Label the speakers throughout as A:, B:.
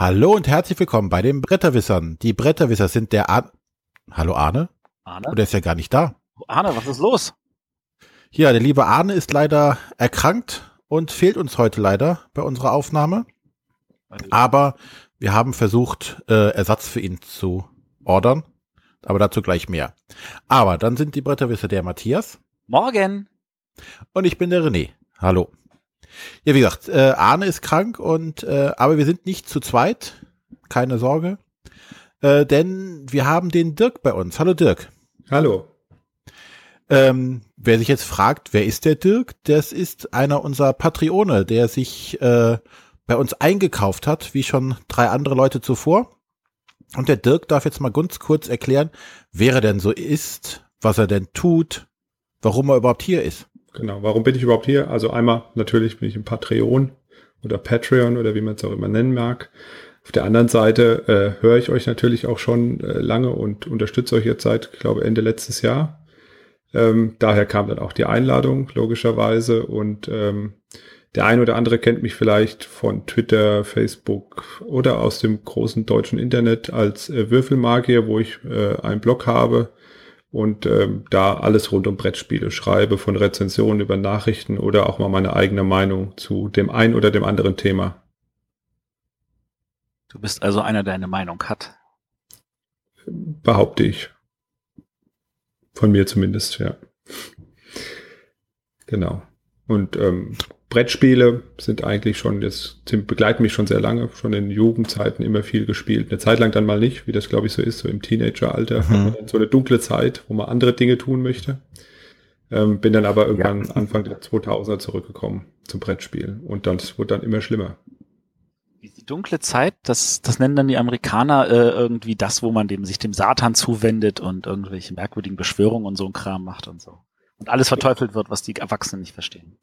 A: Hallo und herzlich willkommen bei den Bretterwissern. Die Bretterwisser sind der Ar Hallo Arne?
B: Arne?
A: Oder ist ja gar nicht da?
B: Arne, was ist los?
A: Ja, der liebe Arne ist leider erkrankt und fehlt uns heute leider bei unserer Aufnahme. Aber wir haben versucht, äh, Ersatz für ihn zu ordern. Aber dazu gleich mehr. Aber dann sind die Bretterwisser der Matthias.
B: Morgen.
A: Und ich bin der René. Hallo. Ja, wie gesagt, äh, Arne ist krank und äh, aber wir sind nicht zu zweit. Keine Sorge. Äh, denn wir haben den Dirk bei uns. Hallo Dirk.
C: Hallo.
A: Ähm, wer sich jetzt fragt, wer ist der Dirk? Das ist einer unserer Patreone, der sich äh, bei uns eingekauft hat, wie schon drei andere Leute zuvor. Und der Dirk darf jetzt mal ganz kurz erklären, wer er denn so ist, was er denn tut, warum er überhaupt hier ist.
C: Genau, warum bin ich überhaupt hier? Also einmal natürlich bin ich ein Patreon oder Patreon oder wie man es auch immer nennen mag. Auf der anderen Seite äh, höre ich euch natürlich auch schon äh, lange und unterstütze euch jetzt seit, ich glaube, Ende letztes Jahr. Ähm, daher kam dann auch die Einladung, logischerweise. Und ähm, der ein oder andere kennt mich vielleicht von Twitter, Facebook oder aus dem großen deutschen Internet als äh, Würfelmagier, wo ich äh, einen Blog habe und ähm, da alles rund um Brettspiele schreibe, von Rezensionen über Nachrichten oder auch mal meine eigene Meinung zu dem ein oder dem anderen Thema.
B: Du bist also einer, der eine Meinung hat.
C: Behaupte ich. Von mir zumindest, ja. Genau. Und ähm, Brettspiele sind eigentlich schon, jetzt begleiten mich schon sehr lange, schon in Jugendzeiten immer viel gespielt. Eine Zeit lang dann mal nicht, wie das glaube ich so ist, so im Teenageralter, mhm. so eine dunkle Zeit, wo man andere Dinge tun möchte. Ähm, bin dann aber irgendwann ja. Anfang der 2000er zurückgekommen zum Brettspiel und dann es wurde dann immer schlimmer.
B: Die dunkle Zeit, das, das nennen dann die Amerikaner äh, irgendwie das, wo man dem, sich dem Satan zuwendet und irgendwelche merkwürdigen Beschwörungen und so ein Kram macht und so. Und alles verteufelt wird, was die Erwachsenen nicht verstehen.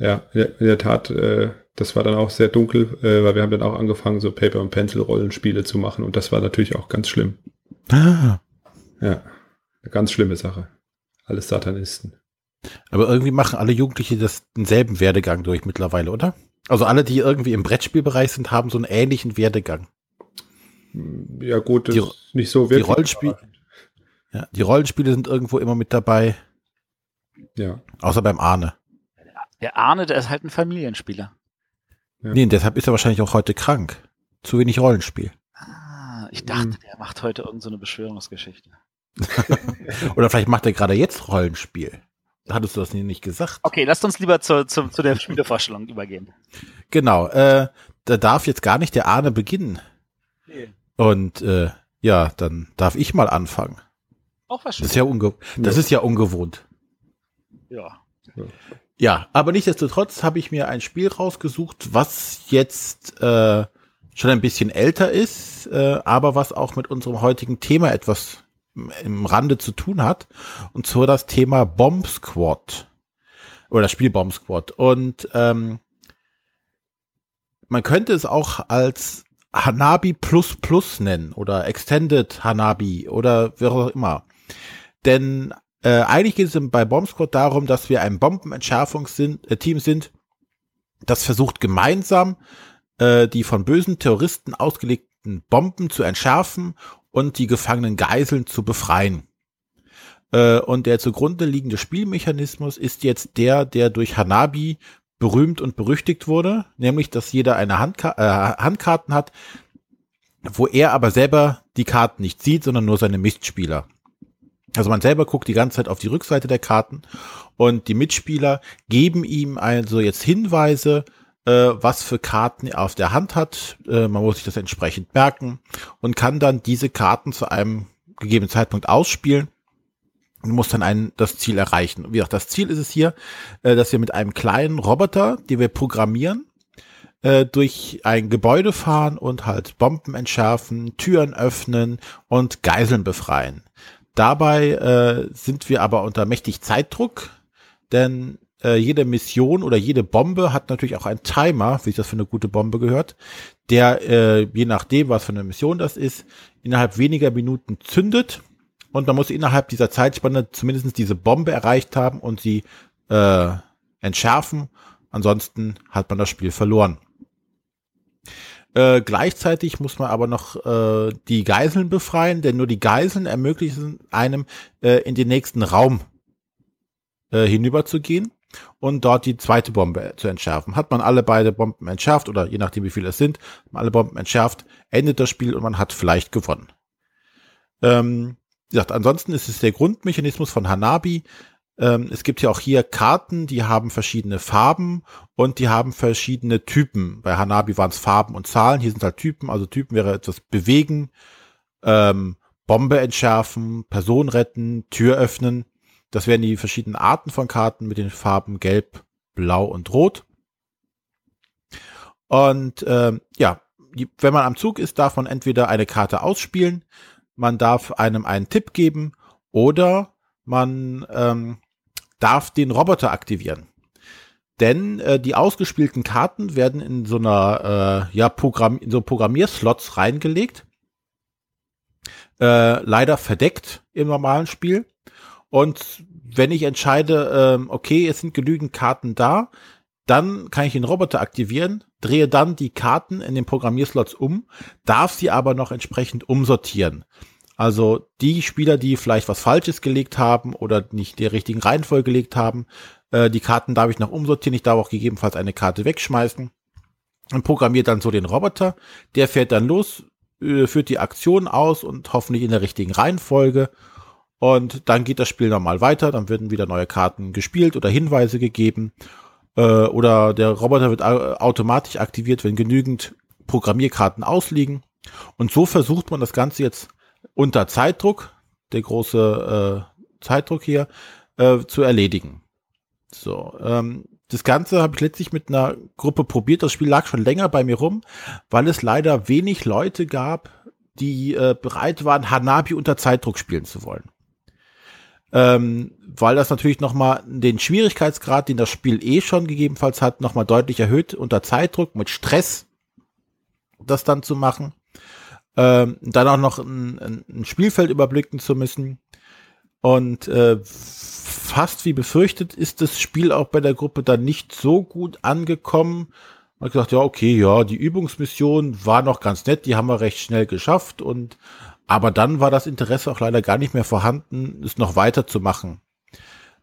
C: Ja, in der Tat, äh, das war dann auch sehr dunkel, äh, weil wir haben dann auch angefangen, so Paper- und Pencil-Rollenspiele zu machen und das war natürlich auch ganz schlimm. Ah. Ja, eine ganz schlimme Sache. Alles Satanisten.
A: Aber irgendwie machen alle Jugendliche das denselben Werdegang durch mittlerweile, oder? Also alle, die irgendwie im Brettspielbereich sind, haben so einen ähnlichen Werdegang.
C: Ja gut, das die, ist nicht so wirklich.
A: Die, Rollenspiel ja, die Rollenspiele sind irgendwo immer mit dabei.
C: Ja.
A: Außer beim Arne.
B: Der Arne, der ist halt ein Familienspieler.
A: Ja. Nee, deshalb ist er wahrscheinlich auch heute krank. Zu wenig Rollenspiel.
B: Ah, ich dachte, mhm. der macht heute irgendeine so Beschwörungsgeschichte.
A: Oder vielleicht macht er gerade jetzt Rollenspiel. Hattest du das nicht gesagt?
B: Okay, lasst uns lieber zu, zu, zu der Spielevorstellung übergehen.
A: Genau, äh, da darf jetzt gar nicht der Arne beginnen. Nee. Und äh, ja, dann darf ich mal anfangen.
B: Auch was
A: Das ist ja, unge das ja. ist ja ungewohnt.
B: Ja.
A: Ja, aber nichtsdestotrotz habe ich mir ein Spiel rausgesucht, was jetzt äh, schon ein bisschen älter ist, äh, aber was auch mit unserem heutigen Thema etwas im Rande zu tun hat. Und zwar das Thema Bomb Squad. Oder das Spiel Bomb Squad. Und ähm, man könnte es auch als Hanabi Plus Plus nennen oder Extended Hanabi oder wie auch immer. Denn äh, eigentlich geht es bei Bomb Squad darum, dass wir ein Bombenentschärfungsteam äh, sind, das versucht gemeinsam äh, die von bösen Terroristen ausgelegten Bomben zu entschärfen und die gefangenen Geiseln zu befreien. Äh, und der zugrunde liegende Spielmechanismus ist jetzt der, der durch Hanabi berühmt und berüchtigt wurde, nämlich dass jeder eine Handka äh, Handkarten hat, wo er aber selber die Karten nicht sieht, sondern nur seine Mitspieler. Also man selber guckt die ganze Zeit auf die Rückseite der Karten und die Mitspieler geben ihm also jetzt Hinweise, äh, was für Karten er auf der Hand hat. Äh, man muss sich das entsprechend merken und kann dann diese Karten zu einem gegebenen Zeitpunkt ausspielen und muss dann ein, das Ziel erreichen. Wie auch das Ziel ist es hier, äh, dass wir mit einem kleinen Roboter, den wir programmieren, äh, durch ein Gebäude fahren und halt Bomben entschärfen, Türen öffnen und Geiseln befreien. Dabei äh, sind wir aber unter mächtig Zeitdruck, denn äh, jede Mission oder jede Bombe hat natürlich auch einen Timer, wie sich das für eine gute Bombe gehört, der äh, je nachdem, was für eine Mission das ist, innerhalb weniger Minuten zündet und man muss innerhalb dieser Zeitspanne zumindest diese Bombe erreicht haben und sie äh, entschärfen. Ansonsten hat man das Spiel verloren. Äh, gleichzeitig muss man aber noch äh, die Geiseln befreien, denn nur die Geiseln ermöglichen einem äh, in den nächsten Raum äh, hinüberzugehen und dort die zweite Bombe zu entschärfen. Hat man alle beide Bomben entschärft oder je nachdem wie viele es sind, alle Bomben entschärft, endet das Spiel und man hat vielleicht gewonnen. Ähm, wie gesagt, ansonsten ist es der Grundmechanismus von Hanabi, ähm, es gibt ja auch hier Karten, die haben verschiedene Farben und die haben verschiedene Typen. Bei Hanabi waren es Farben und Zahlen, hier sind halt Typen, also Typen wäre etwas bewegen, ähm, Bombe entschärfen, Person retten, Tür öffnen. Das wären die verschiedenen Arten von Karten mit den Farben Gelb, Blau und Rot. Und ähm, ja, wenn man am Zug ist, darf man entweder eine Karte ausspielen, man darf einem einen Tipp geben oder man ähm, darf den Roboter aktivieren. Denn äh, die ausgespielten Karten werden in so einer äh, ja Programm in so Programmierslots reingelegt. Äh, leider verdeckt im normalen Spiel. Und wenn ich entscheide, äh, okay, es sind genügend Karten da, dann kann ich den Roboter aktivieren, drehe dann die Karten in den Programmierslots um, darf sie aber noch entsprechend umsortieren. Also die Spieler, die vielleicht was Falsches gelegt haben oder nicht der richtigen Reihenfolge gelegt haben, äh, die Karten darf ich noch umsortieren. Ich darf auch gegebenenfalls eine Karte wegschmeißen und programmiert dann so den Roboter. Der fährt dann los, äh, führt die Aktion aus und hoffentlich in der richtigen Reihenfolge. Und dann geht das Spiel nochmal weiter. Dann werden wieder neue Karten gespielt oder Hinweise gegeben. Äh, oder der Roboter wird automatisch aktiviert, wenn genügend Programmierkarten ausliegen. Und so versucht man das Ganze jetzt unter Zeitdruck, der große äh, Zeitdruck hier, äh, zu erledigen. So, ähm, das Ganze habe ich letztlich mit einer Gruppe probiert. Das Spiel lag schon länger bei mir rum, weil es leider wenig Leute gab, die äh, bereit waren, Hanabi unter Zeitdruck spielen zu wollen. Ähm, weil das natürlich nochmal den Schwierigkeitsgrad, den das Spiel eh schon gegebenenfalls hat, nochmal deutlich erhöht unter Zeitdruck mit Stress das dann zu machen ähm, dann auch noch ein, ein, Spielfeld überblicken zu müssen. Und äh, fast wie befürchtet ist das Spiel auch bei der Gruppe dann nicht so gut angekommen. Man hat gesagt, ja, okay, ja, die Übungsmission war noch ganz nett, die haben wir recht schnell geschafft und aber dann war das Interesse auch leider gar nicht mehr vorhanden, es noch weiter zu machen.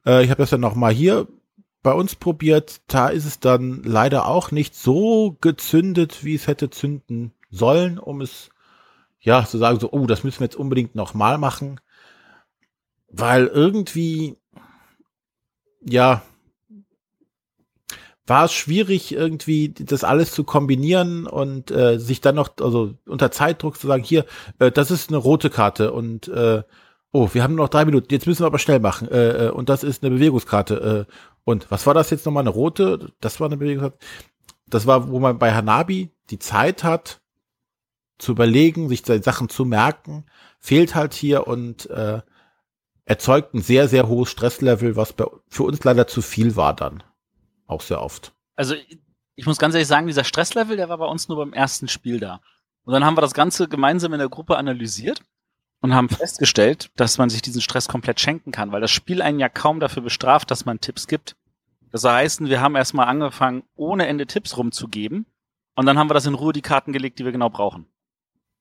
A: Äh, ich habe das ja noch mal hier bei uns probiert, da ist es dann leider auch nicht so gezündet, wie es hätte zünden sollen, um es ja, zu sagen so, oh, das müssen wir jetzt unbedingt nochmal machen, weil irgendwie, ja, war es schwierig, irgendwie das alles zu kombinieren und äh, sich dann noch, also unter Zeitdruck zu sagen, hier, äh, das ist eine rote Karte und äh, oh, wir haben noch drei Minuten, jetzt müssen wir aber schnell machen. Äh, äh und das ist eine Bewegungskarte. Äh, und was war das jetzt nochmal? Eine rote? Das war eine Bewegungskarte. Das war, wo man bei Hanabi die Zeit hat, zu überlegen, sich Sachen zu merken, fehlt halt hier und äh, erzeugt ein sehr, sehr hohes Stresslevel, was bei, für uns leider zu viel war dann. Auch sehr oft.
B: Also ich muss ganz ehrlich sagen, dieser Stresslevel, der war bei uns nur beim ersten Spiel da. Und dann haben wir das Ganze gemeinsam in der Gruppe analysiert und haben festgestellt, dass man sich diesen Stress komplett schenken kann, weil das Spiel einen ja kaum dafür bestraft, dass man Tipps gibt. Das heißt, wir haben erstmal angefangen, ohne Ende Tipps rumzugeben und dann haben wir das in Ruhe die Karten gelegt, die wir genau brauchen.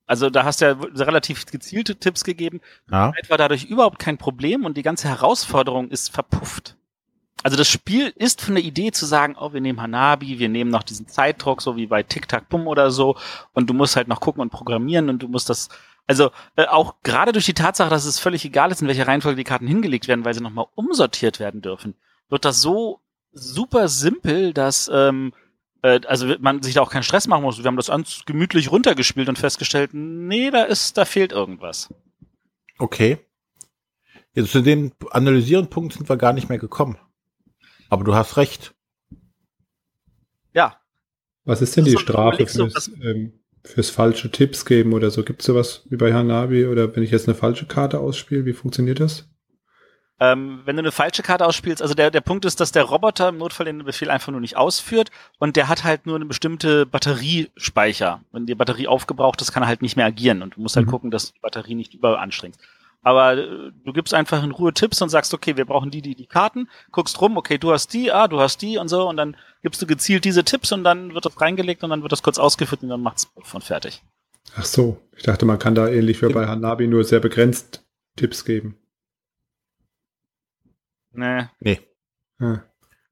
B: Also da hast du ja relativ gezielte Tipps gegeben. Ja. war dadurch überhaupt kein Problem und die ganze Herausforderung ist verpufft. Also das Spiel ist von der Idee zu sagen, oh, wir nehmen Hanabi, wir nehmen noch diesen Zeitdruck, so wie bei Tic Tac Bum oder so, und du musst halt noch gucken und programmieren und du musst das, also äh, auch gerade durch die Tatsache, dass es völlig egal ist, in welcher Reihenfolge die Karten hingelegt werden, weil sie nochmal umsortiert werden dürfen, wird das so super simpel, dass ähm, äh, also man sich da auch keinen Stress machen muss. Wir haben das ganz gemütlich runtergespielt und festgestellt, nee, da ist, da fehlt irgendwas.
A: Okay. Jetzt zu dem analysieren Punkt sind wir gar nicht mehr gekommen. Aber du hast recht.
C: Ja. Was ist denn die Strafe fürs, ähm, fürs falsche Tipps geben oder so? Gibt es sowas wie bei Hanabi oder wenn ich jetzt eine falsche Karte ausspiele, wie funktioniert das?
B: Ähm, wenn du eine falsche Karte ausspielst, also der, der Punkt ist, dass der Roboter im Notfall den Befehl einfach nur nicht ausführt und der hat halt nur eine bestimmte Batteriespeicher. Wenn die Batterie aufgebraucht ist, kann er halt nicht mehr agieren und du musst halt mhm. gucken, dass du die Batterie nicht überanstrengst. Aber äh, du gibst einfach in Ruhe Tipps und sagst, okay, wir brauchen die, die, die Karten, guckst rum, okay, du hast die, ah, du hast die und so und dann gibst du gezielt diese Tipps und dann wird das reingelegt und dann wird das kurz ausgeführt und dann macht's von fertig.
C: Ach so, ich dachte, man kann da ähnlich wie bei Hanabi nur sehr begrenzt Tipps geben.
B: Nee.
A: Nee.
C: Ah,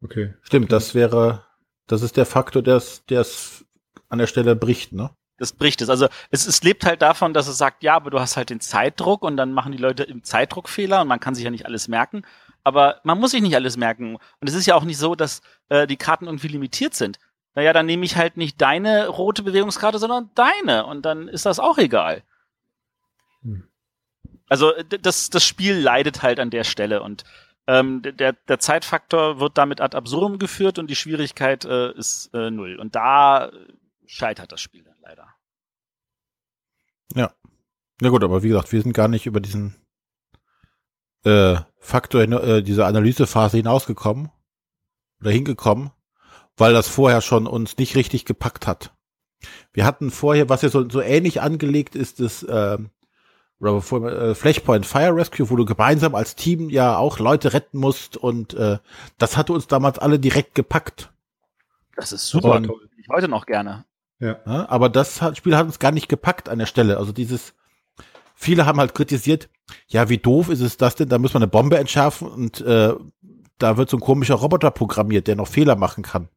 C: okay.
A: Stimmt, das wäre, das ist der Faktor, der es an der Stelle bricht, ne?
B: das bricht es. Also es, es lebt halt davon, dass es sagt, ja, aber du hast halt den Zeitdruck und dann machen die Leute im Zeitdruck Fehler und man kann sich ja nicht alles merken. Aber man muss sich nicht alles merken. Und es ist ja auch nicht so, dass äh, die Karten irgendwie limitiert sind. Naja, dann nehme ich halt nicht deine rote Bewegungskarte, sondern deine. Und dann ist das auch egal. Hm. Also das, das Spiel leidet halt an der Stelle und ähm, der, der Zeitfaktor wird damit ad absurdum geführt und die Schwierigkeit äh, ist äh, null. Und da scheitert das Spiel dann leider.
A: Ja. Na gut, aber wie gesagt, wir sind gar nicht über diesen äh, Faktor, äh, diese Analysephase hinausgekommen oder hingekommen, weil das vorher schon uns nicht richtig gepackt hat. Wir hatten vorher, was ja so, so ähnlich angelegt ist, das äh, äh, Flashpoint Fire Rescue, wo du gemeinsam als Team ja auch Leute retten musst und äh, das hatte uns damals alle direkt gepackt.
B: Das ist super und, toll. Ich heute noch gerne.
A: Ja. ja. aber das Spiel hat uns gar nicht gepackt an der Stelle. Also dieses, viele haben halt kritisiert, ja, wie doof ist es das denn? Da muss man eine Bombe entschärfen und äh, da wird so ein komischer Roboter programmiert, der noch Fehler machen kann.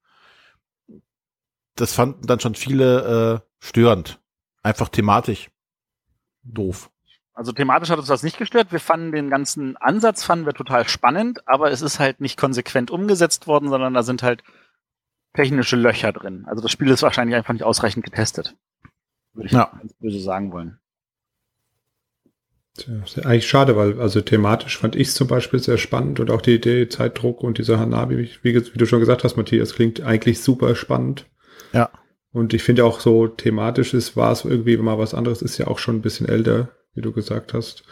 A: Das fanden dann schon viele äh, störend. Einfach thematisch. Doof.
B: Also thematisch hat uns das nicht gestört. Wir fanden den ganzen Ansatz fanden wir total spannend, aber es ist halt nicht konsequent umgesetzt worden, sondern da sind halt technische Löcher drin. Also das Spiel ist wahrscheinlich einfach nicht ausreichend getestet. Würde ich ja. ganz böse sagen wollen.
C: Tja, ist eigentlich schade, weil also thematisch fand ich es zum Beispiel sehr spannend und auch die Idee Zeitdruck und dieser Hanabi, wie, wie du schon gesagt hast, Matthias, klingt eigentlich super spannend.
A: Ja.
C: Und ich finde auch so thematisch ist, war es irgendwie mal was anderes, ist ja auch schon ein bisschen älter, wie du gesagt hast.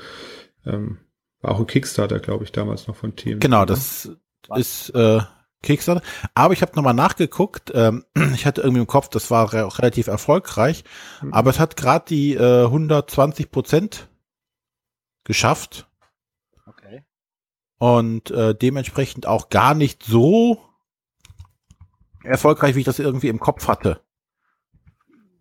C: Ähm, war auch ein Kickstarter, glaube ich, damals noch von Team.
A: Genau, das ist äh, Kickstarter. Aber ich habe nochmal nachgeguckt. Ähm, ich hatte irgendwie im Kopf, das war auch relativ erfolgreich. Mhm. Aber es hat gerade die äh, 120 Prozent geschafft.
B: Okay.
A: Und äh, dementsprechend auch gar nicht so erfolgreich, wie ich das irgendwie im Kopf hatte.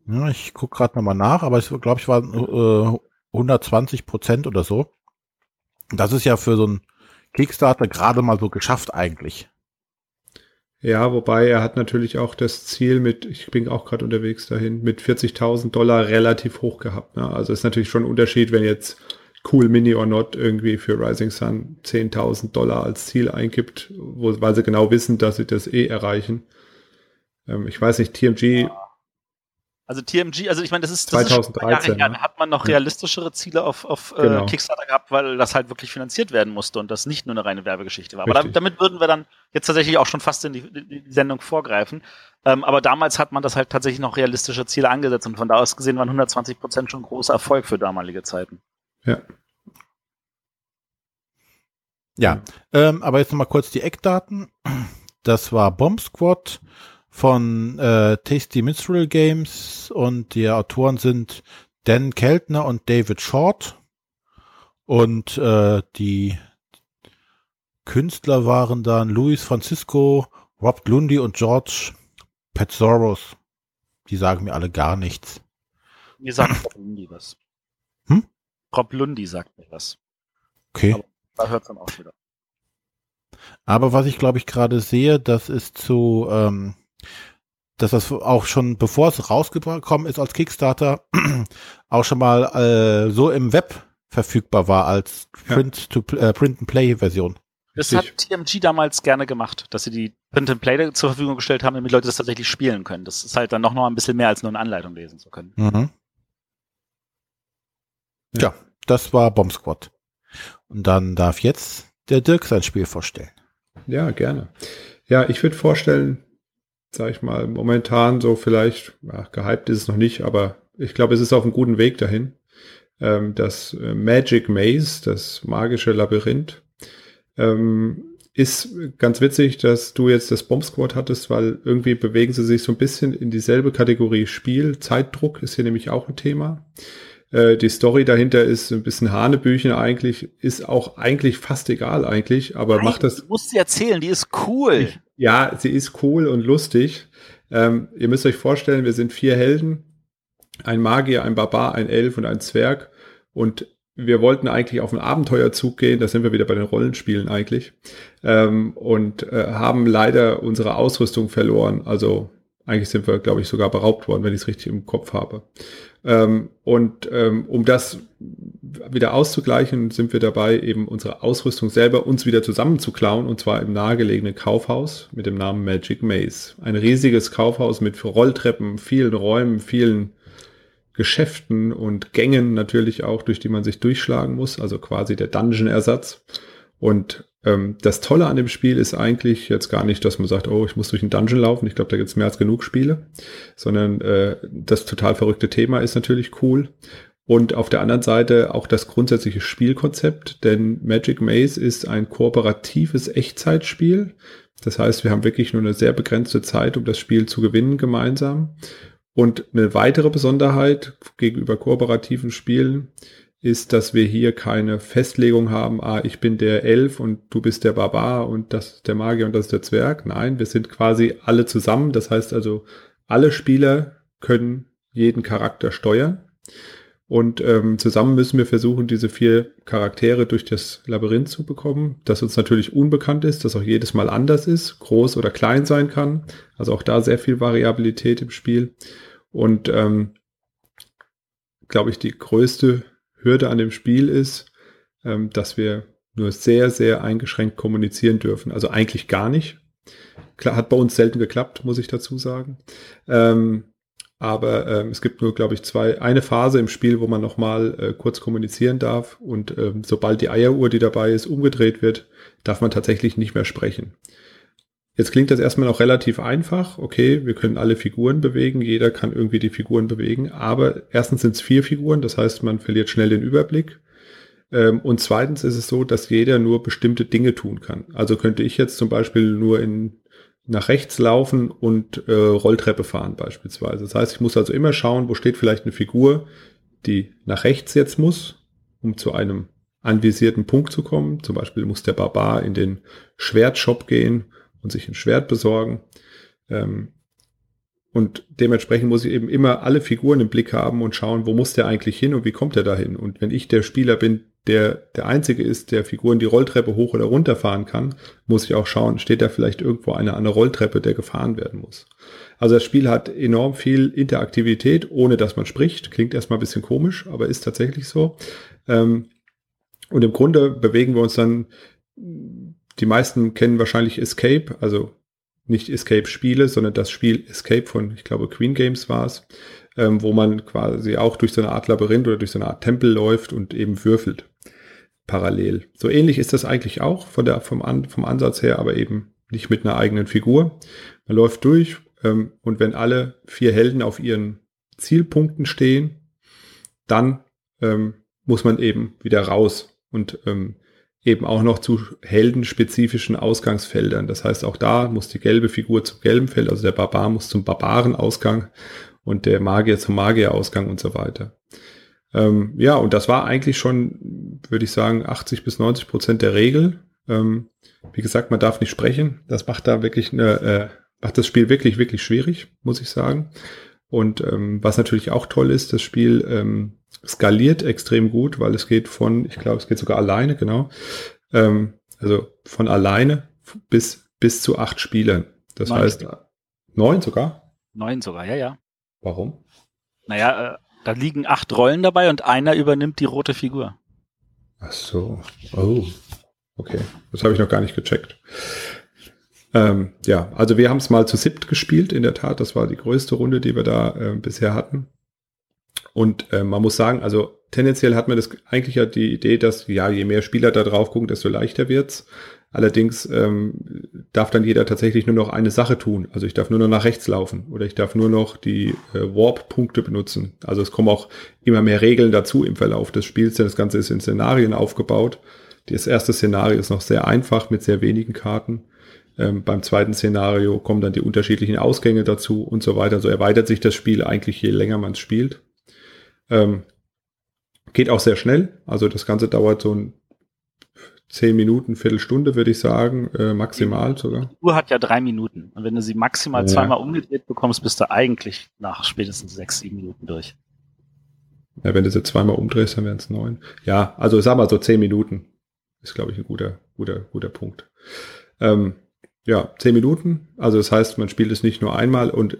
A: Ja, ich guck gerade nochmal nach, aber ich glaube, ich war äh, 120 Prozent oder so. Das ist ja für so ein Kickstarter gerade mal so geschafft eigentlich.
C: Ja, wobei er hat natürlich auch das Ziel mit, ich bin auch gerade unterwegs dahin, mit 40.000 Dollar relativ hoch gehabt. Ne? Also ist natürlich schon ein Unterschied, wenn jetzt Cool Mini or Not irgendwie für Rising Sun 10.000 Dollar als Ziel eingibt, wo, weil sie genau wissen, dass sie das eh erreichen. Ähm, ich weiß nicht, TMG ja.
B: Also TMG, also ich meine, das ist, das
C: 2013, ist
B: Jahre ne? hat man noch realistischere Ziele auf, auf äh, genau. Kickstarter gehabt, weil das halt wirklich finanziert werden musste und das nicht nur eine reine Werbegeschichte war. Richtig. Aber damit, damit, würden wir dann jetzt tatsächlich auch schon fast in die, die Sendung vorgreifen. Ähm, aber damals hat man das halt tatsächlich noch realistische Ziele angesetzt und von da aus gesehen waren 120 Prozent schon großer Erfolg für damalige Zeiten.
C: Ja.
A: Ja, ähm, aber jetzt nochmal kurz die Eckdaten. Das war Bomb Squad, von äh, Tasty Minstrel Games und die Autoren sind Dan Keltner und David Short und äh, die Künstler waren dann Luis Francisco, Rob Lundy und George Petzoros. Die sagen mir alle gar nichts.
B: Mir sagt Rob Lundy was. Hm? Rob Lundy sagt mir was.
A: Okay. Aber
B: da hört dann auch wieder.
A: Aber was ich glaube ich gerade sehe, das ist zu ähm, dass das auch schon, bevor es rausgekommen ist als Kickstarter, auch schon mal äh, so im Web verfügbar war als Print to äh, Print and Play Version.
B: Das hat TMG damals gerne gemacht, dass sie die Print and Play zur Verfügung gestellt haben, damit Leute das tatsächlich spielen können. Das ist halt dann noch mal ein bisschen mehr als nur eine Anleitung lesen zu können.
A: Mhm. Ja. ja, das war Bomb Squad. Und dann darf jetzt der Dirk sein Spiel vorstellen.
C: Ja, gerne. Ja, ich würde vorstellen, sag ich mal, momentan so vielleicht, ach, gehypt ist es noch nicht, aber ich glaube, es ist auf einem guten Weg dahin. Ähm, das äh, Magic Maze, das magische Labyrinth, ähm, ist ganz witzig, dass du jetzt das Bomb Squad hattest, weil irgendwie bewegen sie sich so ein bisschen in dieselbe Kategorie Spiel. Zeitdruck ist hier nämlich auch ein Thema. Äh, die Story dahinter ist ein bisschen Hanebüchen eigentlich, ist auch eigentlich fast egal eigentlich, aber Nein, macht das.
B: Du musst sie erzählen, die ist cool.
C: Ich, ja, sie ist cool und lustig. Ähm, ihr müsst euch vorstellen, wir sind vier Helden. Ein Magier, ein Barbar, ein Elf und ein Zwerg. Und wir wollten eigentlich auf einen Abenteuerzug gehen, da sind wir wieder bei den Rollenspielen eigentlich, ähm, und äh, haben leider unsere Ausrüstung verloren. Also eigentlich sind wir, glaube ich, sogar beraubt worden, wenn ich es richtig im Kopf habe. Ähm, und ähm, um das wieder auszugleichen, sind wir dabei, eben unsere Ausrüstung selber uns wieder zusammenzuklauen, und zwar im nahegelegenen Kaufhaus mit dem Namen Magic Maze. Ein riesiges Kaufhaus mit Rolltreppen, vielen Räumen, vielen Geschäften und Gängen natürlich auch, durch die man sich durchschlagen muss, also quasi der Dungeon-Ersatz. Und ähm, das Tolle an dem Spiel ist eigentlich jetzt gar nicht, dass man sagt, oh, ich muss durch einen Dungeon laufen. Ich glaube, da gibt es mehr als genug Spiele, sondern äh, das total verrückte Thema ist natürlich cool. Und auf der anderen Seite auch das grundsätzliche Spielkonzept, denn Magic Maze ist ein kooperatives Echtzeitspiel. Das heißt, wir haben wirklich nur eine sehr begrenzte Zeit, um das Spiel zu gewinnen gemeinsam. Und eine weitere Besonderheit gegenüber kooperativen Spielen ist, dass wir hier keine Festlegung haben, ah, ich bin der Elf und du bist der Barbar und das ist der Magier und das ist der Zwerg. Nein, wir sind quasi alle zusammen. Das heißt also, alle Spieler können jeden Charakter steuern. Und ähm, zusammen müssen wir versuchen, diese vier Charaktere durch das Labyrinth zu bekommen, das uns natürlich unbekannt ist, das auch jedes Mal anders ist, groß oder klein sein kann. Also auch da sehr viel Variabilität im Spiel. Und ähm, glaube ich, die größte Hürde an dem Spiel ist, ähm, dass wir nur sehr, sehr eingeschränkt kommunizieren dürfen. Also eigentlich gar nicht. Klar, hat bei uns selten geklappt, muss ich dazu sagen. Ähm, aber ähm, es gibt nur, glaube ich, zwei, eine Phase im Spiel, wo man nochmal äh, kurz kommunizieren darf. Und ähm, sobald die Eieruhr, die dabei ist, umgedreht wird, darf man tatsächlich nicht mehr sprechen. Jetzt klingt das erstmal noch relativ einfach. Okay, wir können alle Figuren bewegen, jeder kann irgendwie die Figuren bewegen, aber erstens sind es vier Figuren, das heißt, man verliert schnell den Überblick. Ähm, und zweitens ist es so, dass jeder nur bestimmte Dinge tun kann. Also könnte ich jetzt zum Beispiel nur in, nach rechts laufen und äh, Rolltreppe fahren beispielsweise. Das heißt, ich muss also immer schauen, wo steht vielleicht eine Figur, die nach rechts jetzt muss, um zu einem anvisierten Punkt zu kommen. Zum Beispiel muss der Barbar in den Schwertshop gehen und sich ein Schwert besorgen. Ähm, und dementsprechend muss ich eben immer alle Figuren im Blick haben und schauen, wo muss der eigentlich hin und wie kommt er dahin. Und wenn ich der Spieler bin, der der einzige ist, der Figuren die Rolltreppe hoch oder runter fahren kann, muss ich auch schauen, steht da vielleicht irgendwo eine an der Rolltreppe, der gefahren werden muss. Also das Spiel hat enorm viel Interaktivität, ohne dass man spricht. Klingt erstmal ein bisschen komisch, aber ist tatsächlich so. Ähm, und im Grunde bewegen wir uns dann die meisten kennen wahrscheinlich Escape, also nicht Escape-Spiele, sondern das Spiel Escape von, ich glaube, Queen Games war es, ähm, wo man quasi auch durch so eine Art Labyrinth oder durch so eine Art Tempel läuft und eben würfelt. Parallel. So ähnlich ist das eigentlich auch von der, vom, An, vom Ansatz her, aber eben nicht mit einer eigenen Figur. Man läuft durch ähm, und wenn alle vier Helden auf ihren Zielpunkten stehen, dann ähm, muss man eben wieder raus und ähm, eben auch noch zu heldenspezifischen Ausgangsfeldern. Das heißt, auch da muss die gelbe Figur zum gelben Feld, also der Barbar muss zum Barbarenausgang und der Magier zum Magierausgang und so weiter. Ähm, ja, und das war eigentlich schon, würde ich sagen, 80 bis 90 Prozent der Regel. Ähm, wie gesagt, man darf nicht sprechen. Das macht da wirklich eine, äh, macht das Spiel wirklich, wirklich schwierig, muss ich sagen. Und ähm, was natürlich auch toll ist, das Spiel ähm, skaliert extrem gut, weil es geht von, ich glaube, es geht sogar alleine, genau. Ähm, also von alleine bis, bis zu acht Spielern. Das neun heißt, Spiele. neun sogar?
B: Neun sogar, ja, ja.
C: Warum?
B: Naja, äh, da liegen acht Rollen dabei und einer übernimmt die rote Figur.
C: Ach so. Oh. Okay. Das habe ich noch gar nicht gecheckt. Ähm, ja, also wir haben es mal zu siebt gespielt, in der Tat. Das war die größte Runde, die wir da äh, bisher hatten. Und äh, man muss sagen, also tendenziell hat man das eigentlich ja die Idee, dass ja, je mehr Spieler da drauf gucken, desto leichter wird's. Allerdings ähm, darf dann jeder tatsächlich nur noch eine Sache tun. Also ich darf nur noch nach rechts laufen oder ich darf nur noch die äh, Warp-Punkte benutzen. Also es kommen auch immer mehr Regeln dazu im Verlauf des Spiels, denn das Ganze ist in Szenarien aufgebaut. Das erste Szenario ist noch sehr einfach mit sehr wenigen Karten. Ähm, beim zweiten Szenario kommen dann die unterschiedlichen Ausgänge dazu und so weiter. So erweitert sich das Spiel eigentlich, je länger man es spielt. Ähm, Geht auch sehr schnell. Also das Ganze dauert so ein zehn Minuten, Viertelstunde, würde ich sagen, äh, maximal sogar.
B: Die Uhr hat ja drei Minuten. Und wenn du sie maximal ja. zweimal umgedreht bekommst, bist du eigentlich nach spätestens sechs, sieben Minuten durch.
C: Ja, wenn du sie zweimal umdrehst, dann wären es neun. Ja, also sag mal so zehn Minuten ist, glaube ich, ein guter, guter, guter Punkt. Ähm, ja, zehn Minuten. Also das heißt, man spielt es nicht nur einmal und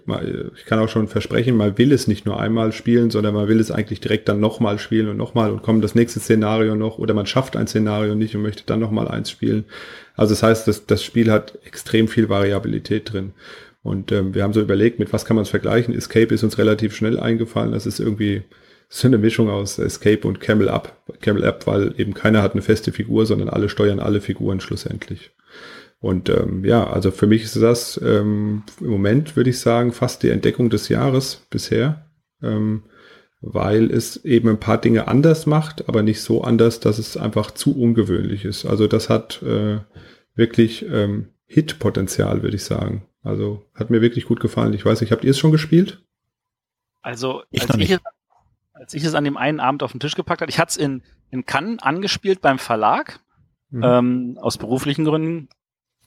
C: ich kann auch schon versprechen, man will es nicht nur einmal spielen, sondern man will es eigentlich direkt dann nochmal spielen und nochmal und kommt das nächste Szenario noch oder man schafft ein Szenario nicht und möchte dann nochmal eins spielen. Also das heißt, das, das Spiel hat extrem viel Variabilität drin. Und ähm, wir haben so überlegt, mit was kann man es vergleichen? Escape ist uns relativ schnell eingefallen. Das ist irgendwie so eine Mischung aus Escape und Camel Up. Camel Up, weil eben keiner hat eine feste Figur, sondern alle steuern alle Figuren schlussendlich. Und ähm, ja, also für mich ist das ähm, im Moment, würde ich sagen, fast die Entdeckung des Jahres bisher, ähm, weil es eben ein paar Dinge anders macht, aber nicht so anders, dass es einfach zu ungewöhnlich ist. Also das hat äh, wirklich ähm, Hit-Potenzial, würde ich sagen. Also hat mir wirklich gut gefallen. Ich weiß nicht, habt ihr es schon gespielt?
B: Also ich als, ich es, als ich es an dem einen Abend auf den Tisch gepackt habe, ich hatte es in, in Cannes angespielt beim Verlag, mhm. ähm, aus beruflichen Gründen.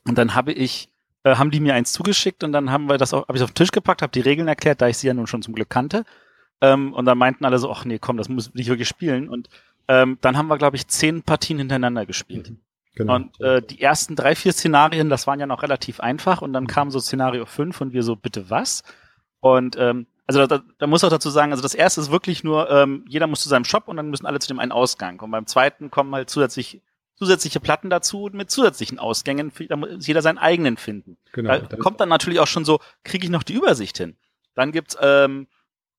B: Und dann habe ich, äh, haben die mir eins zugeschickt und dann haben wir das auch, habe ich auf den Tisch gepackt, habe die Regeln erklärt, da ich sie ja nun schon zum Glück kannte. Ähm, und dann meinten alle so, ach nee, komm, das muss ich wirklich spielen. Und ähm, dann haben wir, glaube ich, zehn Partien hintereinander gespielt. Mhm. Genau. Und äh, die ersten drei, vier Szenarien, das waren ja noch relativ einfach. Und dann kam so Szenario fünf und wir so, bitte was? Und ähm, also da, da muss auch dazu sagen, also das erste ist wirklich nur, ähm, jeder muss zu seinem Shop und dann müssen alle zu dem einen Ausgang. Und beim zweiten kommen halt zusätzlich zusätzliche Platten dazu mit zusätzlichen Ausgängen. Da muss jeder seinen eigenen finden. Genau. Da kommt dann natürlich auch schon so, kriege ich noch die Übersicht hin? Dann gibt's ähm,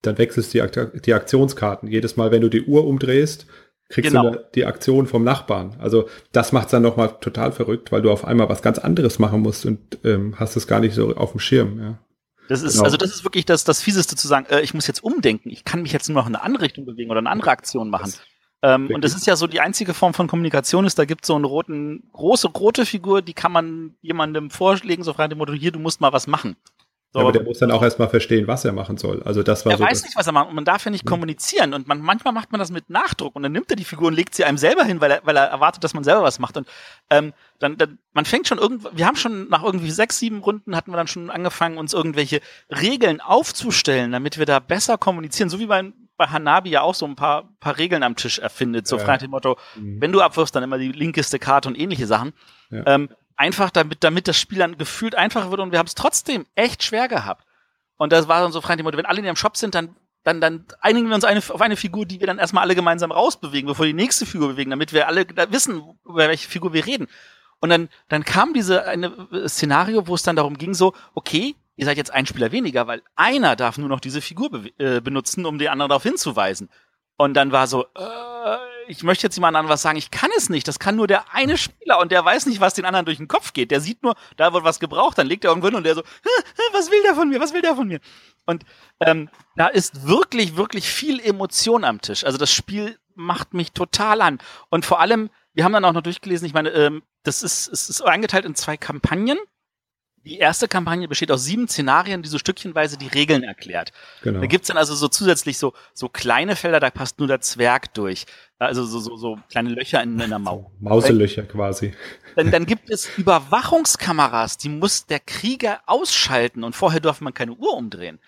C: dann wechselst du die, die Aktionskarten. Jedes Mal, wenn du die Uhr umdrehst, kriegst genau. du die Aktion vom Nachbarn. Also das macht's dann nochmal total verrückt, weil du auf einmal was ganz anderes machen musst und ähm, hast es gar nicht so auf dem Schirm. Ja.
B: Das ist, genau. also das ist wirklich das, das Fieseste zu sagen, äh, ich muss jetzt umdenken, ich kann mich jetzt nur noch in eine andere Richtung bewegen oder eine andere Aktion machen. Das ähm, und das ist ja so die einzige Form von Kommunikation ist, da gibt es so einen roten, große, rote Figur, die kann man jemandem vorlegen, so frei dem Motto, hier, du musst mal was machen.
C: So. Ja, aber der muss dann auch erstmal verstehen, was er machen soll. Also das war
B: er
C: so
B: weiß nicht, was er macht. Und man darf ja nicht ja. kommunizieren. Und man, manchmal macht man das mit Nachdruck und dann nimmt er die Figur und legt sie einem selber hin, weil er, weil er erwartet, dass man selber was macht. Und ähm, dann, dann, man fängt schon irgendwo, wir haben schon nach irgendwie sechs, sieben Runden hatten wir dann schon angefangen, uns irgendwelche Regeln aufzustellen, damit wir da besser kommunizieren. So wie bei, bei Hanabi ja auch so ein paar, paar Regeln am Tisch erfindet. So ja. frei nach dem Motto, mhm. wenn du abwirfst, dann immer die linkeste Karte und ähnliche Sachen. Ja. Ähm, einfach damit, damit das Spiel dann gefühlt einfacher wird und wir haben es trotzdem echt schwer gehabt. Und das war dann so frei nach dem Motto, wenn alle in ihrem Shop sind, dann dann, dann einigen wir uns eine, auf eine Figur, die wir dann erstmal alle gemeinsam rausbewegen, bevor wir die nächste Figur bewegen, damit wir alle wissen, über welche Figur wir reden. Und dann, dann kam diese eine äh, Szenario, wo es dann darum ging, so, okay, ihr seid jetzt ein Spieler weniger, weil einer darf nur noch diese Figur be äh, benutzen, um den anderen darauf hinzuweisen. Und dann war so, äh, ich möchte jetzt jemand anderem was sagen, ich kann es nicht. Das kann nur der eine Spieler und der weiß nicht, was den anderen durch den Kopf geht. Der sieht nur, da wird was gebraucht, dann legt er irgendwo hin und der so, was will der von mir, was will der von mir? Und ähm, da ist wirklich, wirklich viel Emotion am Tisch. Also das Spiel macht mich total an. Und vor allem, wir haben dann auch noch durchgelesen, ich meine, ähm, das ist, es ist eingeteilt in zwei Kampagnen. Die erste Kampagne besteht aus sieben Szenarien, die so stückchenweise die Regeln erklärt. Genau. Da gibt's dann also so zusätzlich so, so kleine Felder, da passt nur der Zwerg durch. Also so, so, so kleine Löcher in, in der Mauer.
C: Mauselöcher quasi.
B: Dann, dann gibt es Überwachungskameras, die muss der Krieger ausschalten und vorher darf man keine Uhr umdrehen.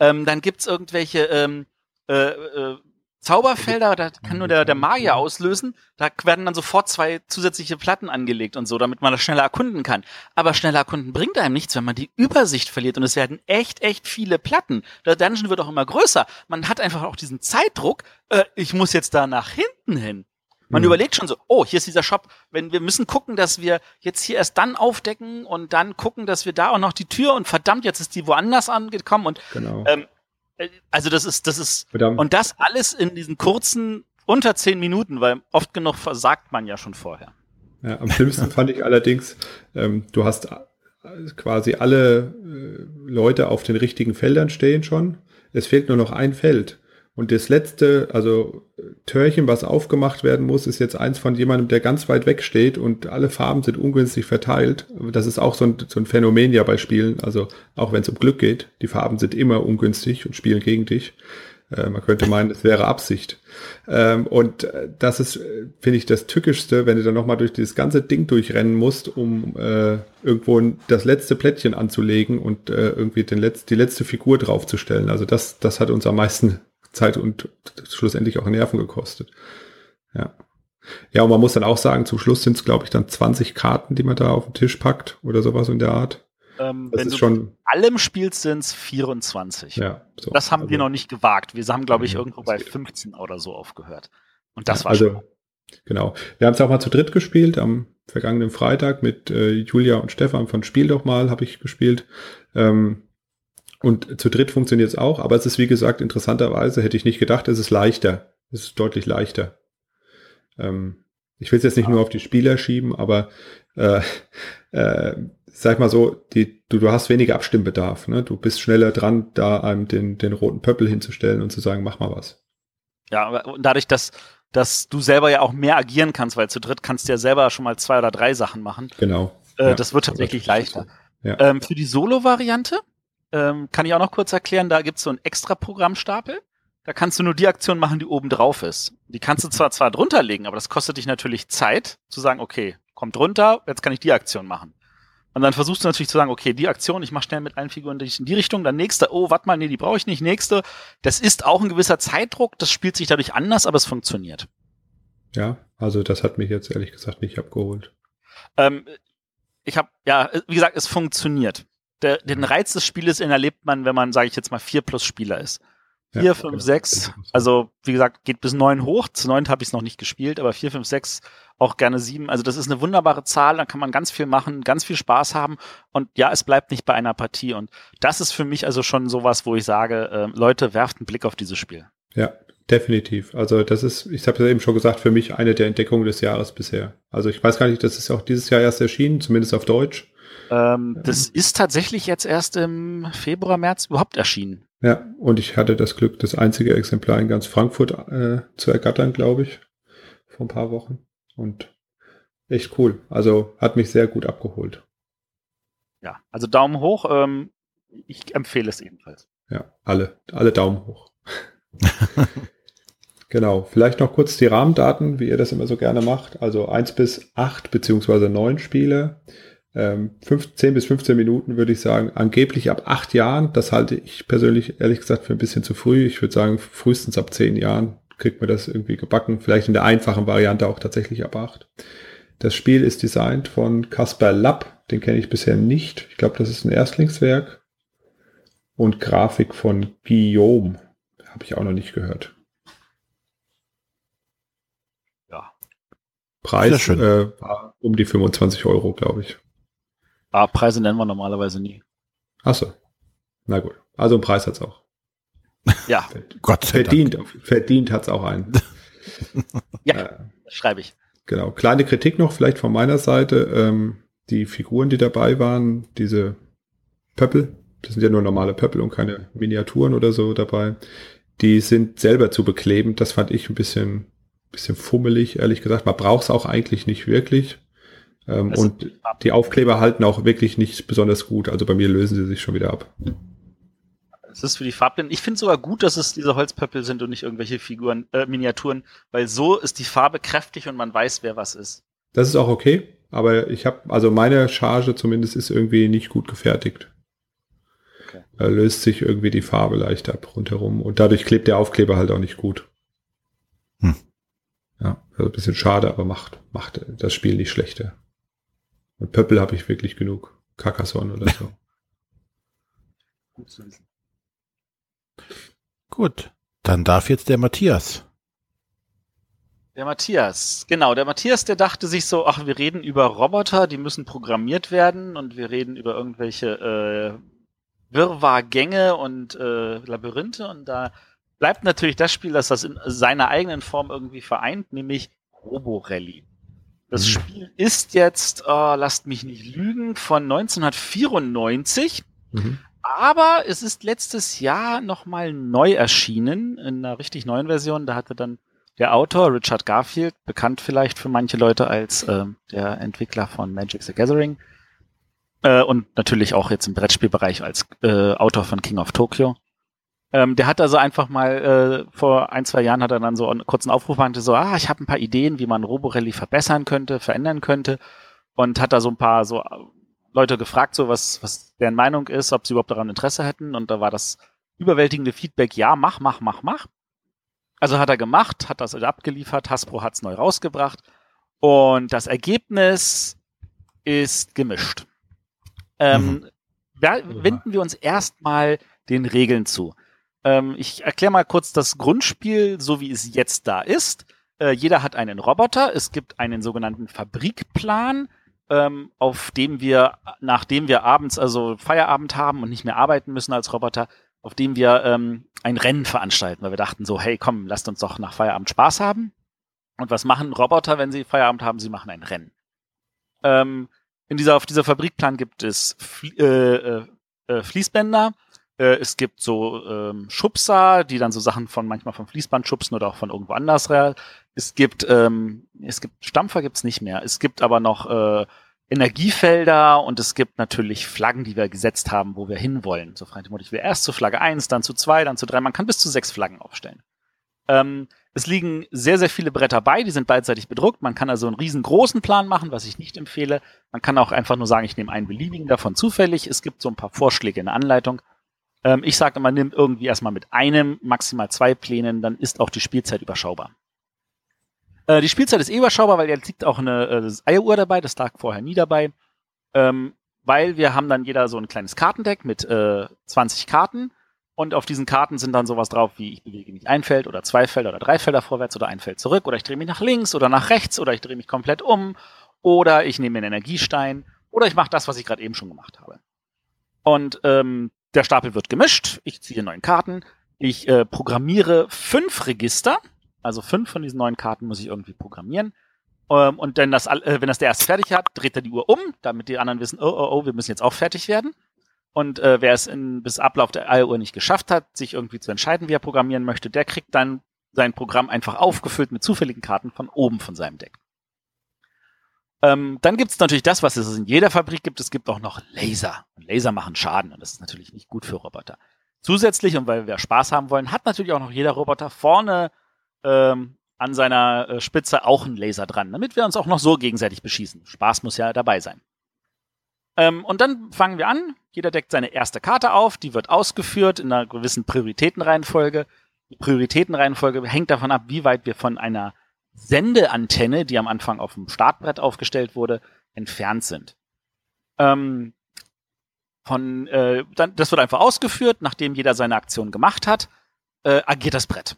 B: Ähm, dann gibt's irgendwelche ähm, äh, äh, Zauberfelder, da kann nur der, der Magier auslösen. Da werden dann sofort zwei zusätzliche Platten angelegt und so, damit man das schneller erkunden kann. Aber schneller erkunden bringt einem nichts, wenn man die Übersicht verliert und es werden echt, echt viele Platten. Der Dungeon wird auch immer größer. Man hat einfach auch diesen Zeitdruck, äh, ich muss jetzt da nach hinten hin. Man mhm. überlegt schon so, oh, hier ist dieser Shop. Wenn wir müssen gucken, dass wir jetzt hier erst dann aufdecken und dann gucken, dass wir da auch noch die Tür und verdammt, jetzt ist die woanders angekommen und genau. ähm, also das ist, das ist, Verdammt. und das alles in diesen kurzen, unter zehn Minuten, weil oft genug versagt man ja schon vorher.
C: Ja, am schlimmsten fand ich allerdings, ähm, du hast quasi alle äh, Leute auf den richtigen Feldern stehen schon. Es fehlt nur noch ein Feld. Und das letzte, also Törchen, was aufgemacht werden muss, ist jetzt eins von jemandem, der ganz weit weg steht und alle Farben sind ungünstig verteilt. Das ist auch so ein, so ein Phänomen ja bei Spielen. Also auch wenn es um Glück geht, die Farben sind immer ungünstig und spielen gegen dich. Äh, man könnte meinen, es wäre Absicht. Ähm, und äh, das ist, finde ich, das Tückischste, wenn du dann nochmal durch dieses ganze Ding durchrennen musst, um äh, irgendwo das letzte Plättchen anzulegen und äh, irgendwie den Letz-, die letzte Figur draufzustellen. Also das, das hat uns am meisten Zeit und schlussendlich auch Nerven gekostet. Ja. Ja, und man muss dann auch sagen, zum Schluss sind es, glaube ich, dann 20 Karten, die man da auf den Tisch packt oder sowas in der Art.
B: Ähm, das wenn du schon mit allem spielst, sind es 24.
C: Ja,
B: so. Das haben also, wir noch nicht gewagt. Wir haben, glaube ich, irgendwo bei 15 oder so aufgehört. Und das
C: ja,
B: war
C: also, schon. Genau. Wir haben es auch mal zu dritt gespielt am vergangenen Freitag mit äh, Julia und Stefan von Spiel doch mal habe ich gespielt. Ähm, und zu dritt funktioniert es auch, aber es ist wie gesagt interessanterweise hätte ich nicht gedacht, es ist leichter. Es ist deutlich leichter. Ähm, ich will es jetzt nicht nur auf die Spieler schieben, aber äh, äh, sag mal so, die, du, du hast weniger Abstimmbedarf. Ne? Du bist schneller dran, da einem den, den roten Pöppel hinzustellen und zu sagen, mach mal was.
B: Ja, und dadurch, dass, dass du selber ja auch mehr agieren kannst, weil zu dritt kannst du ja selber schon mal zwei oder drei Sachen machen.
C: Genau.
B: Äh, ja, das wird tatsächlich leichter. Ja. Ähm, für die Solo-Variante ähm, kann ich auch noch kurz erklären, da gibt's so einen extra Programmstapel. Da kannst du nur die Aktion machen, die oben drauf ist. Die kannst du zwar zwar drunter legen, aber das kostet dich natürlich Zeit, zu sagen, okay, kommt drunter, jetzt kann ich die Aktion machen. Und dann versuchst du natürlich zu sagen, okay, die Aktion, ich mache schnell mit allen Figuren in die Richtung, dann nächste, oh, warte mal, nee, die brauche ich nicht, nächste. Das ist auch ein gewisser Zeitdruck, das spielt sich dadurch anders, aber es funktioniert.
C: Ja, also das hat mich jetzt ehrlich gesagt nicht abgeholt.
B: Ähm, ich habe, ja, wie gesagt, es funktioniert. Der, den Reiz des Spieles erlebt man, wenn man, sage ich jetzt mal, vier plus Spieler ist. Vier, ja, fünf, sechs. Also, wie gesagt, geht bis neun hoch. Zu neun habe ich es noch nicht gespielt, aber vier, fünf, sechs, auch gerne sieben. Also, das ist eine wunderbare Zahl. Da kann man ganz viel machen, ganz viel Spaß haben. Und ja, es bleibt nicht bei einer Partie. Und das ist für mich also schon sowas, wo ich sage, äh, Leute, werft einen Blick auf dieses Spiel.
C: Ja, definitiv. Also, das ist, ich habe ja eben schon gesagt, für mich eine der Entdeckungen des Jahres bisher. Also, ich weiß gar nicht, das ist auch dieses Jahr erst erschienen, zumindest auf Deutsch.
B: Ähm, das ist tatsächlich jetzt erst im Februar, März überhaupt erschienen.
C: Ja, und ich hatte das Glück, das einzige Exemplar in ganz Frankfurt äh, zu ergattern, glaube ich, vor ein paar Wochen. Und echt cool. Also hat mich sehr gut abgeholt.
B: Ja, also Daumen hoch. Ähm, ich empfehle es ebenfalls.
C: Ja, alle, alle Daumen hoch. genau. Vielleicht noch kurz die Rahmendaten, wie ihr das immer so gerne macht. Also eins bis acht beziehungsweise neun Spiele ähm, 15 bis 15 Minuten würde ich sagen, angeblich ab acht Jahren. Das halte ich persönlich ehrlich gesagt für ein bisschen zu früh. Ich würde sagen, frühestens ab zehn Jahren kriegt man das irgendwie gebacken. Vielleicht in der einfachen Variante auch tatsächlich ab acht. Das Spiel ist designt von Caspar Lapp. Den kenne ich bisher nicht. Ich glaube, das ist ein Erstlingswerk. Und Grafik von Guillaume. Habe ich auch noch nicht gehört.
B: Ja.
C: Preis äh, war um die 25 Euro, glaube ich.
B: Ah, Preise nennen wir normalerweise nie.
C: Achso. Na gut. Also einen Preis hat's auch.
B: Ja.
C: Gott sei verdient, Dank. verdient hat's auch einen.
B: ja, äh, schreibe ich.
C: Genau. Kleine Kritik noch vielleicht von meiner Seite. Ähm, die Figuren, die dabei waren, diese Pöppel, das sind ja nur normale Pöppel und keine Miniaturen oder so dabei, die sind selber zu bekleben. Das fand ich ein bisschen, bisschen fummelig, ehrlich gesagt. Man braucht es auch eigentlich nicht wirklich. Ähm, und die Aufkleber halten auch wirklich nicht besonders gut. Also bei mir lösen sie sich schon wieder ab.
B: Es ist für die Farben. Ich finde sogar gut, dass es diese Holzpöppel sind und nicht irgendwelche Figuren, äh, Miniaturen, weil so ist die Farbe kräftig und man weiß, wer was ist.
C: Das ist auch okay, aber ich habe, also meine Charge zumindest ist irgendwie nicht gut gefertigt. Okay. Da löst sich irgendwie die Farbe leicht ab rundherum und dadurch klebt der Aufkleber halt auch nicht gut. Hm. Ja, also ein bisschen schade, aber macht, macht das Spiel nicht schlechter. Und Pöppel habe ich wirklich genug. Carcassonne oder so.
A: Gut zu wissen. Gut, dann darf jetzt der Matthias.
B: Der Matthias, genau. Der Matthias, der dachte sich so, ach, wir reden über Roboter, die müssen programmiert werden und wir reden über irgendwelche äh, Wirrwarrgänge und äh, Labyrinthe und da bleibt natürlich das Spiel, das das in seiner eigenen Form irgendwie vereint, nämlich Roborally. Das mhm. Spiel ist jetzt, oh, lasst mich nicht lügen, von 1994. Mhm. Aber es ist letztes Jahr nochmal neu erschienen, in einer richtig neuen Version. Da hatte dann der Autor Richard Garfield, bekannt vielleicht für manche Leute als äh, der Entwickler von Magic the Gathering äh, und natürlich auch jetzt im Brettspielbereich als äh, Autor von King of Tokyo, Ähm, der hat also einfach mal äh, vor ein, zwei Jahren hat er dann so einen kurzen Aufruf gemacht, so, ah, ich habe ein paar Ideen, wie man Roborally verbessern könnte, verändern könnte und hat da so ein paar so Leute gefragt, so was, was deren Meinung ist, ob sie überhaupt daran Interesse hätten und da war das überwältigende Feedback, ja, mach, mach, mach, mach. Also hat er gemacht, hat das abgeliefert, Hasbro hat's neu rausgebracht und das Ergebnis ist gemischt. Ähm, mhm. Wenden wir uns erstmal den Regeln zu. Ähm, ich erkläre mal kurz das Grundspiel, so wie es jetzt da ist. Äh, jeder hat einen Roboter. Es gibt einen sogenannten Fabrikplan, ähm, auf dem wir, nachdem wir abends also Feierabend haben und nicht mehr arbeiten müssen als Roboter, auf dem wir ähm, ein Rennen veranstalten, weil wir dachten so, hey, komm, lasst uns doch nach Feierabend Spaß haben. Und was machen Roboter, wenn sie Feierabend haben? Sie machen ein Rennen. Ähm, in dieser, auf dieser Fabrikplan gibt es Flie äh, äh, äh, Fließbänder, äh, es gibt so ähm, Schubser, die dann so Sachen von manchmal vom Fließband schubsen oder auch von irgendwo anders. Es gibt ähm, es gibt Stampfer gibt's nicht mehr. Es gibt aber noch äh, Energiefelder und es gibt natürlich Flaggen, die wir gesetzt haben, wo wir hinwollen. So frei ich will erst zu Flagge eins, dann zu zwei, dann zu drei. Man kann bis zu sechs Flaggen aufstellen. Ähm, es liegen sehr, sehr viele Bretter bei, die sind beidseitig bedruckt. Man kann also einen riesengroßen Plan machen, was ich nicht empfehle. Man kann auch einfach nur sagen, ich nehme einen beliebigen davon zufällig. Es gibt so ein paar Vorschläge in der Anleitung. Ähm, ich sage immer, nimmt irgendwie erstmal mit einem, maximal zwei Plänen, dann ist auch die Spielzeit überschaubar. Äh, die Spielzeit ist eh überschaubar, weil jetzt liegt auch eine äh, Eieruhr dabei, das lag vorher nie dabei. Ähm, weil wir haben dann jeder so ein kleines Kartendeck mit äh, 20 Karten und auf diesen Karten sind dann sowas drauf wie ich bewege mich ein Feld oder zwei Felder oder drei Felder vorwärts oder ein Feld zurück oder ich drehe mich nach links oder nach rechts oder ich drehe mich komplett um oder ich nehme einen Energiestein oder ich mache das, was ich gerade eben schon gemacht habe. Und ähm, der Stapel wird gemischt, ich ziehe neun Karten, ich äh, programmiere fünf Register, also fünf von diesen neun Karten muss ich irgendwie programmieren. Ähm, und dann das, äh, wenn das der erste fertig hat, dreht er die Uhr um, damit die anderen wissen, oh, oh, oh, wir müssen jetzt auch fertig werden. Und äh, wer es in, bis Ablauf der Eieruhr nicht geschafft hat, sich irgendwie zu entscheiden, wie er programmieren möchte, der kriegt dann sein Programm einfach aufgefüllt mit zufälligen Karten von oben von seinem Deck. Ähm, dann gibt es natürlich das, was es in jeder Fabrik gibt. Es gibt auch noch Laser. Und Laser machen Schaden und das ist natürlich nicht gut für Roboter. Zusätzlich, und weil wir Spaß haben wollen, hat natürlich auch noch jeder Roboter vorne ähm, an seiner äh, Spitze auch einen Laser dran, damit wir uns auch noch so gegenseitig beschießen. Spaß muss ja dabei sein. Ähm, und dann fangen wir an. Jeder deckt seine erste Karte auf, die wird ausgeführt in einer gewissen Prioritätenreihenfolge. Die Prioritätenreihenfolge hängt davon ab, wie weit wir von einer Sendeantenne, die am Anfang auf dem Startbrett aufgestellt wurde, entfernt sind. Ähm, von, äh, dann, das wird einfach ausgeführt, nachdem jeder seine Aktion gemacht hat, äh, agiert das Brett.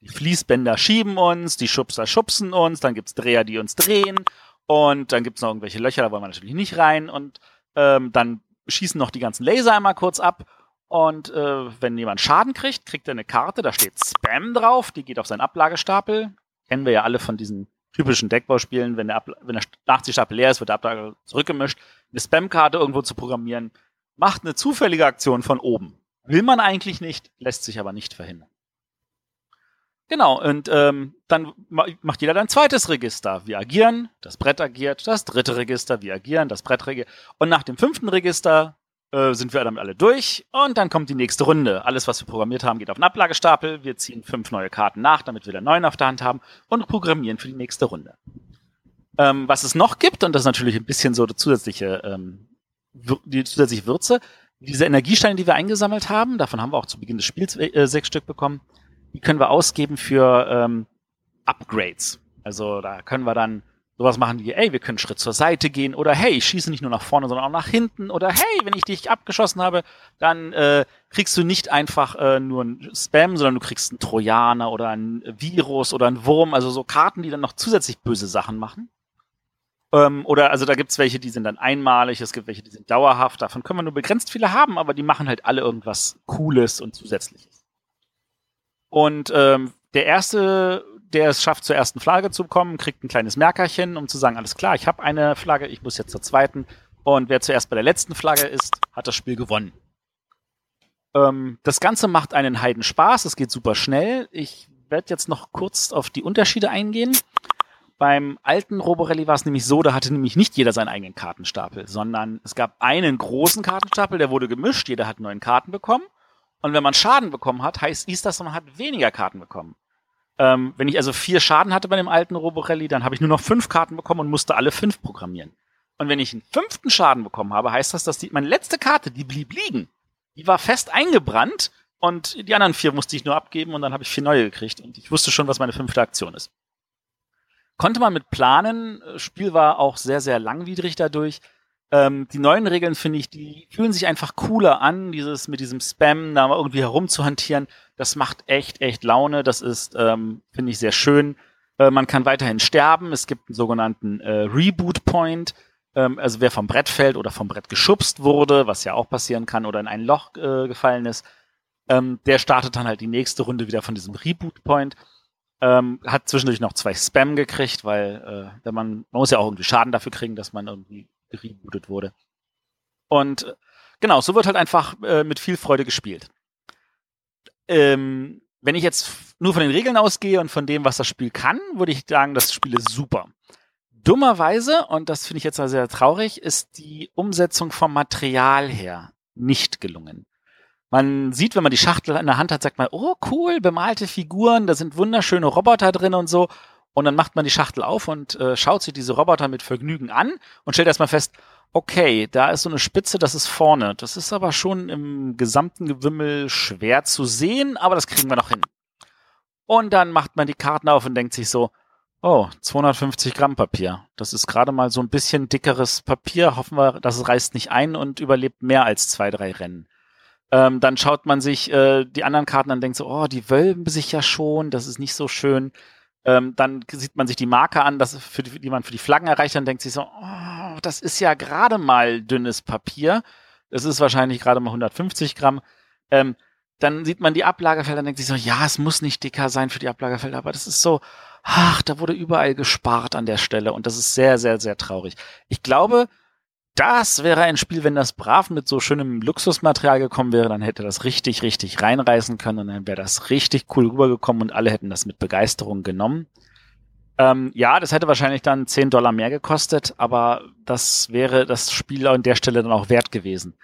B: Die Fließbänder schieben uns, die Schubser schubsen uns, dann gibt's Dreher, die uns drehen und dann gibt's noch irgendwelche Löcher, da wollen wir natürlich nicht rein und ähm, dann schießen noch die ganzen Laser einmal kurz ab. Und äh, wenn jemand Schaden kriegt, kriegt er eine Karte, da steht Spam drauf, die geht auf seinen Ablagestapel. Kennen wir ja alle von diesen typischen Deckbauspielen, wenn der, Abla wenn der Nachziehstapel leer ist, wird der Ablage zurückgemischt. Eine Spam-Karte irgendwo zu programmieren, macht eine zufällige Aktion von oben. Will man eigentlich nicht, lässt sich aber nicht verhindern. Genau, und ähm, dann macht jeder ein zweites Register. Wir agieren, das Brett agiert, das dritte Register, wir agieren, das Brett agiert. Und nach dem fünften Register äh, sind wir damit alle durch und dann kommt die nächste Runde. Alles, was wir programmiert haben, geht auf den Ablagestapel. Wir ziehen fünf neue Karten nach, damit wir dann neun auf der Hand haben und programmieren für die nächste Runde. Ähm, was es noch gibt, und das ist natürlich ein bisschen so die zusätzliche, ähm, die zusätzliche Würze, diese Energiesteine, die wir eingesammelt haben, davon haben wir auch zu Beginn des Spiels äh, sechs Stück bekommen, die können wir ausgeben für ähm, Upgrades. Also da können wir dann sowas machen wie, ey, wir können einen Schritt zur Seite gehen oder hey, ich schieße nicht nur nach vorne, sondern auch nach hinten oder hey, wenn ich dich abgeschossen habe, dann äh, kriegst du nicht einfach äh, nur ein Spam, sondern du kriegst einen Trojaner oder ein Virus oder ein Wurm, also so Karten, die dann noch zusätzlich böse Sachen machen. Ähm, oder also da gibt's welche, die sind dann einmalig, es gibt welche, die sind dauerhaft, davon können wir nur begrenzt viele haben, aber die machen halt alle irgendwas Cooles und Zusätzliches. Und ähm, der erste, der es schafft, zur ersten Flagge zu kommen, kriegt ein kleines Merkerchen, um zu sagen, alles klar, ich habe eine Flagge, ich muss jetzt zur zweiten. Und wer zuerst bei der letzten Flagge ist, hat das Spiel gewonnen. Ähm, das Ganze macht einen Heiden Spaß, es geht super schnell. Ich werde jetzt noch kurz auf die Unterschiede eingehen. Beim alten Roborelli war es nämlich so, da hatte nämlich nicht jeder seinen eigenen Kartenstapel, sondern es gab einen großen Kartenstapel, der wurde gemischt, jeder hat neun Karten bekommen. Und wenn man Schaden bekommen hat, heißt hieß das, man hat weniger Karten bekommen. Ähm, wenn ich also vier Schaden hatte bei dem alten Roborelli, dann habe ich nur noch fünf Karten bekommen und musste alle fünf programmieren. Und wenn ich einen fünften Schaden bekommen habe, heißt das, dass die, meine letzte Karte, die blieb liegen. Die war fest eingebrannt und die anderen vier musste ich nur abgeben und dann habe ich vier neue gekriegt und ich wusste schon, was meine fünfte Aktion ist. Konnte man mit planen, Spiel war auch sehr, sehr langwidrig dadurch. Ähm, die neuen Regeln, finde ich, die fühlen sich einfach cooler an, dieses mit diesem Spam da irgendwie herumzuhantieren. Das macht echt, echt Laune. Das ist, ähm, finde ich, sehr schön. Äh, man kann weiterhin sterben. Es gibt einen sogenannten äh, Reboot Point. Ähm, also wer vom Brett fällt oder vom Brett geschubst wurde, was ja auch passieren kann, oder in ein Loch äh, gefallen ist, ähm, der startet dann halt die nächste Runde wieder von diesem Reboot Point. Ähm, hat zwischendurch noch zwei Spam gekriegt, weil äh, wenn man, man muss ja auch irgendwie Schaden dafür kriegen, dass man irgendwie gerebootet wurde. Und äh, genau, so wird halt einfach äh, mit viel Freude gespielt. Ähm, wenn ich jetzt nur von den Regeln ausgehe und von dem, was das Spiel kann, würde ich sagen, das Spiel ist super. Dummerweise, und das finde ich jetzt sehr traurig, ist die Umsetzung vom Material her nicht gelungen. Man sieht, wenn man die Schachtel in der Hand hat, sagt man, oh cool, bemalte Figuren, da sind wunderschöne Roboter drin und so. Und dann macht man die Schachtel auf und äh, schaut sich diese Roboter mit Vergnügen an und stellt erstmal fest, okay, da ist so eine Spitze, das ist vorne. Das ist aber schon im gesamten Gewimmel schwer zu sehen, aber das kriegen wir noch hin. Und dann macht man die Karten auf und denkt sich so, oh, 250 Gramm Papier. Das ist gerade mal so ein bisschen dickeres Papier. Hoffen wir, dass es reißt nicht ein und überlebt mehr als zwei, drei Rennen. Ähm, dann schaut man sich äh, die anderen Karten an und denkt so, oh, die wölben sich ja schon, das ist nicht so schön. Ähm, dann sieht man sich die Marke an, das für die, die man für die Flaggen erreicht, dann denkt sich so, oh, das ist ja gerade mal dünnes Papier. Das ist wahrscheinlich gerade mal 150 Gramm. Ähm, dann sieht man die Ablagerfelder und denkt sich so, ja, es muss nicht dicker sein für die Ablagerfelder, aber das ist so, ach, da wurde überall gespart an der Stelle und das ist sehr, sehr, sehr traurig. Ich glaube, das wäre ein Spiel, wenn das brav mit so schönem Luxusmaterial gekommen wäre, dann hätte das richtig, richtig reinreißen können und dann wäre das richtig cool rübergekommen und alle hätten das mit Begeisterung genommen. Ähm, ja, das hätte wahrscheinlich dann 10 Dollar mehr gekostet, aber das wäre das Spiel an der Stelle dann auch wert gewesen.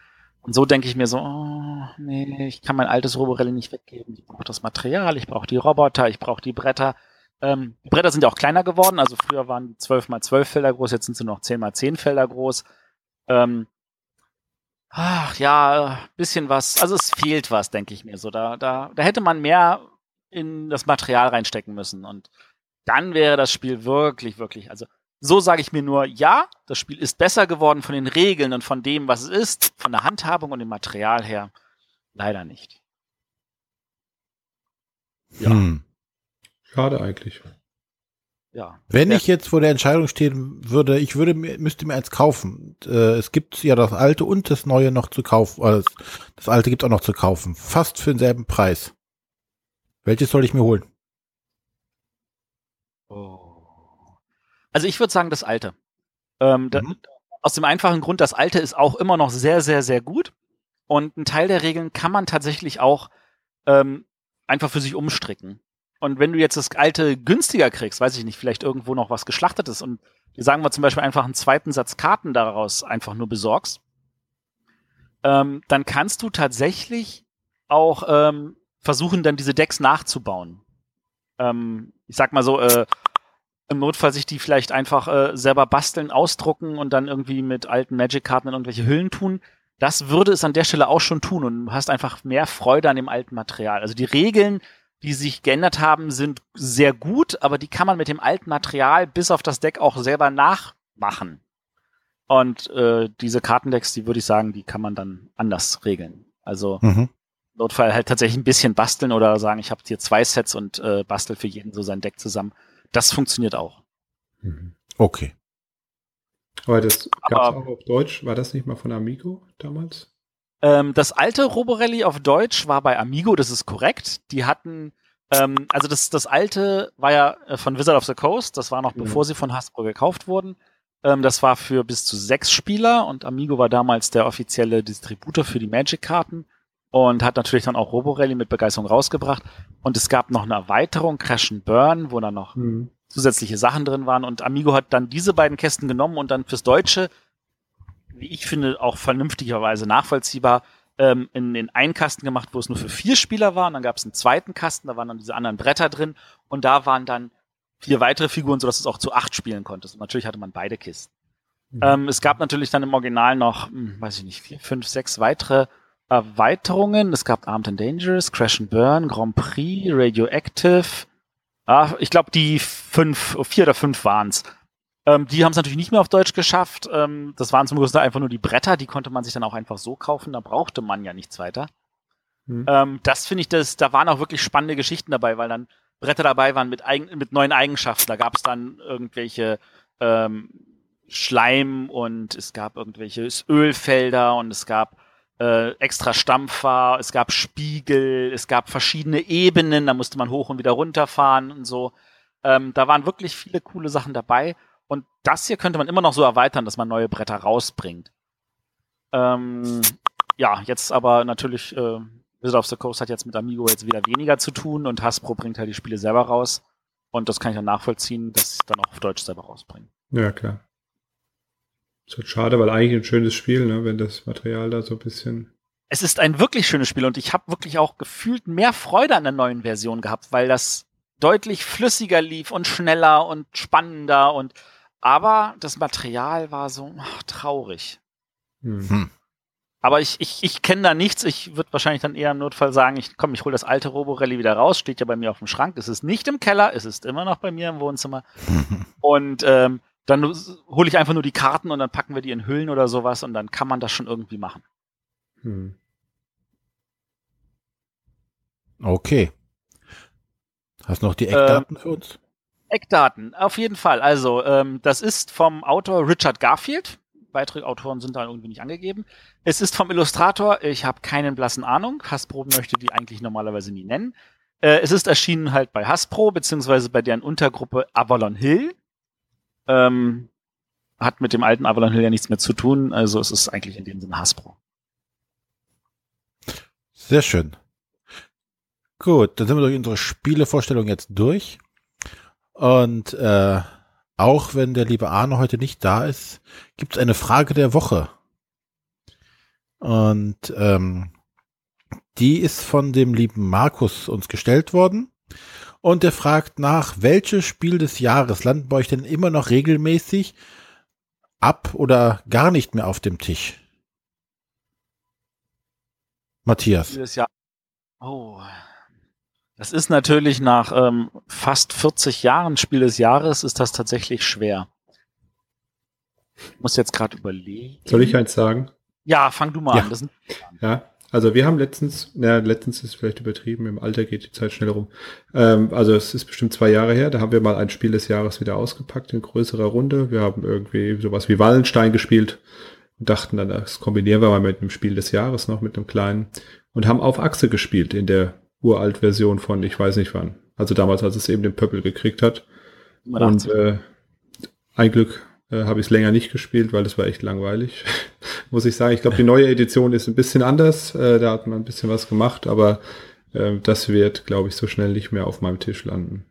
B: Und so denke ich mir so, oh, nee, ich kann mein altes Roborelli nicht weggeben. Ich brauche das Material, ich brauche die Roboter, ich brauche die Bretter. Ähm, die Bretter sind ja auch kleiner geworden, also früher waren die 12 mal 12 Felder groß, jetzt sind sie noch 10 mal 10 Felder groß. Ähm, ach ja, bisschen was. Also es fehlt was, denke ich mir so. Da, da, da hätte man mehr in das Material reinstecken müssen. Und dann wäre das Spiel wirklich, wirklich, also so sage ich mir nur, ja, das Spiel ist besser geworden von den Regeln und von dem, was es ist, von der Handhabung und dem Material her. Leider nicht.
C: Ja. Hm. Schade eigentlich
A: ja. Wenn ich jetzt vor der Entscheidung stehen würde, ich würde mir, müsste mir eins kaufen. Äh, es gibt ja das alte und das neue noch zu kaufen. Also das alte gibt auch noch zu kaufen. Fast für denselben Preis. Welches soll ich mir holen?
B: Oh. Also ich würde sagen das alte. Ähm, mhm. da, aus dem einfachen Grund, das alte ist auch immer noch sehr, sehr, sehr gut. Und ein Teil der Regeln kann man tatsächlich auch ähm, einfach für sich umstricken. Und wenn du jetzt das alte günstiger kriegst, weiß ich nicht, vielleicht irgendwo noch was geschlachtetes und sagen wir zum Beispiel einfach einen zweiten Satz Karten daraus einfach nur besorgst, ähm, dann kannst du tatsächlich auch ähm, versuchen, dann diese Decks nachzubauen. Ähm, ich sag mal so, äh, im Notfall sich die vielleicht einfach äh, selber basteln, ausdrucken und dann irgendwie mit alten Magic-Karten in irgendwelche Hüllen tun. Das würde es an der Stelle auch schon tun und du hast einfach mehr Freude an dem alten Material. Also die Regeln die sich geändert haben, sind sehr gut, aber die kann man mit dem alten Material bis auf das Deck auch selber nachmachen. Und äh, diese Kartendecks, die würde ich sagen, die kann man dann anders regeln. Also mhm. Notfall halt tatsächlich ein bisschen basteln oder sagen, ich habe hier zwei Sets und äh, bastel für jeden so sein Deck zusammen. Das funktioniert auch.
A: Mhm. Okay.
C: Aber das gab es auch auf Deutsch. War das nicht mal von Amigo damals?
B: Ähm, das alte Roborelli auf Deutsch war bei Amigo, das ist korrekt. Die hatten, ähm, also das, das alte war ja äh, von Wizard of the Coast, das war noch mhm. bevor sie von Hasbro gekauft wurden. Ähm, das war für bis zu sechs Spieler und Amigo war damals der offizielle Distributor für die Magic-Karten und hat natürlich dann auch Roborelli mit Begeisterung rausgebracht. Und es gab noch eine Erweiterung, Crash and Burn, wo dann noch mhm. zusätzliche Sachen drin waren. Und Amigo hat dann diese beiden Kästen genommen und dann fürs Deutsche wie ich finde, auch vernünftigerweise nachvollziehbar, ähm, in den einen Kasten gemacht, wo es nur für vier Spieler war. Und dann gab es einen zweiten Kasten, da waren dann diese anderen Bretter drin. Und da waren dann vier weitere Figuren, sodass du es auch zu acht spielen konntest. Und natürlich hatte man beide Kisten. Mhm. Ähm, es gab natürlich dann im Original noch, hm, weiß ich nicht, vier, fünf, sechs weitere Erweiterungen. Es gab Armed and Dangerous, Crash and Burn, Grand Prix, Radioactive. Ah, ich glaube, die fünf, vier oder fünf waren's. Ähm, die haben es natürlich nicht mehr auf Deutsch geschafft. Ähm, das waren zum Größten einfach nur die Bretter, die konnte man sich dann auch einfach so kaufen. Da brauchte man ja nichts weiter. Mhm. Ähm, das finde ich, das, da waren auch wirklich spannende Geschichten dabei, weil dann Bretter dabei waren mit, eigen, mit neuen Eigenschaften. Da gab es dann irgendwelche ähm, Schleim und es gab irgendwelche Ölfelder und es gab äh, extra Stampfer, es gab Spiegel, es gab verschiedene Ebenen, da musste man hoch und wieder runterfahren und so. Ähm, da waren wirklich viele coole Sachen dabei. Und das hier könnte man immer noch so erweitern, dass man neue Bretter rausbringt. Ähm, ja, jetzt aber natürlich, äh, Wizard of the Coast hat jetzt mit Amigo jetzt wieder weniger zu tun und Hasbro bringt halt die Spiele selber raus. Und das kann ich dann nachvollziehen, dass sie dann auch auf Deutsch selber rausbringen.
C: Ja, klar. Ist halt schade, weil eigentlich ein schönes Spiel, ne, wenn das Material da so ein bisschen.
B: Es ist ein wirklich schönes Spiel und ich habe wirklich auch gefühlt mehr Freude an der neuen Version gehabt, weil das deutlich flüssiger lief und schneller und spannender und aber das Material war so ach, traurig. Hm. hm. Aber ich, ich, ich kenne da nichts. Ich würde wahrscheinlich dann eher im Notfall sagen, ich komm, ich hole das alte Roborelli wieder raus, steht ja bei mir auf dem Schrank. Es ist nicht im Keller, es ist immer noch bei mir im Wohnzimmer. und ähm, dann hole ich einfach nur die Karten und dann packen wir die in Hüllen oder sowas und dann kann man das schon irgendwie machen. Hm.
A: Okay. Hast du noch die Eckdaten ähm, für uns?
B: Eckdaten, auf jeden Fall. Also, ähm, das ist vom Autor Richard Garfield. Weitere Autoren sind da irgendwie nicht angegeben. Es ist vom Illustrator, ich habe keinen blassen Ahnung. Hasbro möchte die eigentlich normalerweise nie nennen. Äh, es ist erschienen halt bei Hasbro, beziehungsweise bei deren Untergruppe Avalon Hill. Ähm, hat mit dem alten Avalon Hill ja nichts mehr zu tun, also es ist eigentlich in dem Sinne Hasbro.
A: Sehr schön. Gut, dann sind wir durch unsere Spielevorstellung jetzt durch. Und äh, auch wenn der liebe Arne heute nicht da ist, gibt es eine Frage der Woche. Und ähm, die ist von dem lieben Markus uns gestellt worden. Und der fragt nach, welches Spiel des Jahres landen bei euch denn immer noch regelmäßig ab oder gar nicht mehr auf dem Tisch? Matthias.
B: Oh, das ist natürlich nach ähm, fast 40 Jahren Spiel des Jahres ist das tatsächlich schwer. Ich muss jetzt gerade überlegen.
C: Soll ich eins sagen?
B: Ja, fang du mal
C: ja.
B: an.
C: Ja, also wir haben letztens, na, letztens ist vielleicht übertrieben, im Alter geht die Zeit schneller rum. Ähm, also es ist bestimmt zwei Jahre her, da haben wir mal ein Spiel des Jahres wieder ausgepackt in größerer Runde. Wir haben irgendwie sowas wie Wallenstein gespielt und dachten dann, das kombinieren wir mal mit einem Spiel des Jahres noch, mit einem kleinen und haben auf Achse gespielt in der Uralt-Version von ich weiß nicht wann. Also damals, als es eben den Pöppel gekriegt hat. Und äh, ein Glück äh, habe ich es länger nicht gespielt, weil das war echt langweilig. Muss ich sagen. Ich glaube, die neue Edition ist ein bisschen anders. Äh, da hat man ein bisschen was gemacht, aber äh, das wird, glaube ich, so schnell nicht mehr auf meinem Tisch landen.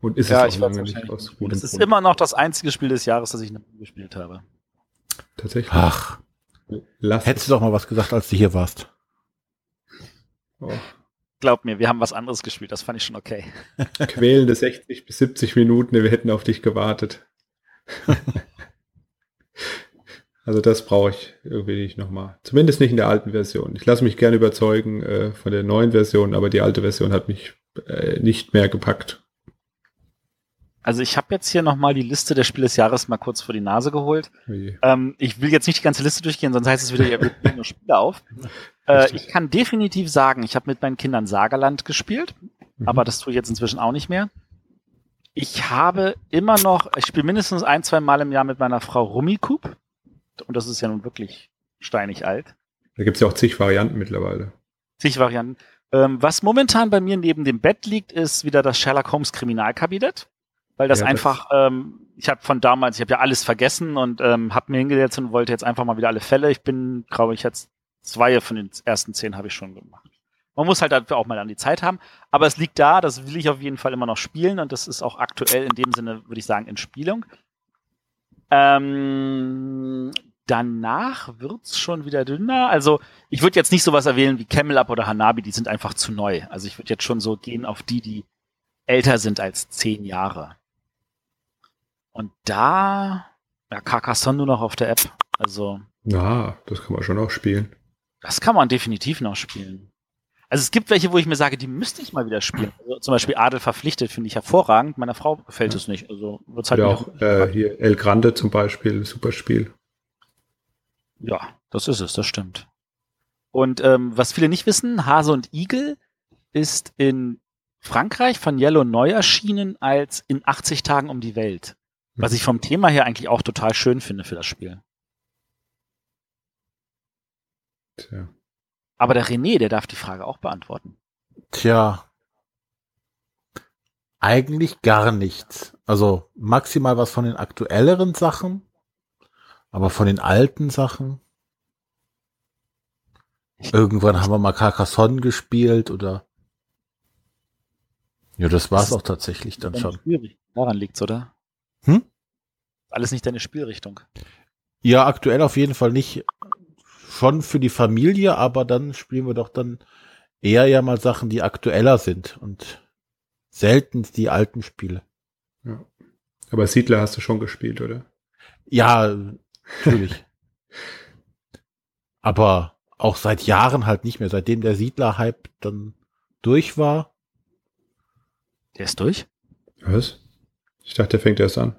B: Und ist ja, es auch lange nicht aus gutem Es ist Grund. immer noch das einzige Spiel des Jahres, das ich noch gespielt habe.
A: Tatsächlich. Ach. Lass Hättest du doch mal was gesagt, als du hier warst.
B: Oh glaub mir, wir haben was anderes gespielt, das fand ich schon okay.
C: Quälende 60 bis 70 Minuten, wir hätten auf dich gewartet. also das brauche ich irgendwie nicht nochmal. Zumindest nicht in der alten Version. Ich lasse mich gerne überzeugen äh, von der neuen Version, aber die alte Version hat mich äh, nicht mehr gepackt.
B: Also ich habe jetzt hier nochmal die Liste der Spiele des Jahres mal kurz vor die Nase geholt. Ähm, ich will jetzt nicht die ganze Liste durchgehen, sonst heißt es wieder, ihr nur Spiele auf. Äh, ich kann definitiv sagen, ich habe mit meinen Kindern Sagerland gespielt, mhm. aber das tue ich jetzt inzwischen auch nicht mehr. Ich habe immer noch, ich spiele mindestens ein, zwei Mal im Jahr mit meiner Frau Rummikub. Und das ist ja nun wirklich steinig alt.
C: Da gibt's ja auch zig Varianten mittlerweile.
B: Zig Varianten. Ähm, was momentan bei mir neben dem Bett liegt, ist wieder das Sherlock Holmes Kriminalkabinett. Weil das ja, einfach, das ähm, ich habe von damals, ich habe ja alles vergessen und ähm, habe mir hingesetzt und wollte jetzt einfach mal wieder alle Fälle. Ich bin, glaube ich, jetzt Zwei von den ersten zehn habe ich schon gemacht. Man muss halt dafür auch mal an die Zeit haben. Aber es liegt da, das will ich auf jeden Fall immer noch spielen und das ist auch aktuell in dem Sinne, würde ich sagen, in Spielung. Ähm, danach wird's schon wieder dünner. Also ich würde jetzt nicht sowas erwähnen wie Camel Up oder Hanabi, die sind einfach zu neu. Also ich würde jetzt schon so gehen auf die, die älter sind als zehn Jahre. Und da, ja, Carcassonne nur noch auf der App. Also.
C: Na, das kann man schon auch spielen.
B: Das kann man definitiv noch spielen. Also es gibt welche, wo ich mir sage, die müsste ich mal wieder spielen. Also zum Beispiel Adel verpflichtet finde ich hervorragend. Meiner Frau gefällt ja. es nicht. Also wird's halt
C: ja auch äh, hier El Grande zum Beispiel, super Spiel.
B: Ja, das ist es, das stimmt. Und ähm, was viele nicht wissen, Hase und Igel ist in Frankreich von Yellow neu erschienen als in 80 Tagen um die Welt. Was ich vom Thema her eigentlich auch total schön finde für das Spiel. Tja. Aber der René, der darf die Frage auch beantworten.
A: Tja. Eigentlich gar nichts. Also maximal was von den aktuelleren Sachen, aber von den alten Sachen. Irgendwann haben wir mal Carcassonne gespielt oder. Ja, das war's das auch tatsächlich dann schon.
B: Schwierig. Daran liegt's, oder?
A: Hm?
B: Alles nicht deine Spielrichtung.
A: Ja, aktuell auf jeden Fall nicht. Schon für die Familie, aber dann spielen wir doch dann eher ja mal Sachen, die aktueller sind und selten die alten Spiele.
C: Ja. Aber Siedler hast du schon gespielt, oder?
A: Ja, natürlich. aber auch seit Jahren halt nicht mehr, seitdem der Siedler-Hype dann durch war.
B: Der ist durch?
C: Was? Ich dachte, der fängt erst an.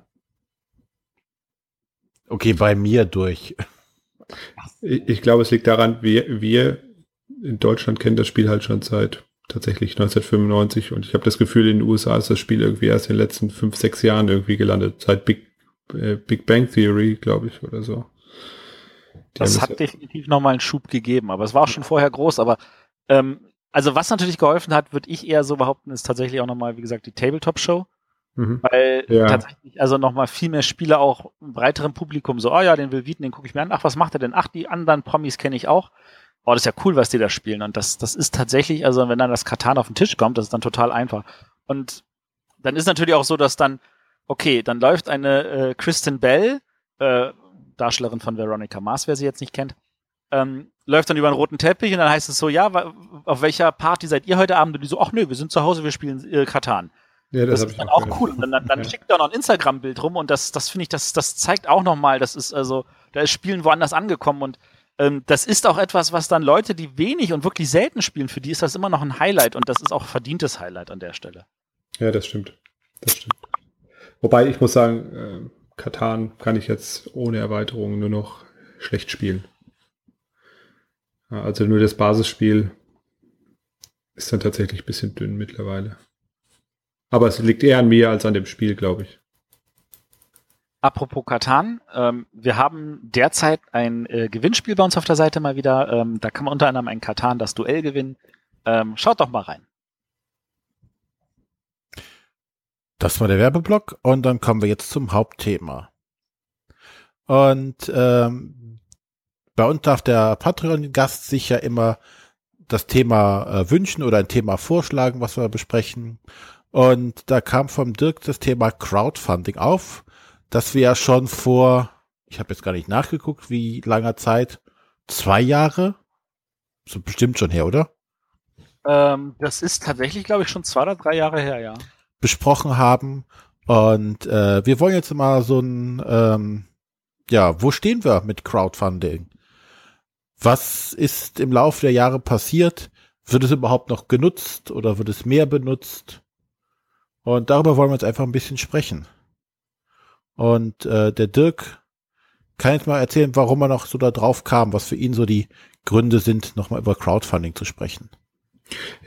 A: Okay, bei mir durch.
C: Ich, ich glaube, es liegt daran, wir, wir in Deutschland kennen das Spiel halt schon seit tatsächlich 1995 und ich habe das Gefühl, in den USA ist das Spiel irgendwie erst in den letzten fünf, sechs Jahren irgendwie gelandet. Seit Big, äh, Big Bang Theory, glaube ich, oder so.
B: Die das hat das definitiv nochmal einen Schub gegeben, aber es war auch schon vorher groß, aber ähm, also was natürlich geholfen hat, würde ich eher so behaupten, ist tatsächlich auch nochmal, wie gesagt, die Tabletop-Show. Mhm. Weil ja. tatsächlich also nochmal viel mehr Spieler auch im breiteren Publikum so, oh ja, den Will Wieten, den gucke ich mir an. Ach, was macht er denn? Ach, die anderen Promis kenne ich auch. Oh, das ist ja cool, was die da spielen. Und das, das ist tatsächlich, also wenn dann das Katan auf den Tisch kommt, das ist dann total einfach. Und dann ist natürlich auch so, dass dann, okay, dann läuft eine äh, Kristen Bell, äh, Darstellerin von Veronica Mars, wer sie jetzt nicht kennt, ähm, läuft dann über einen roten Teppich und dann heißt es so, ja, auf welcher Party seid ihr heute Abend? Und die so, ach nö, wir sind zu Hause, wir spielen äh, Katan. Ja, das, das ist dann auch gehört. cool. Und dann, dann ja. schickt er noch ein Instagram-Bild rum und das, das finde ich, das, das zeigt auch nochmal, das ist also, da ist Spielen woanders angekommen und ähm, das ist auch etwas, was dann Leute, die wenig und wirklich selten spielen, für die ist das immer noch ein Highlight und das ist auch verdientes Highlight an der Stelle.
C: Ja, das stimmt. Das stimmt. Wobei ich muss sagen, äh, Katan kann ich jetzt ohne Erweiterung nur noch schlecht spielen. Also nur das Basisspiel ist dann tatsächlich ein bisschen dünn mittlerweile. Aber es liegt eher an mir als an dem Spiel, glaube ich.
B: Apropos Katan, ähm, wir haben derzeit ein äh, Gewinnspiel bei uns auf der Seite mal wieder. Ähm, da kann man unter anderem ein Katan das Duell gewinnen. Ähm, schaut doch mal rein.
A: Das war der Werbeblock und dann kommen wir jetzt zum Hauptthema. Und ähm, bei uns darf der Patreon-Gast sich ja immer das Thema äh, wünschen oder ein Thema vorschlagen, was wir besprechen. Und da kam vom Dirk das Thema Crowdfunding auf, dass wir ja schon vor, ich habe jetzt gar nicht nachgeguckt, wie langer Zeit, zwei Jahre, so bestimmt schon her, oder?
B: Ähm, das ist tatsächlich, glaube ich, schon zwei oder drei Jahre her, ja.
A: Besprochen haben. Und äh, wir wollen jetzt mal so ein, ähm, ja, wo stehen wir mit Crowdfunding? Was ist im Laufe der Jahre passiert? Wird es überhaupt noch genutzt oder wird es mehr benutzt? Und darüber wollen wir jetzt einfach ein bisschen sprechen. Und äh, der Dirk kann jetzt mal erzählen, warum er noch so da drauf kam, was für ihn so die Gründe sind, nochmal über Crowdfunding zu sprechen.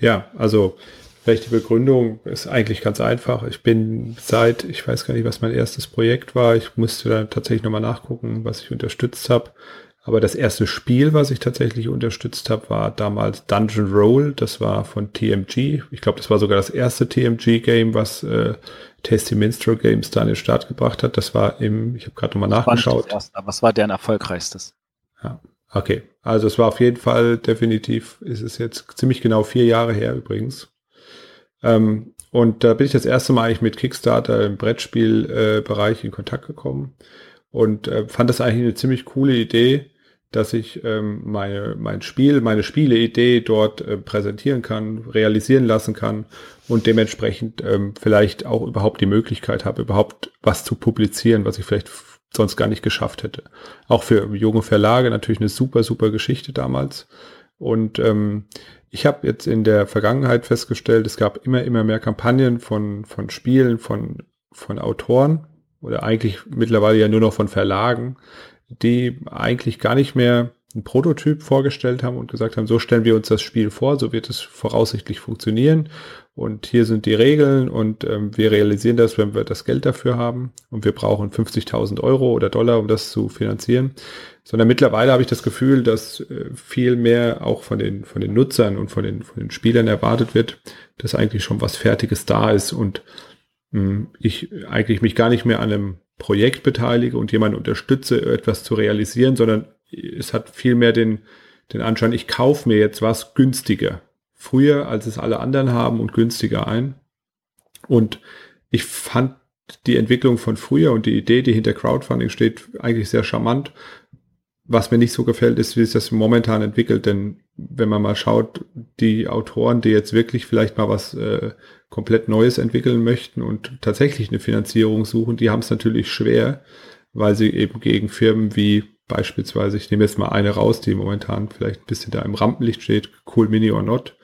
C: Ja, also vielleicht die Begründung ist eigentlich ganz einfach. Ich bin seit, ich weiß gar nicht, was mein erstes Projekt war. Ich musste da tatsächlich nochmal nachgucken, was ich unterstützt habe. Aber das erste Spiel, was ich tatsächlich unterstützt habe, war damals Dungeon Roll. Das war von TMG. Ich glaube, das war sogar das erste TMG-Game, was äh, Tasty Minstrel Games da in den Start gebracht hat. Das war im, ich habe gerade nochmal nachgeschaut.
B: Erste, aber was war deren erfolgreichstes?
C: Ja, okay. Also es war auf jeden Fall definitiv, ist es jetzt ziemlich genau vier Jahre her übrigens. Ähm, und da bin ich das erste Mal eigentlich mit Kickstarter im Brettspielbereich äh, in Kontakt gekommen. und äh, fand das eigentlich eine ziemlich coole Idee, dass ich ähm, meine, mein Spiel, meine Spieleidee dort äh, präsentieren kann, realisieren lassen kann und dementsprechend ähm, vielleicht auch überhaupt die Möglichkeit habe, überhaupt was zu publizieren, was ich vielleicht sonst gar nicht geschafft hätte. Auch für junge Verlage natürlich eine super, super Geschichte damals. Und ähm, ich habe jetzt in der Vergangenheit festgestellt, es gab immer, immer mehr Kampagnen von, von Spielen, von, von Autoren oder eigentlich mittlerweile ja nur noch von Verlagen, die eigentlich gar nicht mehr einen Prototyp vorgestellt haben und gesagt haben, so stellen wir uns das Spiel vor, so wird es voraussichtlich funktionieren. Und hier sind die Regeln und ähm, wir realisieren das, wenn wir das Geld dafür haben. Und wir brauchen 50.000 Euro oder Dollar, um das zu finanzieren, sondern mittlerweile habe ich das Gefühl, dass äh, viel mehr auch von den, von den Nutzern und von den, von den Spielern erwartet wird, dass eigentlich schon was Fertiges da ist. Und mh, hm, ich eigentlich mich gar nicht mehr an einem Projekt beteilige und jemanden unterstütze, etwas zu realisieren, sondern es hat vielmehr den, den Anschein, ich kaufe mir jetzt was günstiger. Früher, als es alle anderen haben und günstiger ein. Und ich fand die Entwicklung von früher und die Idee, die hinter Crowdfunding steht, eigentlich sehr charmant. Was mir nicht so gefällt, ist, wie es das momentan entwickelt, denn wenn man mal schaut, die Autoren, die jetzt wirklich vielleicht mal was äh, komplett Neues entwickeln möchten und tatsächlich eine Finanzierung suchen, die haben es natürlich schwer, weil sie eben gegen Firmen wie beispielsweise, ich nehme jetzt mal eine raus, die momentan vielleicht ein bisschen da im Rampenlicht steht, Cool Mini or Not,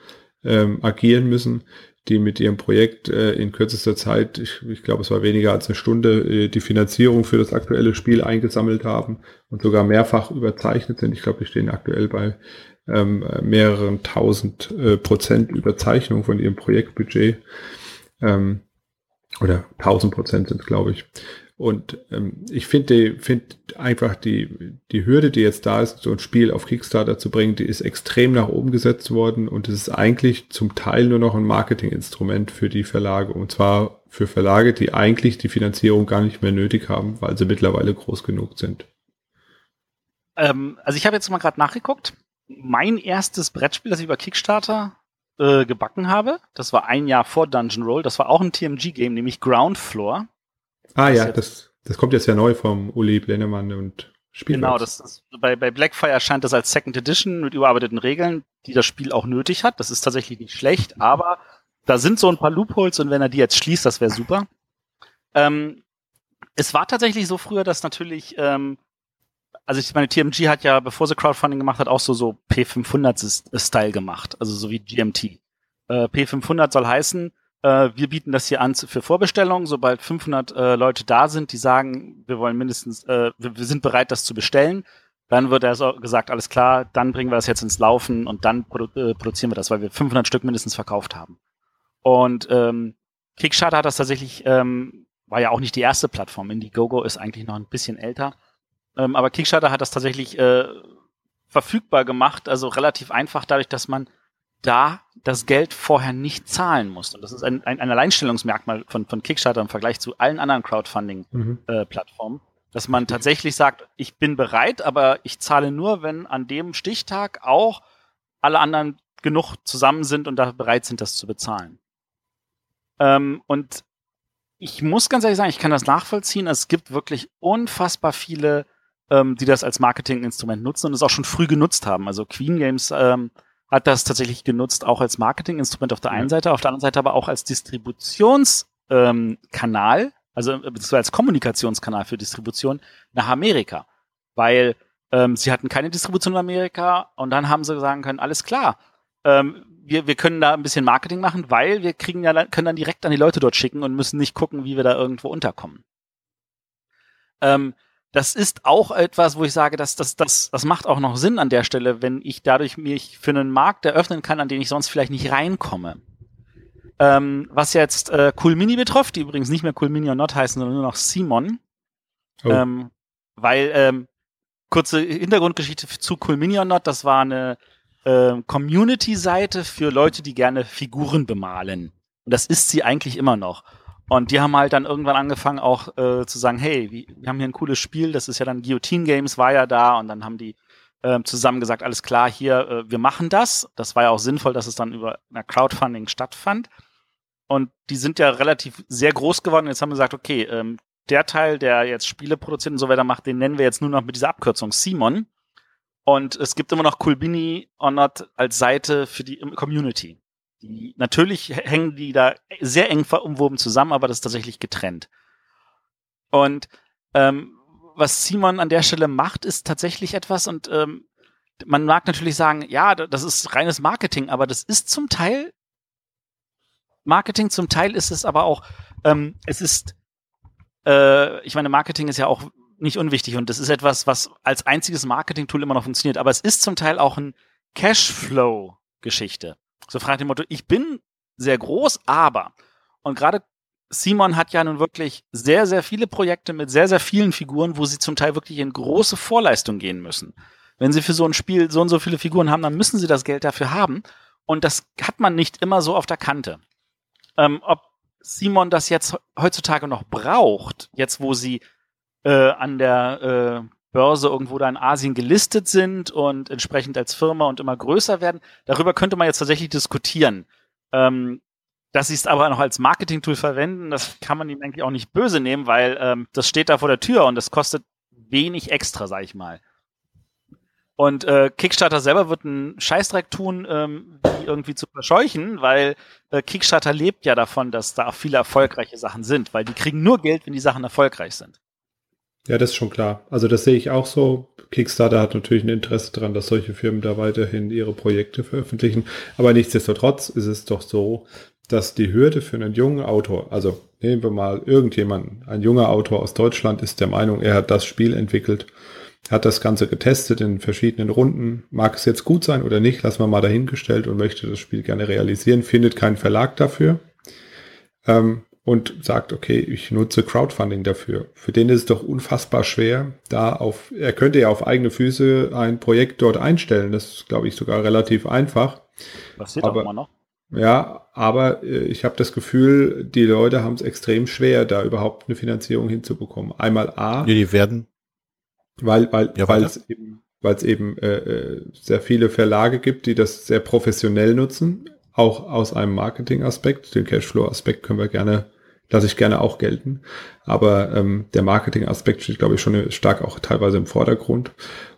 C: ähm, agieren müssen, die mit ihrem Projekt äh, in kürzester Zeit, ich, ich glaube es war weniger als eine Stunde, äh, die Finanzierung für das aktuelle Spiel eingesammelt haben und sogar mehrfach überzeichnet sind. Ich glaube, die stehen aktuell bei ähm, mehreren tausend äh, Prozent Überzeichnung von ihrem Projektbudget. Ähm, oder tausend Prozent sind, glaube ich. Und ähm, ich finde find einfach die, die Hürde, die jetzt da ist, so ein Spiel auf Kickstarter zu bringen, die ist extrem nach oben gesetzt worden und es ist eigentlich zum Teil nur noch ein Marketinginstrument für die Verlage. Und zwar für Verlage, die eigentlich die Finanzierung gar nicht mehr nötig haben, weil sie mittlerweile groß genug sind.
B: Ähm, also ich habe jetzt mal gerade nachgeguckt. Mein erstes Brettspiel, das ich über Kickstarter äh, gebacken habe, das war ein Jahr vor Dungeon Roll, das war auch ein TMG-Game, nämlich Ground Floor.
C: Ah ja, das, das kommt jetzt ja neu vom Uli Blennemann und
B: Spielwerks. Genau, das, das, bei, bei Blackfire erscheint das als Second Edition mit überarbeiteten Regeln, die das Spiel auch nötig hat. Das ist tatsächlich nicht schlecht, aber da sind so ein paar Loopholes und wenn er die jetzt schließt, das wäre super. Ähm, es war tatsächlich so früher, dass natürlich, ähm, also ich meine, TMG hat ja, bevor sie Crowdfunding gemacht hat, auch so, so P500-Style gemacht, also so wie GMT. Äh, P500 soll heißen, äh, wir bieten das hier an für Vorbestellungen. Sobald 500 äh, Leute da sind, die sagen, wir wollen mindestens, äh, wir, wir sind bereit, das zu bestellen, dann wird er so gesagt, alles klar, dann bringen wir das jetzt ins Laufen und dann produ äh, produzieren wir das, weil wir 500 Stück mindestens verkauft haben. Und ähm, Kickstarter hat das tatsächlich, ähm, war ja auch nicht die erste Plattform. Indiegogo ist eigentlich noch ein bisschen älter. Ähm, aber Kickstarter hat das tatsächlich äh, verfügbar gemacht, also relativ einfach dadurch, dass man da das Geld vorher nicht zahlen muss. Und das ist ein, ein, ein Alleinstellungsmerkmal von, von Kickstarter im Vergleich zu allen anderen Crowdfunding-Plattformen, mhm. äh, dass man tatsächlich sagt, ich bin bereit, aber ich zahle nur, wenn an dem Stichtag auch alle anderen genug zusammen sind und da bereit sind, das zu bezahlen. Ähm, und ich muss ganz ehrlich sagen, ich kann das nachvollziehen. Es gibt wirklich unfassbar viele, ähm, die das als Marketinginstrument nutzen und es auch schon früh genutzt haben. Also Queen Games ähm, hat das tatsächlich genutzt, auch als Marketinginstrument auf der einen Seite, auf der anderen Seite aber auch als Distributionskanal, ähm, also äh, beziehungsweise als Kommunikationskanal für Distribution nach Amerika. Weil ähm, sie hatten keine Distribution in Amerika und dann haben sie sagen können, alles klar, ähm, wir, wir können da ein bisschen Marketing machen, weil wir kriegen ja, können dann direkt an die Leute dort schicken und müssen nicht gucken, wie wir da irgendwo unterkommen. Ähm, das ist auch etwas, wo ich sage, dass das, das, das macht auch noch Sinn an der Stelle, wenn ich dadurch mich für einen Markt eröffnen kann, an den ich sonst vielleicht nicht reinkomme. Ähm, was jetzt äh, Cool Mini betrifft, die übrigens nicht mehr Cool Mini und Not heißen, sondern nur noch Simon. Oh. Ähm, weil, ähm, kurze Hintergrundgeschichte zu Cool Mini und Not, das war eine äh, Community-Seite für Leute, die gerne Figuren bemalen. Und das ist sie eigentlich immer noch. Und die haben halt dann irgendwann angefangen auch äh, zu sagen, hey, wir, wir haben hier ein cooles Spiel, das ist ja dann Guillotine Games war ja da und dann haben die äh, zusammen gesagt, alles klar, hier, äh, wir machen das. Das war ja auch sinnvoll, dass es dann über einer Crowdfunding stattfand. Und die sind ja relativ sehr groß geworden. Jetzt haben wir gesagt, okay, ähm, der Teil, der jetzt Spiele produziert und so weiter macht, den nennen wir jetzt nur noch mit dieser Abkürzung Simon. Und es gibt immer noch Coolbini or Not als Seite für die Community. Die, natürlich hängen die da sehr eng verumwoben zusammen, aber das ist tatsächlich getrennt. Und ähm, was Simon an der Stelle macht, ist tatsächlich etwas und ähm, man mag natürlich sagen, ja, das ist reines Marketing, aber das ist zum Teil Marketing, zum Teil ist es aber auch, ähm, es ist, äh, ich meine, Marketing ist ja auch nicht unwichtig und das ist etwas, was als einziges Marketing-Tool immer noch funktioniert, aber es ist zum Teil auch ein Cashflow-Geschichte. So fragt dem Motto, ich bin sehr groß, aber und gerade Simon hat ja nun wirklich sehr, sehr viele Projekte mit sehr, sehr vielen Figuren, wo sie zum Teil wirklich in große Vorleistung gehen müssen. Wenn sie für so ein Spiel so und so viele Figuren haben, dann müssen sie das Geld dafür haben. Und das hat man nicht immer so auf der Kante. Ähm, ob Simon das jetzt heutzutage noch braucht, jetzt wo sie äh, an der äh, Börse irgendwo da in Asien gelistet sind und entsprechend als Firma und immer größer werden, darüber könnte man jetzt tatsächlich diskutieren. Ähm, dass sie es aber noch als Marketing-Tool verwenden, das kann man ihm eigentlich auch nicht böse nehmen, weil ähm, das steht da vor der Tür und das kostet wenig extra, sag ich mal. Und äh, Kickstarter selber wird einen Scheißdreck tun, ähm, die irgendwie zu verscheuchen, weil äh, Kickstarter lebt ja davon, dass da auch viele erfolgreiche Sachen sind, weil die kriegen nur Geld, wenn die Sachen erfolgreich sind.
C: Ja, das ist schon klar. Also das sehe ich auch so. Kickstarter hat natürlich ein Interesse daran, dass solche Firmen da weiterhin ihre Projekte veröffentlichen. Aber nichtsdestotrotz ist es doch so, dass die Hürde für einen jungen Autor, also nehmen wir mal irgendjemanden, ein junger Autor aus Deutschland ist der Meinung, er hat das Spiel entwickelt, hat das Ganze getestet in verschiedenen Runden, mag es jetzt gut sein oder nicht, lassen wir mal dahingestellt und möchte das Spiel gerne realisieren, findet keinen Verlag dafür ähm, und sagt, okay, ich nutze Crowdfunding dafür. Für den ist es doch unfassbar schwer, da auf, er könnte ja auf eigene Füße ein Projekt dort einstellen, das ist, glaube ich, sogar relativ einfach.
B: Passiert aber, auch immer noch.
C: Ja, aber äh, ich habe das Gefühl, die Leute haben es extrem schwer, da überhaupt eine Finanzierung hinzubekommen. Einmal A.
A: Ja, die werden.
C: Weil, weil, ja, weil es eben, weil es eben äh, äh, sehr viele Verlage gibt, die das sehr professionell nutzen, auch aus einem Marketing-Aspekt. Den Cashflow-Aspekt können wir gerne, lasse ich gerne auch gelten. Aber ähm, der Marketing-Aspekt steht, glaube ich, schon stark auch teilweise im Vordergrund.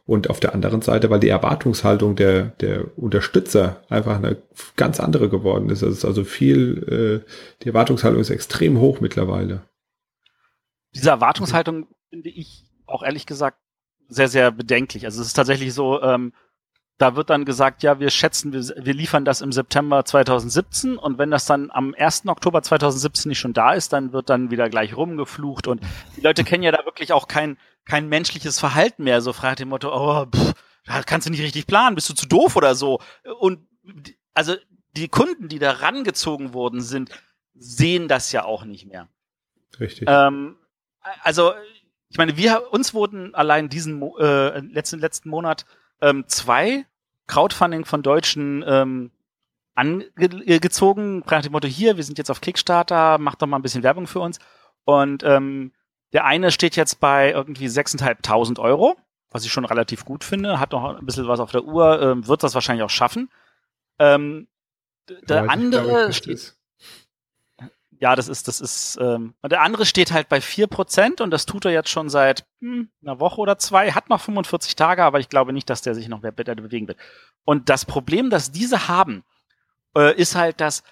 C: Und auf der anderen Seite, weil die Erwartungshaltung der, der Unterstützer einfach eine ganz andere geworden ist. Es ist also viel, äh, die Erwartungshaltung ist extrem hoch mittlerweile.
B: Diese Erwartungshaltung finde ich auch ehrlich gesagt sehr, sehr bedenklich. Also es ist tatsächlich so, ähm, da wird dann gesagt, ja, wir schätzen, wir, wir liefern das im September 2017 und wenn das dann am 1. Oktober 2017 nicht schon da ist, dann wird dann wieder gleich rumgeflucht und die Leute kennen ja da wirklich auch kein, kein menschliches Verhalten mehr. So fragt dem Motto, oh, pff, kannst du nicht richtig planen, bist du zu doof oder so. Und also die Kunden, die da rangezogen worden sind, sehen das ja auch nicht mehr.
C: Richtig.
B: Ähm, also ich meine, wir uns wurden allein diesen äh, letzten letzten Monat ähm, zwei Crowdfunding von Deutschen ähm, angezogen, nach dem Motto, hier, wir sind jetzt auf Kickstarter, macht doch mal ein bisschen Werbung für uns. Und ähm, der eine steht jetzt bei irgendwie 6.500 Euro, was ich schon relativ gut finde, hat noch ein bisschen was auf der Uhr, ähm, wird das wahrscheinlich auch schaffen. Ähm, der ja, andere steht. Ja, das ist, das ist, ähm, der andere steht halt bei vier Prozent und das tut er jetzt schon seit hm, einer Woche oder zwei, hat noch 45 Tage, aber ich glaube nicht, dass der sich noch bewegen wird. Und das Problem, das diese haben, äh, ist halt, dass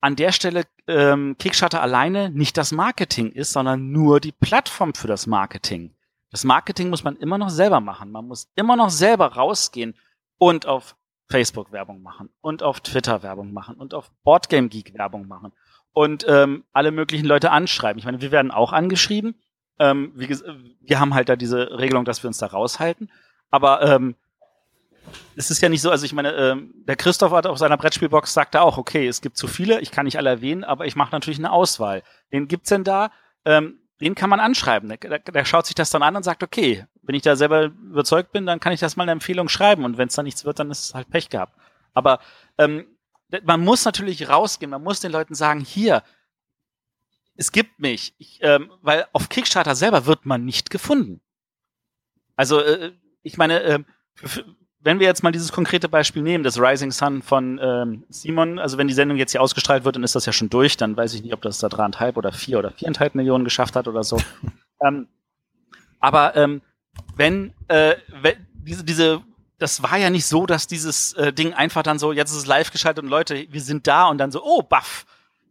B: an der Stelle ähm, Kickstarter alleine nicht das Marketing ist, sondern nur die Plattform für das Marketing. Das Marketing muss man immer noch selber machen. Man muss immer noch selber rausgehen und auf Facebook Werbung machen und auf Twitter Werbung machen und auf Boardgame Geek Werbung machen und ähm, alle möglichen Leute anschreiben. Ich meine, wir werden auch angeschrieben. Ähm, wie, wir haben halt da diese Regelung, dass wir uns da raushalten. Aber ähm, es ist ja nicht so, also ich meine, ähm, der Christoph hat auf seiner Brettspielbox sagt er auch, okay, es gibt zu viele, ich kann nicht alle erwähnen, aber ich mache natürlich eine Auswahl. Den gibt's denn da? Ähm, den kann man anschreiben. Der, der, schaut sich das dann an und sagt, okay, wenn ich da selber überzeugt bin, dann kann ich das mal eine Empfehlung schreiben und wenn es dann nichts wird, dann ist es halt Pech gehabt. Aber ähm, man muss natürlich rausgehen, man muss den Leuten sagen, hier, es gibt mich, ich, ähm, weil auf Kickstarter selber wird man nicht gefunden. Also äh, ich meine, äh, wenn wir jetzt mal dieses konkrete Beispiel nehmen, das Rising Sun von ähm, Simon, also wenn die Sendung jetzt hier ausgestrahlt wird, dann ist das ja schon durch, dann weiß ich nicht, ob das da dreieinhalb oder vier oder viereinhalb Millionen geschafft hat oder so. ähm, aber ähm, wenn, äh, wenn diese, diese, das war ja nicht so, dass dieses äh, Ding einfach dann so, jetzt ist es live geschaltet und Leute, wir sind da und dann so, oh, baff,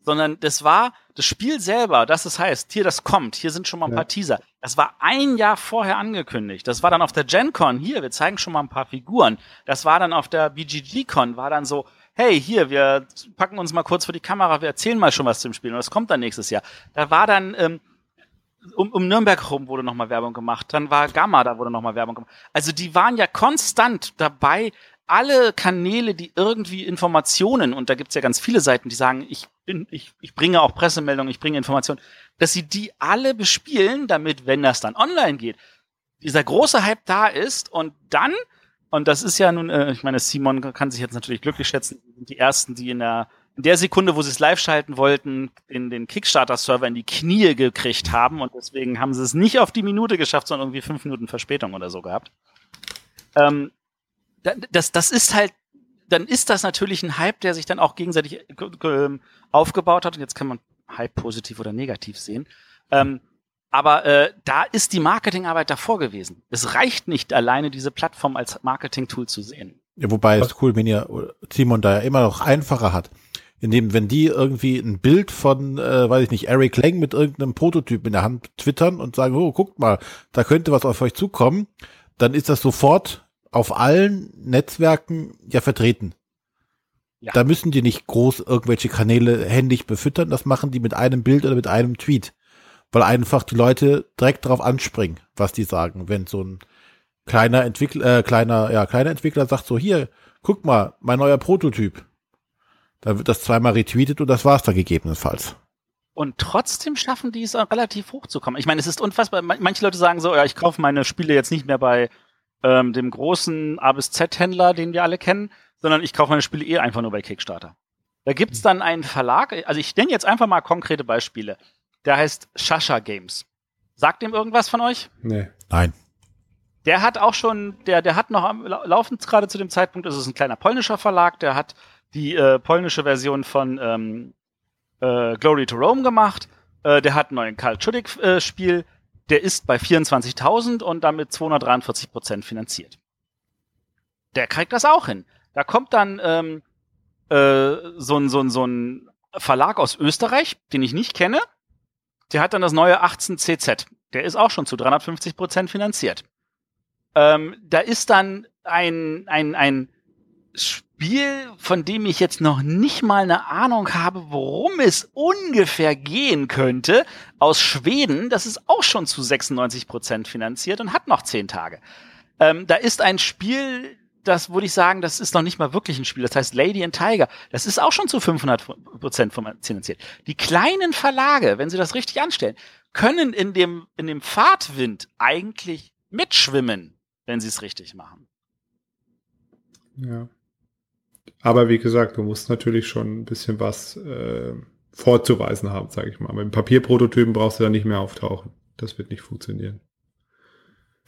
B: sondern das war das Spiel selber, das es heißt, hier das kommt, hier sind schon mal ein ja. paar Teaser. Das war ein Jahr vorher angekündigt. Das war dann auf der GenCon, hier, wir zeigen schon mal ein paar Figuren. Das war dann auf der BGG-Con, war dann so, hey, hier, wir packen uns mal kurz vor die Kamera, wir erzählen mal schon was zum Spiel und das kommt dann nächstes Jahr. Da war dann ähm, um, um Nürnberg rum wurde nochmal Werbung gemacht, dann war Gamma, da wurde nochmal Werbung gemacht. Also die waren ja konstant dabei, alle Kanäle, die irgendwie Informationen, und da gibt's ja ganz viele Seiten, die sagen, ich bin, ich, ich bringe auch Pressemeldungen, ich bringe Informationen, dass sie die alle bespielen, damit, wenn das dann online geht, dieser große Hype da ist und dann, und das ist ja nun, äh, ich meine, Simon kann sich jetzt natürlich glücklich schätzen, die ersten, die in der in der Sekunde, wo sie es live schalten wollten, in den Kickstarter-Server in die Knie gekriegt haben und deswegen haben sie es nicht auf die Minute geschafft, sondern irgendwie fünf Minuten Verspätung oder so gehabt. Ähm, das, das ist halt, dann ist das natürlich ein Hype, der sich dann auch gegenseitig äh, aufgebaut hat. Und jetzt kann man Hype positiv oder negativ sehen. Ähm, aber äh, da ist die Marketingarbeit davor gewesen. Es reicht nicht alleine, diese Plattform als Marketing-Tool zu sehen.
A: Ja, wobei es cool, wenn ihr Simon da ja immer noch einfacher hat. Indem, wenn die irgendwie ein Bild von, äh, weiß ich nicht, Eric Lang mit irgendeinem Prototyp in der Hand twittern und sagen, oh, guckt mal, da könnte was auf euch zukommen, dann ist das sofort auf allen Netzwerken ja vertreten. Ja. Da müssen die nicht groß irgendwelche Kanäle händisch befüttern, das machen die mit einem Bild oder mit einem Tweet. Weil einfach die Leute direkt darauf anspringen, was die sagen. Wenn so ein kleiner Entwickler, äh, kleiner, ja, kleiner Entwickler sagt so, hier, guck mal, mein neuer Prototyp. Dann wird das zweimal retweetet und das war's da gegebenenfalls.
B: Und trotzdem schaffen die es auch relativ hoch zu kommen. Ich meine, es ist unfassbar. Manche Leute sagen so, ja, ich kaufe meine Spiele jetzt nicht mehr bei ähm, dem großen A bis Z-Händler, den wir alle kennen, sondern ich kaufe meine Spiele eh einfach nur bei Kickstarter. Da gibt's dann einen Verlag, also ich nenne jetzt einfach mal konkrete Beispiele. Der heißt Shasha Games. Sagt dem irgendwas von euch?
A: Nee. Nein.
B: Der hat auch schon, der, der hat noch laufend gerade zu dem Zeitpunkt, das ist ein kleiner polnischer Verlag, der hat die äh, polnische Version von ähm, äh, Glory to Rome gemacht. Äh, der hat einen neuen Karl Chudik-Spiel. Äh, der ist bei 24.000 und damit 243 Prozent finanziert. Der kriegt das auch hin. Da kommt dann ähm, äh, so, ein, so, ein, so ein Verlag aus Österreich, den ich nicht kenne. Der hat dann das neue 18CZ. Der ist auch schon zu 350 Prozent finanziert. Ähm, da ist dann ein, ein, ein Spiel, von dem ich jetzt noch nicht mal eine Ahnung habe, worum es ungefähr gehen könnte, aus Schweden. Das ist auch schon zu 96 Prozent finanziert und hat noch zehn Tage. Ähm, da ist ein Spiel, das würde ich sagen, das ist noch nicht mal wirklich ein Spiel. Das heißt Lady and Tiger. Das ist auch schon zu 500 Prozent finanziert. Die kleinen Verlage, wenn sie das richtig anstellen, können in dem, in dem Fahrtwind eigentlich mitschwimmen, wenn sie es richtig machen.
C: Ja. Aber wie gesagt, du musst natürlich schon ein bisschen was äh, vorzuweisen haben, sage ich mal. Mit dem Papierprototypen brauchst du da nicht mehr auftauchen. Das wird nicht funktionieren.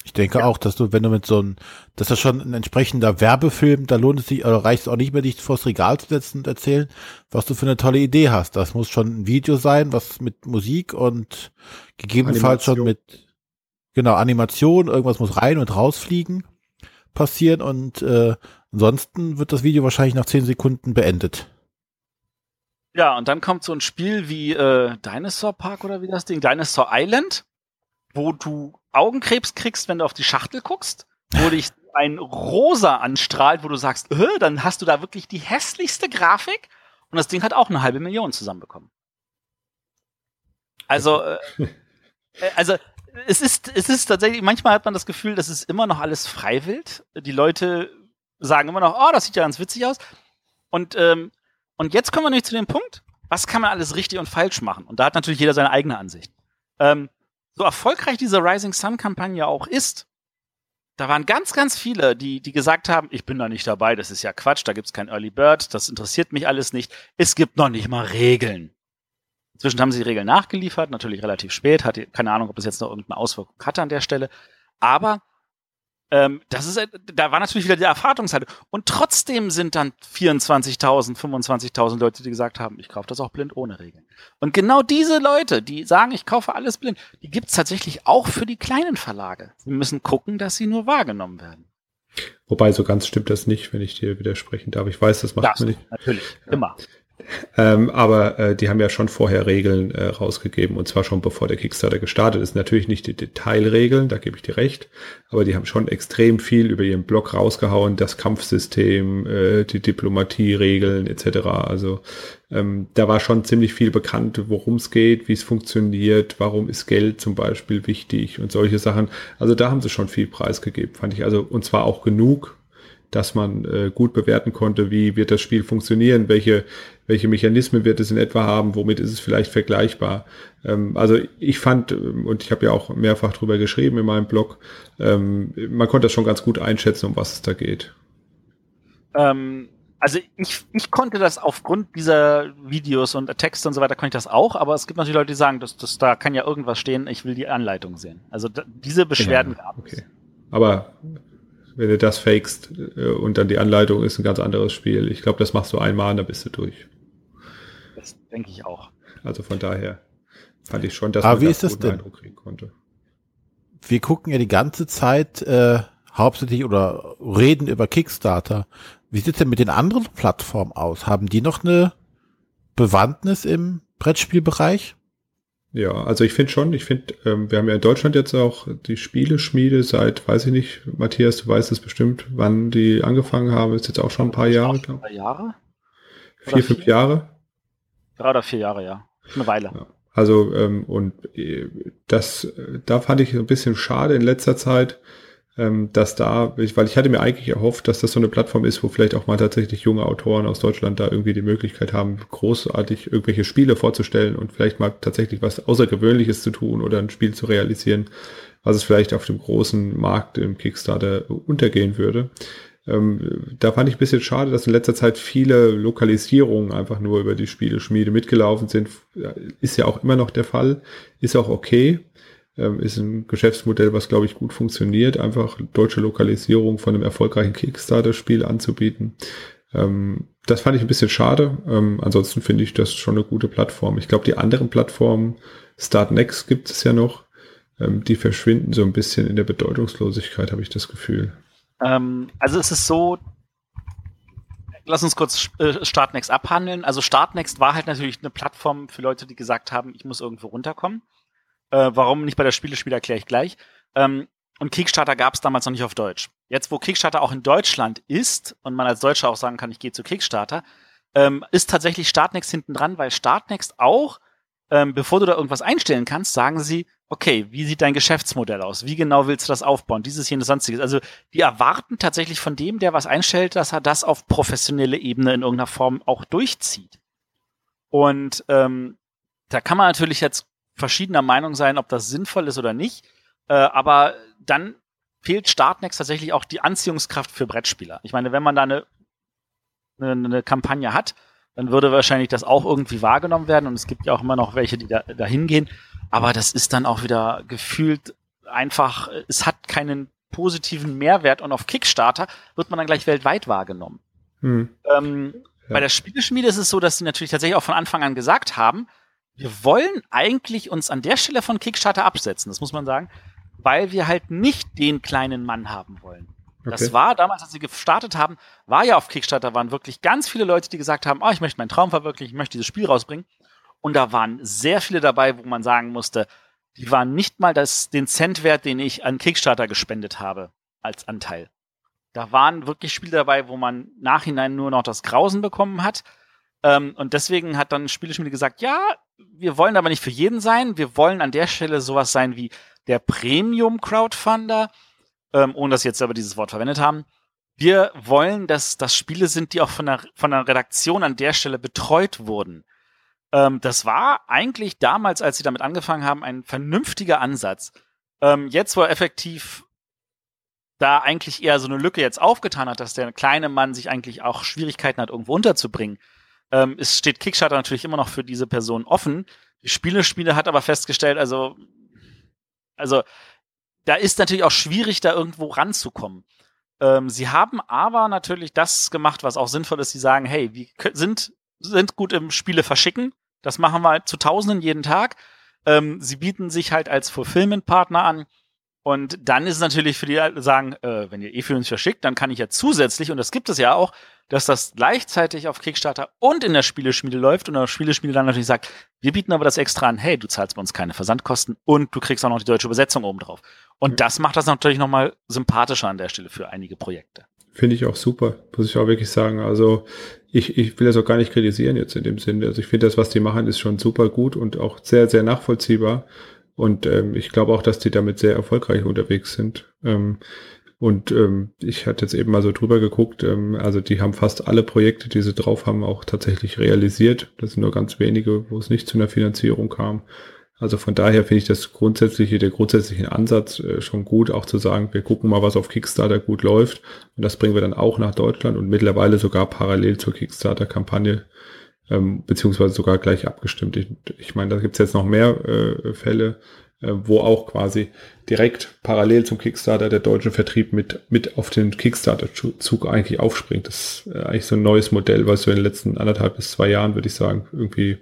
A: Ich denke ja. auch, dass du, wenn du mit so einem, dass das schon ein entsprechender Werbefilm, da lohnt es sich, oder reicht es auch nicht mehr, dich vors Regal zu setzen und erzählen, was du für eine tolle Idee hast. Das muss schon ein Video sein, was mit Musik und gegebenenfalls Animation. schon mit, genau, Animation, irgendwas muss rein und rausfliegen, passieren und äh, Ansonsten wird das Video wahrscheinlich nach zehn Sekunden beendet.
B: Ja, und dann kommt so ein Spiel wie äh, Dinosaur Park oder wie das Ding, Dinosaur Island, wo du Augenkrebs kriegst, wenn du auf die Schachtel guckst, wo dich ein Rosa anstrahlt, wo du sagst, äh, dann hast du da wirklich die hässlichste Grafik und das Ding hat auch eine halbe Million zusammenbekommen. Also, äh, äh also es ist, es ist tatsächlich, manchmal hat man das Gefühl, das ist immer noch alles freiwillig. Die Leute sagen immer noch, oh, das sieht ja ganz witzig aus. Und, ähm, und jetzt kommen wir nämlich zu dem Punkt, was kann man alles richtig und falsch machen? Und da hat natürlich jeder seine eigene Ansicht. Ähm, so erfolgreich diese Rising Sun Kampagne auch ist, da waren ganz, ganz viele, die, die gesagt haben, ich bin da nicht dabei, das ist ja Quatsch, da gibt's kein Early Bird, das interessiert mich alles nicht. Es gibt noch nicht mal Regeln. Inzwischen haben sie die Regeln nachgeliefert, natürlich relativ spät, hat keine Ahnung, ob das jetzt noch irgendeine Auswirkung hatte an der Stelle. Aber ähm, das ist, da war natürlich wieder die Erwartungshalte. Und trotzdem sind dann 24.000, 25.000 Leute, die gesagt haben, ich kaufe das auch blind ohne Regeln. Und genau diese Leute, die sagen, ich kaufe alles blind, die gibt's tatsächlich auch für die kleinen Verlage. Sie müssen gucken, dass sie nur wahrgenommen werden.
C: Wobei so ganz stimmt das nicht, wenn ich dir widersprechen darf. Ich weiß, das macht das, man nicht.
B: Natürlich, ja. immer.
C: Ähm, aber äh, die haben ja schon vorher Regeln äh, rausgegeben und zwar schon bevor der Kickstarter gestartet ist. Natürlich nicht die Detailregeln, da gebe ich dir recht, aber die haben schon extrem viel über ihren Blog rausgehauen, das Kampfsystem, äh, die Diplomatieregeln etc. Also ähm, da war schon ziemlich viel bekannt, worum es geht, wie es funktioniert, warum ist Geld zum Beispiel wichtig und solche Sachen. Also da haben sie schon viel preisgegeben, fand ich. Also und zwar auch genug, dass man äh, gut bewerten konnte, wie wird das Spiel funktionieren, welche, welche Mechanismen wird es in etwa haben, womit ist es vielleicht vergleichbar. Ähm, also ich fand, ähm, und ich habe ja auch mehrfach drüber geschrieben in meinem Blog, ähm, man konnte das schon ganz gut einschätzen, um was es da geht.
B: Ähm, also ich, ich konnte das aufgrund dieser Videos und Texte und so weiter, konnte ich das auch, aber es gibt natürlich Leute, die sagen, dass, dass da kann ja irgendwas stehen, ich will die Anleitung sehen. Also da, diese Beschwerden ja,
C: gab es. Okay. Aber wenn du das fakest äh, und dann die Anleitung ist ein ganz anderes Spiel. Ich glaube, das machst du einmal und dann bist du durch.
B: Das denke ich auch.
C: Also von daher fand ich schon, dass
A: Aber man wie ist das denn? Eindruck kriegen konnte. Wir gucken ja die ganze Zeit äh, hauptsächlich oder reden über Kickstarter. Wie sieht es denn mit den anderen Plattformen aus? Haben die noch eine Bewandtnis im Brettspielbereich?
C: Ja, also ich finde schon, ich finde, ähm, wir haben ja in Deutschland jetzt auch die Spieleschmiede seit, weiß ich nicht, Matthias, du weißt es bestimmt, wann die angefangen haben, ist jetzt auch schon ein paar Jahre,
B: glaube ich. Jahre?
C: Vier, vier, fünf Jahre?
B: Drei oder vier Jahre, ja. Eine Weile. Ja.
C: Also, ähm, und äh, das, da fand ich ein bisschen schade in letzter Zeit, ähm, dass da, weil ich hatte mir eigentlich erhofft, dass das so eine Plattform ist, wo vielleicht auch mal tatsächlich junge Autoren aus Deutschland da irgendwie die Möglichkeit haben, großartig irgendwelche Spiele vorzustellen und vielleicht mal tatsächlich was Außergewöhnliches zu tun oder ein Spiel zu realisieren, was es vielleicht auf dem großen Markt im Kickstarter untergehen würde. Ähm, da fand ich ein bisschen schade, dass in letzter Zeit viele Lokalisierungen einfach nur über die Spieleschmiede mitgelaufen sind. Ist ja auch immer noch der Fall, ist auch okay. Ähm, ist ein Geschäftsmodell, was, glaube ich, gut funktioniert, einfach deutsche Lokalisierung von einem erfolgreichen Kickstarter-Spiel anzubieten. Ähm, das fand ich ein bisschen schade. Ähm, ansonsten finde ich das schon eine gute Plattform. Ich glaube, die anderen Plattformen, Startnext gibt es ja noch, die verschwinden so ein bisschen in der Bedeutungslosigkeit, habe ich das Gefühl.
B: Also es ist so, lass uns kurz äh, Startnext abhandeln. Also Startnext war halt natürlich eine Plattform für Leute, die gesagt haben, ich muss irgendwo runterkommen. Äh, warum nicht bei der Spielespiel erkläre ich gleich. Ähm, und Kickstarter gab es damals noch nicht auf Deutsch. Jetzt, wo Kickstarter auch in Deutschland ist und man als Deutscher auch sagen kann, ich gehe zu Kickstarter, ähm, ist tatsächlich Startnext hinten dran, weil Startnext auch, ähm, bevor du da irgendwas einstellen kannst, sagen sie, okay, wie sieht dein Geschäftsmodell aus? Wie genau willst du das aufbauen? Dieses, und sonstiges. Also die erwarten tatsächlich von dem, der was einstellt, dass er das auf professionelle Ebene in irgendeiner Form auch durchzieht. Und ähm, da kann man natürlich jetzt verschiedener Meinung sein, ob das sinnvoll ist oder nicht. Äh, aber dann fehlt Startnext tatsächlich auch die Anziehungskraft für Brettspieler. Ich meine, wenn man da eine, eine, eine Kampagne hat, dann würde wahrscheinlich das auch irgendwie wahrgenommen werden. Und es gibt ja auch immer noch welche, die da, da hingehen. Aber das ist dann auch wieder gefühlt einfach, es hat keinen positiven Mehrwert und auf Kickstarter wird man dann gleich weltweit wahrgenommen. Hm. Ähm, ja. Bei der Spieleschmiede ist es so, dass sie natürlich tatsächlich auch von Anfang an gesagt haben, wir wollen eigentlich uns an der Stelle von Kickstarter absetzen, das muss man sagen, weil wir halt nicht den kleinen Mann haben wollen. Okay. Das war damals, als sie gestartet haben, war ja auf Kickstarter, waren wirklich ganz viele Leute, die gesagt haben, oh, ich möchte meinen Traum verwirklichen, ich möchte dieses Spiel rausbringen. Und da waren sehr viele dabei, wo man sagen musste, die waren nicht mal das, den Cent wert, den ich an Kickstarter gespendet habe als Anteil. Da waren wirklich Spiele dabei, wo man nachhinein nur noch das Grausen bekommen hat. Ähm, und deswegen hat dann Spieleschmiede gesagt, ja, wir wollen aber nicht für jeden sein. Wir wollen an der Stelle sowas sein wie der Premium Crowdfunder, ähm, ohne dass sie jetzt aber dieses Wort verwendet haben. Wir wollen, dass das Spiele sind, die auch von der, von der Redaktion an der Stelle betreut wurden. Ähm, das war eigentlich damals, als sie damit angefangen haben, ein vernünftiger Ansatz. Ähm, jetzt, wo er effektiv da eigentlich eher so eine Lücke jetzt aufgetan hat, dass der kleine Mann sich eigentlich auch Schwierigkeiten hat, irgendwo unterzubringen, ähm, es steht Kickstarter natürlich immer noch für diese Person offen. Die Spielespiele hat aber festgestellt, also, also da ist natürlich auch schwierig, da irgendwo ranzukommen. Ähm, sie haben aber natürlich das gemacht, was auch sinnvoll ist. Sie sagen, hey, wir sind, sind gut im Spiele verschicken. Das machen wir zu Tausenden jeden Tag. Ähm, sie bieten sich halt als Fulfillment-Partner an. Und dann ist es natürlich für die sagen, äh, wenn ihr eh für uns verschickt, dann kann ich ja zusätzlich, und das gibt es ja auch, dass das gleichzeitig auf Kickstarter und in der Spieleschmiede läuft und der Spieleschmiede dann natürlich sagt, wir bieten aber das extra an, hey, du zahlst bei uns keine Versandkosten und du kriegst auch noch die deutsche Übersetzung oben drauf. Und mhm. das macht das natürlich nochmal sympathischer an der Stelle für einige Projekte.
C: Finde ich auch super, muss ich auch wirklich sagen. Also ich, ich will das auch gar nicht kritisieren jetzt in dem Sinne. Also ich finde das, was die machen, ist schon super gut und auch sehr, sehr nachvollziehbar. Und ähm, ich glaube auch, dass die damit sehr erfolgreich unterwegs sind. Ähm, und ähm, ich hatte jetzt eben mal so drüber geguckt, ähm, also die haben fast alle Projekte, die sie drauf haben, auch tatsächlich realisiert. Das sind nur ganz wenige, wo es nicht zu einer Finanzierung kam. Also von daher finde ich das grundsätzliche, der grundsätzliche Ansatz äh, schon gut, auch zu sagen, wir gucken mal, was auf Kickstarter gut läuft. Und das bringen wir dann auch nach Deutschland und mittlerweile sogar parallel zur Kickstarter-Kampagne, ähm, beziehungsweise sogar gleich abgestimmt. Ich, ich meine, da gibt es jetzt noch mehr äh, Fälle, äh, wo auch quasi direkt parallel zum Kickstarter der deutsche Vertrieb mit, mit auf den Kickstarter-Zug eigentlich aufspringt. Das ist äh, eigentlich so ein neues Modell, was so in den letzten anderthalb bis zwei Jahren, würde ich sagen, irgendwie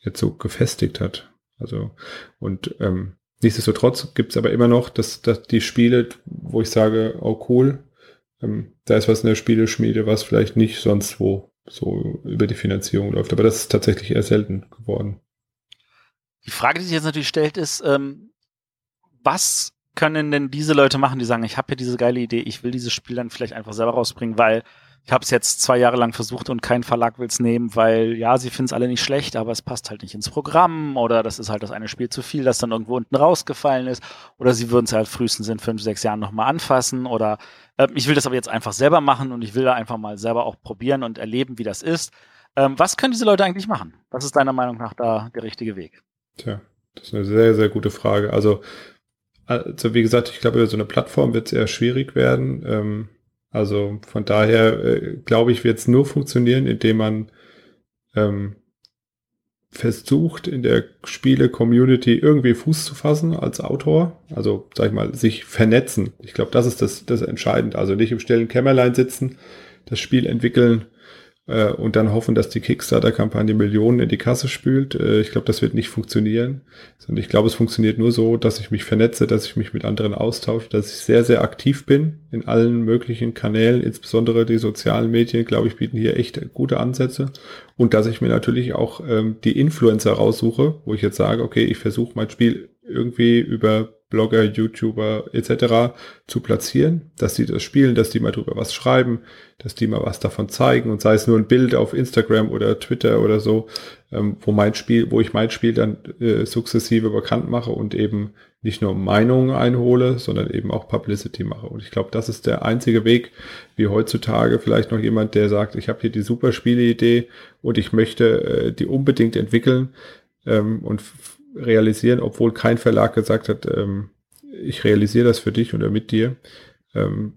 C: jetzt so gefestigt hat. Also, und ähm, nichtsdestotrotz gibt es aber immer noch dass, dass die Spiele, wo ich sage, oh cool, ähm, da ist was in der Spieleschmiede, was vielleicht nicht sonst wo so über die Finanzierung läuft. Aber das ist tatsächlich eher selten geworden.
B: Die Frage, die sich jetzt natürlich stellt, ist, ähm, was können denn diese Leute machen, die sagen, ich habe hier diese geile Idee, ich will dieses Spiel dann vielleicht einfach selber rausbringen, weil ich habe es jetzt zwei Jahre lang versucht und kein Verlag will es nehmen, weil ja, sie finden es alle nicht schlecht, aber es passt halt nicht ins Programm oder das ist halt das eine Spiel zu viel, das dann irgendwo unten rausgefallen ist oder sie würden es halt frühestens in fünf, sechs Jahren nochmal anfassen oder äh, ich will das aber jetzt einfach selber machen und ich will da einfach mal selber auch probieren und erleben, wie das ist. Ähm, was können diese Leute eigentlich machen? Was ist deiner Meinung nach da der richtige Weg?
C: Tja, das ist eine sehr, sehr gute Frage. Also, also wie gesagt, ich glaube, über so eine Plattform wird es eher schwierig werden. Ähm, also von daher äh, glaube ich, wird es nur funktionieren, indem man ähm, versucht, in der Spiele-Community irgendwie Fuß zu fassen als Autor. Also, sag ich mal, sich vernetzen. Ich glaube, das ist das, das entscheidend. Also nicht im stillen Kämmerlein sitzen, das Spiel entwickeln, äh, und dann hoffen, dass die Kickstarter-Kampagne Millionen in die Kasse spült. Äh, ich glaube, das wird nicht funktionieren. Sondern ich glaube, es funktioniert nur so, dass ich mich vernetze, dass ich mich mit anderen austausche, dass ich sehr, sehr aktiv bin in allen möglichen Kanälen, insbesondere die sozialen Medien, glaube ich, bieten hier echt gute Ansätze. Und dass ich mir natürlich auch ähm, die Influencer raussuche, wo ich jetzt sage, okay, ich versuche mein Spiel irgendwie über Blogger, YouTuber etc. zu platzieren, dass die das spielen, dass die mal drüber was schreiben, dass die mal was davon zeigen und sei es nur ein Bild auf Instagram oder Twitter oder so, ähm, wo mein Spiel, wo ich mein Spiel dann äh, sukzessive bekannt mache und eben nicht nur Meinungen einhole, sondern eben auch Publicity mache. Und ich glaube, das ist der einzige Weg, wie heutzutage vielleicht noch jemand, der sagt, ich habe hier die super Spieleidee und ich möchte äh, die unbedingt entwickeln ähm, und realisieren, obwohl kein Verlag gesagt hat, ähm, ich realisiere das für dich oder mit dir, ähm,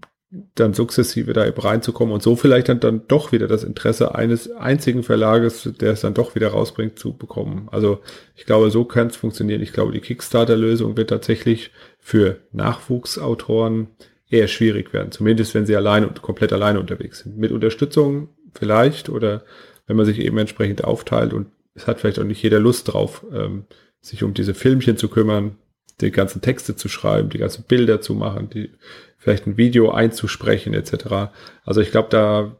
C: dann sukzessive da reinzukommen und so vielleicht dann, dann doch wieder das Interesse eines einzigen Verlages, der es dann doch wieder rausbringt, zu bekommen. Also ich glaube, so kann es funktionieren. Ich glaube, die Kickstarter-Lösung wird tatsächlich für Nachwuchsautoren eher schwierig werden. Zumindest wenn sie alleine und komplett alleine unterwegs sind. Mit Unterstützung vielleicht oder wenn man sich eben entsprechend aufteilt und es hat vielleicht auch nicht jeder Lust drauf, ähm, sich um diese Filmchen zu kümmern, die ganzen Texte zu schreiben, die ganzen Bilder zu machen, die vielleicht ein Video einzusprechen etc. Also ich glaube, da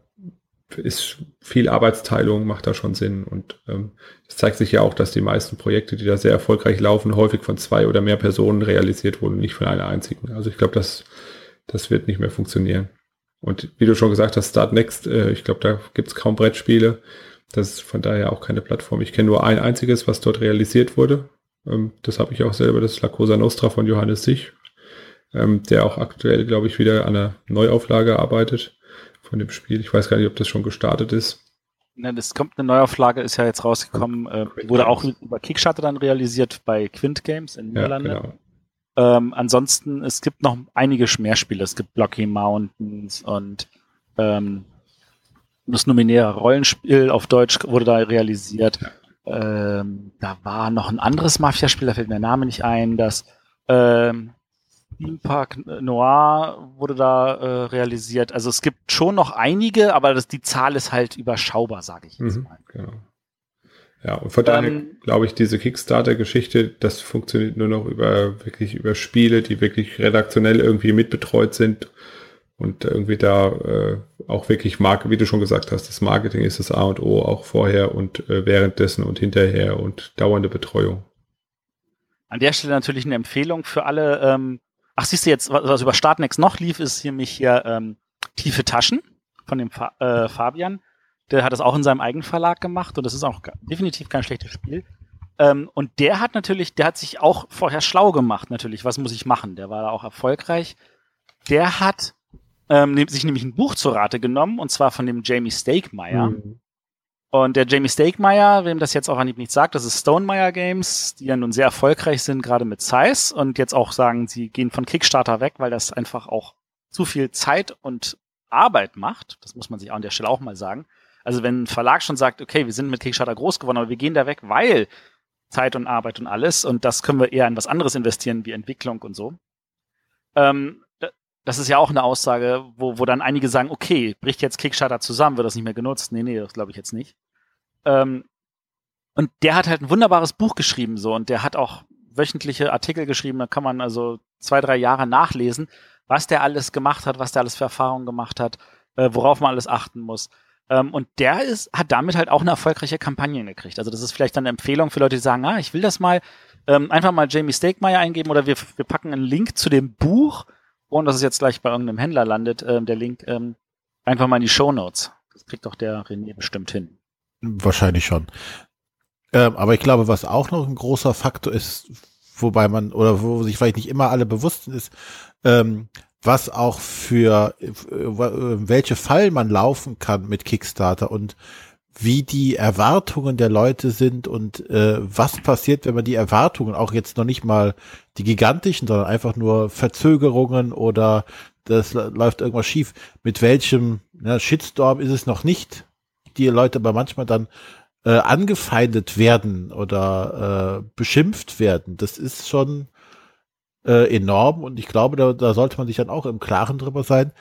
C: ist viel Arbeitsteilung, macht da schon Sinn. Und ähm, es zeigt sich ja auch, dass die meisten Projekte, die da sehr erfolgreich laufen, häufig von zwei oder mehr Personen realisiert wurden, nicht von einer einzigen. Also ich glaube, das, das wird nicht mehr funktionieren. Und wie du schon gesagt hast, Start Next, äh, ich glaube, da gibt es kaum Brettspiele. Das ist von daher auch keine Plattform. Ich kenne nur ein einziges, was dort realisiert wurde. Ähm, das habe ich auch selber, das ist La Cosa Nostra von Johannes Sich, ähm, der auch aktuell, glaube ich, wieder an einer Neuauflage arbeitet von dem Spiel. Ich weiß gar nicht, ob das schon gestartet ist.
B: Ja, das kommt eine Neuauflage, ist ja jetzt rausgekommen, äh, wurde auch über Kickstarter dann realisiert bei Quint Games in Niederlande. Ja, genau. Ähm, ansonsten, es gibt noch einige Schmerspiele. Es gibt Blocky Mountains und ähm, das nominäre Rollenspiel auf Deutsch wurde da realisiert. Ähm, da war noch ein anderes Mafia-Spiel, da fällt mir der Name nicht ein, das ähm, Steampark Noir wurde da äh, realisiert. Also es gibt schon noch einige, aber das, die Zahl ist halt überschaubar, sage ich jetzt mhm, mal. Genau.
C: Ja, und von daher ähm, glaube ich, diese Kickstarter-Geschichte, das funktioniert nur noch über wirklich über Spiele, die wirklich redaktionell irgendwie mitbetreut sind und irgendwie da äh, auch wirklich Marke, wie du schon gesagt hast, das Marketing ist das A und O auch vorher und äh, währenddessen und hinterher und dauernde Betreuung.
B: An der Stelle natürlich eine Empfehlung für alle. Ähm, ach, siehst du jetzt, was, was über Startnext noch lief, ist hier mich hier ähm, Tiefe Taschen von dem Fa äh, Fabian. Der hat das auch in seinem eigenen Verlag gemacht und das ist auch definitiv kein schlechtes Spiel. Ähm, und der hat natürlich, der hat sich auch vorher schlau gemacht, natürlich. Was muss ich machen? Der war da auch erfolgreich. Der hat ähm, sich nämlich ein Buch zur Rate genommen und zwar von dem Jamie Stakemeyer. Mhm. Und der Jamie Stakemeyer, wem das jetzt auch an ihm nicht sagt, das ist Stonemeyer Games, die ja nun sehr erfolgreich sind, gerade mit Size und jetzt auch sagen, sie gehen von Kickstarter weg, weil das einfach auch zu viel Zeit und Arbeit macht. Das muss man sich an der Stelle auch mal sagen. Also wenn ein Verlag schon sagt, okay, wir sind mit Kickstarter groß geworden, aber wir gehen da weg, weil Zeit und Arbeit und alles und das können wir eher in was anderes investieren, wie Entwicklung und so. Ähm, das ist ja auch eine Aussage, wo, wo dann einige sagen, okay, bricht jetzt Kickstarter zusammen, wird das nicht mehr genutzt? Nee, nee, das glaube ich jetzt nicht. Ähm, und der hat halt ein wunderbares Buch geschrieben, so, und der hat auch wöchentliche Artikel geschrieben, da kann man also zwei, drei Jahre nachlesen, was der alles gemacht hat, was der alles für Erfahrungen gemacht hat, äh, worauf man alles achten muss. Ähm, und der ist, hat damit halt auch eine erfolgreiche Kampagne gekriegt. Also das ist vielleicht dann eine Empfehlung für Leute, die sagen, ah, ich will das mal, ähm, einfach mal Jamie Stakemeyer eingeben oder wir, wir packen einen Link zu dem Buch, und dass es jetzt gleich bei irgendeinem Händler landet, ähm, der Link, ähm, einfach mal in die Show Notes. Das kriegt doch der René bestimmt hin.
A: Wahrscheinlich schon. Ähm, aber ich glaube, was auch noch ein großer Faktor ist, wobei man, oder wo sich vielleicht nicht immer alle bewusst ist, ähm, was auch für äh, welche Fallen man laufen kann mit Kickstarter und wie die Erwartungen der Leute sind und äh, was passiert, wenn man die Erwartungen, auch jetzt noch nicht mal die gigantischen, sondern einfach nur Verzögerungen oder das läuft irgendwas schief, mit welchem ja, Shitstorm ist es noch nicht, die Leute aber manchmal dann äh, angefeindet werden oder äh, beschimpft werden. Das ist schon äh, enorm und ich glaube, da, da sollte man sich dann auch im Klaren drüber sein.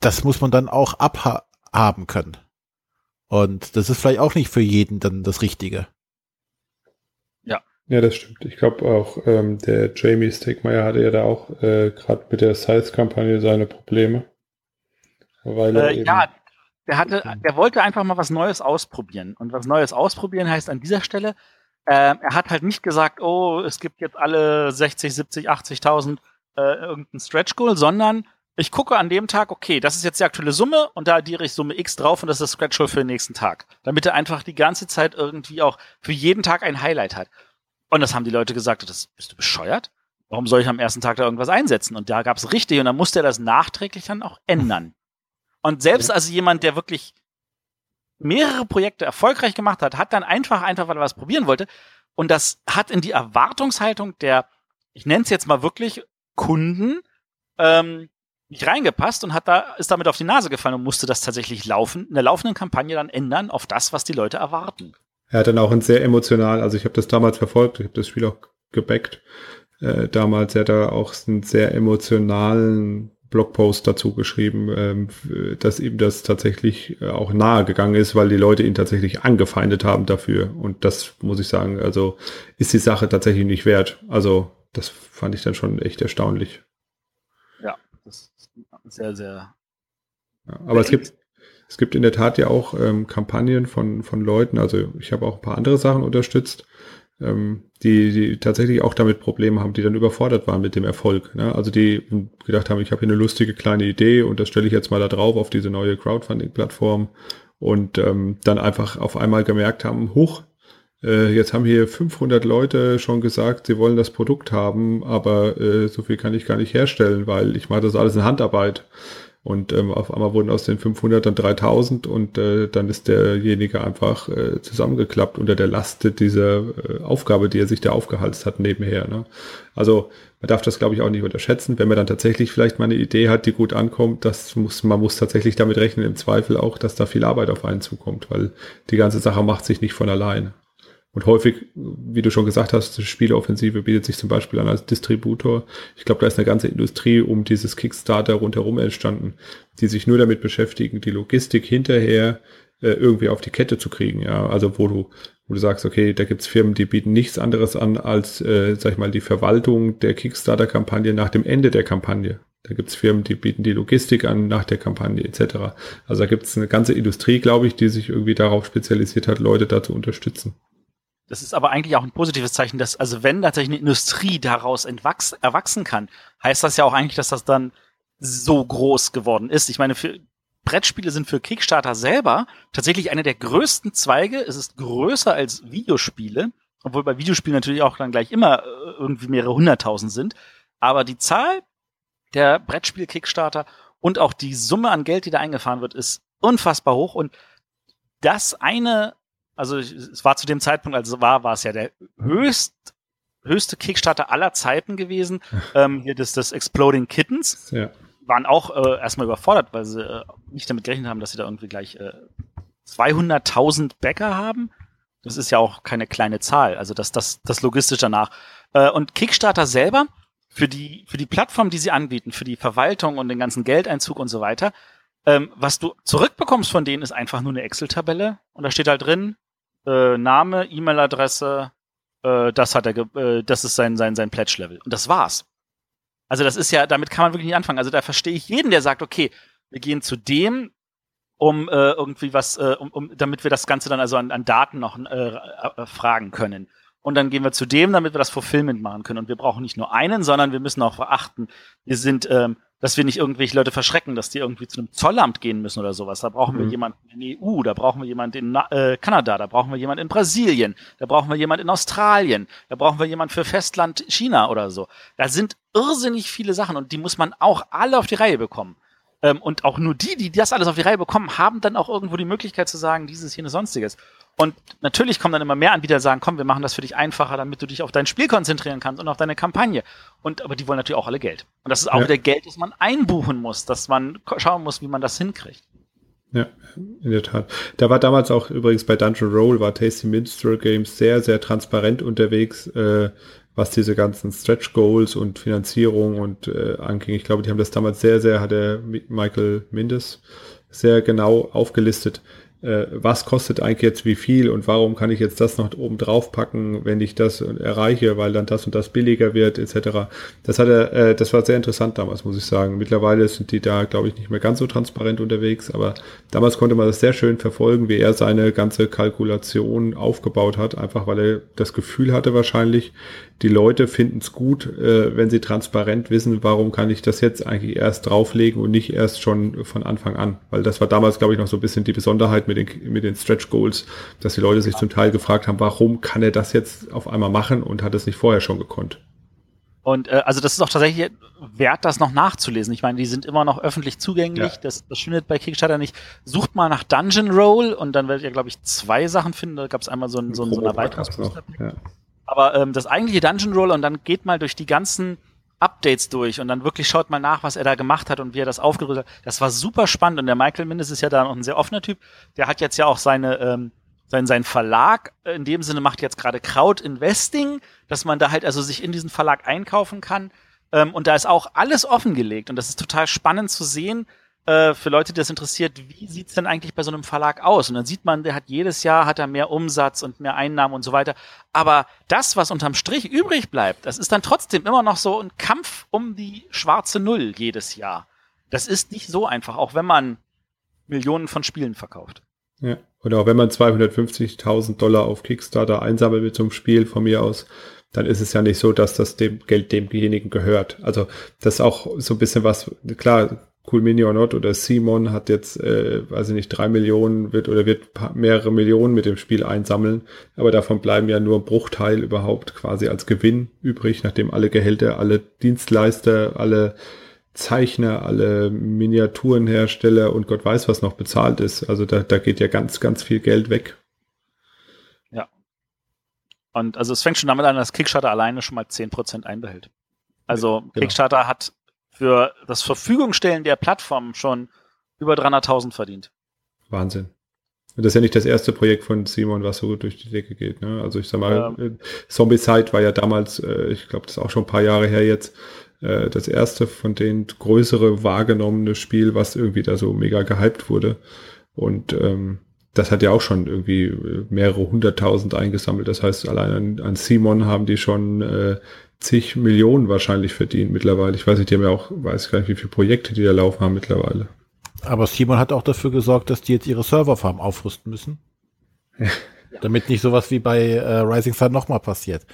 A: Das muss man dann auch abhaben können. Und das ist vielleicht auch nicht für jeden dann das Richtige.
C: Ja. Ja, das stimmt. Ich glaube auch, ähm, der Jamie Stegmeier hatte ja da auch äh, gerade mit der Size-Kampagne seine Probleme.
B: Weil äh, ja, der hatte, der wollte einfach mal was Neues ausprobieren. Und was Neues ausprobieren heißt an dieser Stelle, äh, er hat halt nicht gesagt, oh, es gibt jetzt alle 60, 70, 80.000 äh, irgendein Stretch Goal, sondern ich gucke an dem Tag, okay, das ist jetzt die aktuelle Summe und da addiere ich Summe X drauf und das ist das Scratch Roll für den nächsten Tag. Damit er einfach die ganze Zeit irgendwie auch für jeden Tag ein Highlight hat. Und das haben die Leute gesagt, das bist du bescheuert? Warum soll ich am ersten Tag da irgendwas einsetzen? Und da gab es richtig und dann musste er das nachträglich dann auch ändern. Und selbst also jemand, der wirklich mehrere Projekte erfolgreich gemacht hat, hat dann einfach, einfach, weil er was probieren wollte. Und das hat in die Erwartungshaltung der, ich nenne es jetzt mal wirklich, Kunden ähm, nicht reingepasst und hat da, ist damit auf die Nase gefallen und musste das tatsächlich laufen, in der laufenden Kampagne dann ändern auf das, was die Leute erwarten.
C: Er hat dann auch ein sehr emotional, also ich habe das damals verfolgt, ich habe das Spiel auch gebackt. Äh, damals hat er auch einen sehr emotionalen Blogpost dazu geschrieben, ähm, dass ihm das tatsächlich äh, auch nahe gegangen ist, weil die Leute ihn tatsächlich angefeindet haben dafür. Und das muss ich sagen, also ist die Sache tatsächlich nicht wert. Also das fand ich dann schon echt erstaunlich
B: sehr, sehr.
C: Ja, aber es gibt, es gibt in der Tat ja auch ähm, Kampagnen von, von Leuten, also ich habe auch ein paar andere Sachen unterstützt, ähm, die, die tatsächlich auch damit Probleme haben, die dann überfordert waren mit dem Erfolg. Ne? Also die gedacht haben, ich habe hier eine lustige kleine Idee und das stelle ich jetzt mal da drauf auf diese neue Crowdfunding-Plattform und ähm, dann einfach auf einmal gemerkt haben, hoch, äh, jetzt haben hier 500 Leute schon gesagt, sie wollen das Produkt haben, aber äh, so viel kann ich gar nicht herstellen, weil ich mache das alles in Handarbeit. Und ähm, auf einmal wurden aus den 500 dann 3000 und äh, dann ist derjenige einfach äh, zusammengeklappt unter der Last dieser äh, Aufgabe, die er sich da aufgehalst hat nebenher. Ne? Also man darf das, glaube ich, auch nicht unterschätzen. Wenn man dann tatsächlich vielleicht mal eine Idee hat, die gut ankommt, das muss, man muss tatsächlich damit rechnen, im Zweifel auch, dass da viel Arbeit auf einen zukommt, weil die ganze Sache macht sich nicht von alleine. Und häufig, wie du schon gesagt hast, die Spieleoffensive bietet sich zum Beispiel an als Distributor. Ich glaube, da ist eine ganze Industrie um dieses Kickstarter rundherum entstanden, die sich nur damit beschäftigen, die Logistik hinterher äh, irgendwie auf die Kette zu kriegen. Ja, also wo du, wo du sagst, okay, da gibt's Firmen, die bieten nichts anderes an als, äh, sag ich mal, die Verwaltung der Kickstarter-Kampagne nach dem Ende der Kampagne. Da gibt's Firmen, die bieten die Logistik an nach der Kampagne etc. Also da gibt's eine ganze Industrie, glaube ich, die sich irgendwie darauf spezialisiert hat, Leute da zu unterstützen.
B: Das ist aber eigentlich auch ein positives Zeichen, dass, also wenn tatsächlich eine Industrie daraus erwachsen kann, heißt das ja auch eigentlich, dass das dann so groß geworden ist. Ich meine, für Brettspiele sind für Kickstarter selber tatsächlich eine der größten Zweige. Es ist größer als Videospiele, obwohl bei Videospielen natürlich auch dann gleich immer äh, irgendwie mehrere hunderttausend sind. Aber die Zahl der Brettspiel-Kickstarter und auch die Summe an Geld, die da eingefahren wird, ist unfassbar hoch. Und das eine also es war zu dem Zeitpunkt, als es war, war es ja der höchst, höchste Kickstarter aller Zeiten gewesen. ähm, hier das, das Exploding Kittens. Ja. Waren auch äh, erstmal überfordert, weil sie äh, nicht damit gerechnet haben, dass sie da irgendwie gleich äh, 200.000 Bäcker haben. Das ist ja auch keine kleine Zahl. Also das, das, das logistisch danach. Äh, und Kickstarter selber, für die, für die Plattform, die sie anbieten, für die Verwaltung und den ganzen Geldeinzug und so weiter, ähm, was du zurückbekommst von denen, ist einfach nur eine Excel-Tabelle und da steht halt drin, äh, Name, E-Mail-Adresse, äh, das hat er, äh, das ist sein, sein, sein Pledge-Level. Und das war's. Also das ist ja, damit kann man wirklich nicht anfangen. Also da verstehe ich jeden, der sagt, okay, wir gehen zu dem, um äh, irgendwie was, äh, um, um, damit wir das Ganze dann also an, an Daten noch äh, äh, fragen können. Und dann gehen wir zu dem, damit wir das Fulfillment machen können. Und wir brauchen nicht nur einen, sondern wir müssen auch verachten, wir sind ähm, dass wir nicht irgendwelche Leute verschrecken, dass die irgendwie zu einem Zollamt gehen müssen oder sowas. Da brauchen wir mhm. jemanden in der EU, da brauchen wir jemanden in äh, Kanada, da brauchen wir jemanden in Brasilien, da brauchen wir jemanden in Australien, da brauchen wir jemanden für Festland China oder so. Da sind irrsinnig viele Sachen und die muss man auch alle auf die Reihe bekommen. Ähm, und auch nur die, die das alles auf die Reihe bekommen, haben dann auch irgendwo die Möglichkeit zu sagen, dieses hier eine sonstiges. Und natürlich kommen dann immer mehr Anbieter, sagen, komm, wir machen das für dich einfacher, damit du dich auf dein Spiel konzentrieren kannst und auf deine Kampagne. Und aber die wollen natürlich auch alle Geld. Und das ist auch ja. wieder Geld, das man einbuchen muss, dass man schauen muss, wie man das hinkriegt.
C: Ja, in der Tat. Da war damals auch übrigens bei Dungeon Roll war Tasty Minstrel Games sehr, sehr transparent unterwegs, äh, was diese ganzen Stretch Goals und Finanzierung und äh, anging. Ich glaube, die haben das damals sehr, sehr, hat der Michael Mindes sehr genau aufgelistet, äh, was kostet eigentlich jetzt wie viel und warum kann ich jetzt das noch oben drauf packen, wenn ich das erreiche, weil dann das und das billiger wird, etc. Das hat er, äh, das war sehr interessant damals, muss ich sagen. Mittlerweile sind die da, glaube ich, nicht mehr ganz so transparent unterwegs, aber damals konnte man das sehr schön verfolgen, wie er seine ganze Kalkulation aufgebaut hat, einfach weil er das Gefühl hatte wahrscheinlich, die Leute finden es gut, äh, wenn sie transparent wissen, warum kann ich das jetzt eigentlich erst drauflegen und nicht erst schon von Anfang an. Weil das war damals, glaube ich, noch so ein bisschen die Besonderheit mit den, mit den Stretch Goals, dass die Leute sich zum Teil gefragt haben, warum kann er das jetzt auf einmal machen und hat es nicht vorher schon gekonnt.
B: Und äh, also das ist auch tatsächlich wert, das noch nachzulesen. Ich meine, die sind immer noch öffentlich zugänglich. Ja. Das, das findet bei Kickstarter nicht. Sucht mal nach Dungeon Roll und dann werdet ihr, glaube ich, zwei Sachen finden. Da gab es einmal so ein, so ein, so ein Erweiterungsbooster. Ja. Aber ähm, das eigentliche Dungeon Roll und dann geht mal durch die ganzen Updates durch und dann wirklich schaut mal nach, was er da gemacht hat und wie er das aufgerüstet hat. Das war super spannend und der Michael Mindes ist ja da noch ein sehr offener Typ. Der hat jetzt ja auch seine ähm, sein, sein Verlag in dem Sinne macht jetzt gerade Crowd Investing, dass man da halt also sich in diesen Verlag einkaufen kann. Ähm, und da ist auch alles offengelegt und das ist total spannend zu sehen, äh, für Leute, die das interessiert, wie sieht's denn eigentlich bei so einem Verlag aus? Und dann sieht man, der hat jedes Jahr hat er mehr Umsatz und mehr Einnahmen und so weiter. Aber das, was unterm Strich übrig bleibt, das ist dann trotzdem immer noch so ein Kampf um die schwarze Null jedes Jahr. Das ist nicht so einfach, auch wenn man Millionen von Spielen verkauft.
C: Ja, oder auch wenn man 250.000 Dollar auf Kickstarter einsammelt mit so einem Spiel von mir aus, dann ist es ja nicht so, dass das dem Geld demjenigen gehört. Also das ist auch so ein bisschen was, klar, Cool Mini or Not oder Simon hat jetzt, äh, weiß ich nicht, drei Millionen wird oder wird mehrere Millionen mit dem Spiel einsammeln, aber davon bleiben ja nur Bruchteil überhaupt quasi als Gewinn übrig, nachdem alle Gehälter, alle Dienstleister, alle Zeichner, alle Miniaturenhersteller und Gott weiß, was noch bezahlt ist. Also da, da geht ja ganz, ganz viel Geld weg.
B: Ja. Und also es fängt schon damit an, dass Kickstarter alleine schon mal zehn Prozent einbehält. Also genau. Kickstarter hat für das Verfügungstellen der Plattform schon über 300.000 verdient.
C: Wahnsinn. Und das ist ja nicht das erste Projekt von Simon, was so durch die Decke geht. Ne? Also ich sag mal, ja. Äh, Zombie-Side war ja damals, äh, ich glaube, das ist auch schon ein paar Jahre her jetzt, äh, das erste von den größere wahrgenommene Spiel, was irgendwie da so mega gehypt wurde. Und ähm, das hat ja auch schon irgendwie äh, mehrere hunderttausend eingesammelt. Das heißt, allein an, an Simon haben die schon äh, zig Millionen wahrscheinlich verdient mittlerweile. Ich weiß nicht, die haben ja auch, weiß gar nicht, wie viele Projekte die da laufen haben mittlerweile.
A: Aber Simon hat auch dafür gesorgt, dass die jetzt ihre Serverfarm aufrüsten müssen. Ja. Damit nicht sowas wie bei äh, Rising Sun nochmal passiert.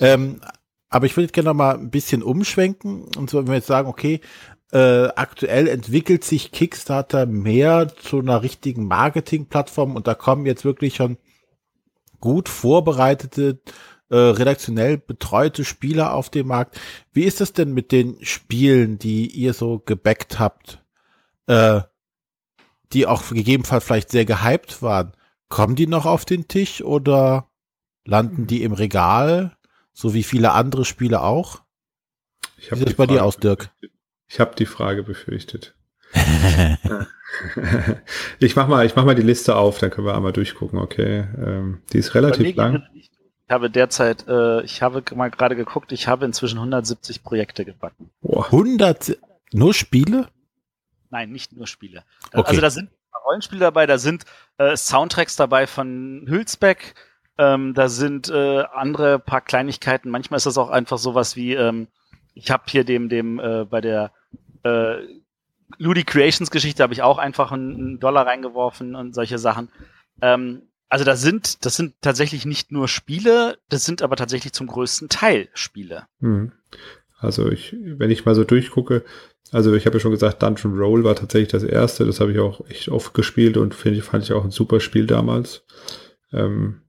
A: Ähm, aber ich würde gerne noch mal ein bisschen umschwenken. Und so, wenn wir jetzt sagen, okay, äh, aktuell entwickelt sich Kickstarter mehr zu einer richtigen Marketingplattform und da kommen jetzt wirklich schon gut vorbereitete, äh, redaktionell betreute Spieler auf den Markt. Wie ist es denn mit den Spielen, die ihr so gebackt habt, äh, die auch gegebenenfalls vielleicht sehr gehypt waren? Kommen die noch auf den Tisch oder landen die im Regal, so wie viele andere Spiele auch?
C: Ich Wie sieht das bei dir aus, Dirk? Ich habe die Frage befürchtet. ich mach mal, ich mach mal die Liste auf, dann können wir einmal durchgucken. Okay, ähm, die ist relativ lang.
B: Ich habe derzeit, äh, ich habe mal gerade geguckt, ich habe inzwischen 170 Projekte gebacken.
A: Oh. 100 nur Spiele?
B: Nein, nicht nur Spiele. Okay. Also da sind Rollenspiele dabei, da sind äh, Soundtracks dabei von Hülsbeck, ähm, da sind äh, andere paar Kleinigkeiten. Manchmal ist das auch einfach sowas wie ähm, ich habe hier dem, dem äh, bei der äh, Ludi Creations Geschichte habe ich auch einfach einen, einen, Dollar reingeworfen und solche Sachen. Ähm, also das sind, das sind tatsächlich nicht nur Spiele, das sind aber tatsächlich zum größten Teil Spiele.
C: Hm. Also ich, wenn ich mal so durchgucke, also ich habe ja schon gesagt, Dungeon Roll war tatsächlich das erste, das habe ich auch echt oft gespielt und finde ich, fand ich auch ein super Spiel damals. Ähm,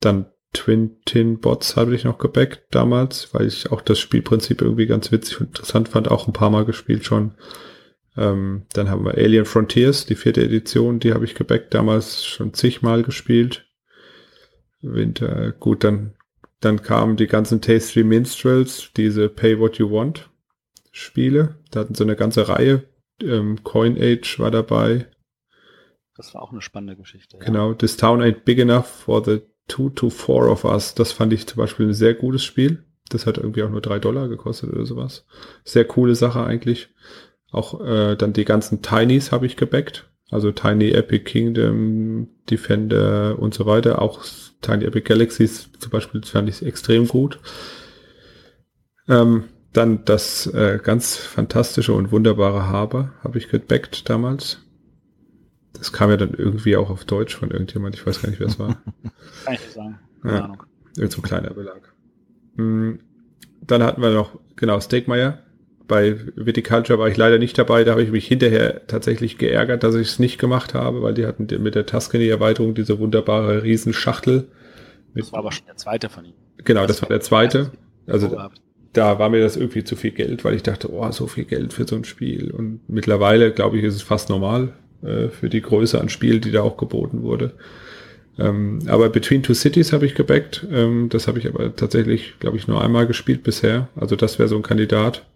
C: dann Twin Tin Bots habe ich noch gebackt damals, weil ich auch das Spielprinzip irgendwie ganz witzig und interessant fand, auch ein paar Mal gespielt schon. Ähm, dann haben wir Alien Frontiers, die vierte Edition, die habe ich gebackt damals schon zigmal gespielt. Winter, gut, dann, dann kamen die ganzen Tasty Minstrels, diese Pay What You Want Spiele. Da hatten sie eine ganze Reihe. Ähm, Coin Age war dabei.
B: Das war auch eine spannende Geschichte.
C: Ja. Genau, This Town Ain't Big Enough for the Two to Four of Us, das fand ich zum Beispiel ein sehr gutes Spiel. Das hat irgendwie auch nur drei Dollar gekostet oder sowas. Sehr coole Sache eigentlich. Auch äh, dann die ganzen Tinys habe ich gebackt. Also Tiny Epic Kingdom, Defender und so weiter. Auch Tiny Epic Galaxies zum Beispiel fand ich extrem gut. Ähm, dann das äh, ganz fantastische und wunderbare Haber habe ich gebackt damals. Das kam ja dann irgendwie auch auf Deutsch von irgendjemand. Ich weiß gar nicht, wer es war. Kann ich sagen. Keine ja, Ahnung. Irgend so ein kleiner Belag. Hm, dann hatten wir noch, genau, Steakmeier. Bei Viticulture war ich leider nicht dabei. Da habe ich mich hinterher tatsächlich geärgert, dass ich es nicht gemacht habe, weil die hatten mit der Tuscany-Erweiterung diese wunderbare Riesenschachtel.
B: Das war aber schon der zweite von ihnen.
C: Genau, das war der zweite. Also da, da war mir das irgendwie zu viel Geld, weil ich dachte, oh, so viel Geld für so ein Spiel. Und mittlerweile, glaube ich, ist es fast normal äh, für die Größe an Spiel, die da auch geboten wurde. Ähm, aber Between Two Cities habe ich gebackt. Ähm, das habe ich aber tatsächlich, glaube ich, nur einmal gespielt bisher. Also das wäre so ein Kandidat.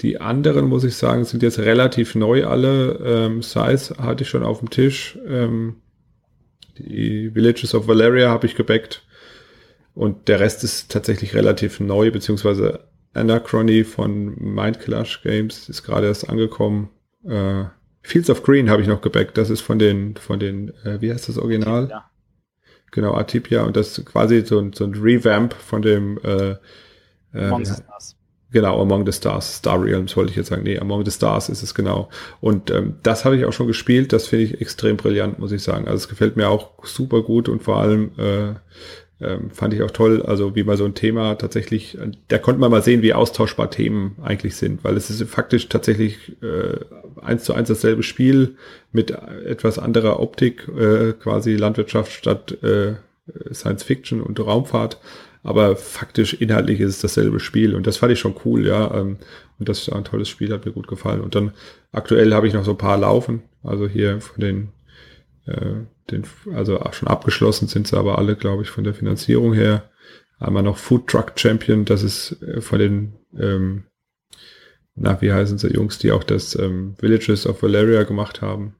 C: Die anderen, muss ich sagen, sind jetzt relativ neu alle. Ähm, Size hatte ich schon auf dem Tisch. Ähm, die Villages of Valeria habe ich gebackt. Und der Rest ist tatsächlich relativ neu, beziehungsweise Anachrony von Mindclash Games ist gerade erst angekommen. Äh, Fields of Green habe ich noch gebackt. Das ist von den, von den, äh, wie heißt das Original? Ja. Genau, Atipia. Und das ist quasi so ein, so ein Revamp von dem äh, äh, Stars. Genau, Among the Stars. Star Realms wollte ich jetzt sagen. Nee, Among the Stars ist es genau. Und ähm, das habe ich auch schon gespielt. Das finde ich extrem brillant, muss ich sagen. Also es gefällt mir auch super gut und vor allem äh, ähm, fand ich auch toll, also wie mal so ein Thema tatsächlich, da konnte man mal sehen, wie austauschbar Themen eigentlich sind, weil es ist faktisch tatsächlich äh, eins zu eins dasselbe Spiel mit etwas anderer Optik, äh, quasi Landwirtschaft statt äh, Science Fiction und Raumfahrt, aber faktisch inhaltlich ist es dasselbe Spiel und das fand ich schon cool, ja. Ähm, und das ist ein tolles Spiel, hat mir gut gefallen. Und dann aktuell habe ich noch so ein paar laufen, also hier von den äh, den, also schon abgeschlossen sind sie aber alle, glaube ich, von der Finanzierung her. Einmal noch Food Truck Champion, das ist äh, von den, ähm, na, wie heißen sie Jungs, die auch das ähm, Villages of Valeria gemacht haben.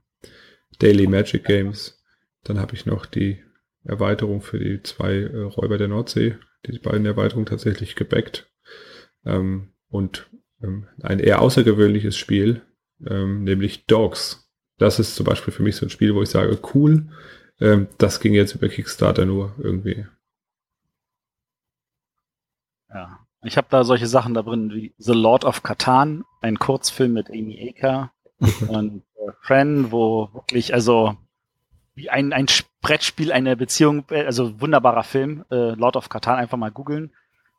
C: Daily Magic Games. Dann habe ich noch die Erweiterung für die zwei äh, Räuber der Nordsee, die beiden Erweiterungen tatsächlich gebackt. Ähm, und ähm, ein eher außergewöhnliches Spiel, ähm, nämlich Dogs. Das ist zum Beispiel für mich so ein Spiel, wo ich sage, cool, ähm, das ging jetzt über Kickstarter nur irgendwie.
B: Ja. Ich habe da solche Sachen da drin wie The Lord of Catan, ein Kurzfilm mit Amy Aker und äh, Fran, wo wirklich, also wie ein, ein Brettspiel, eine Beziehung, äh, also wunderbarer Film, äh, Lord of Catan, einfach mal googeln.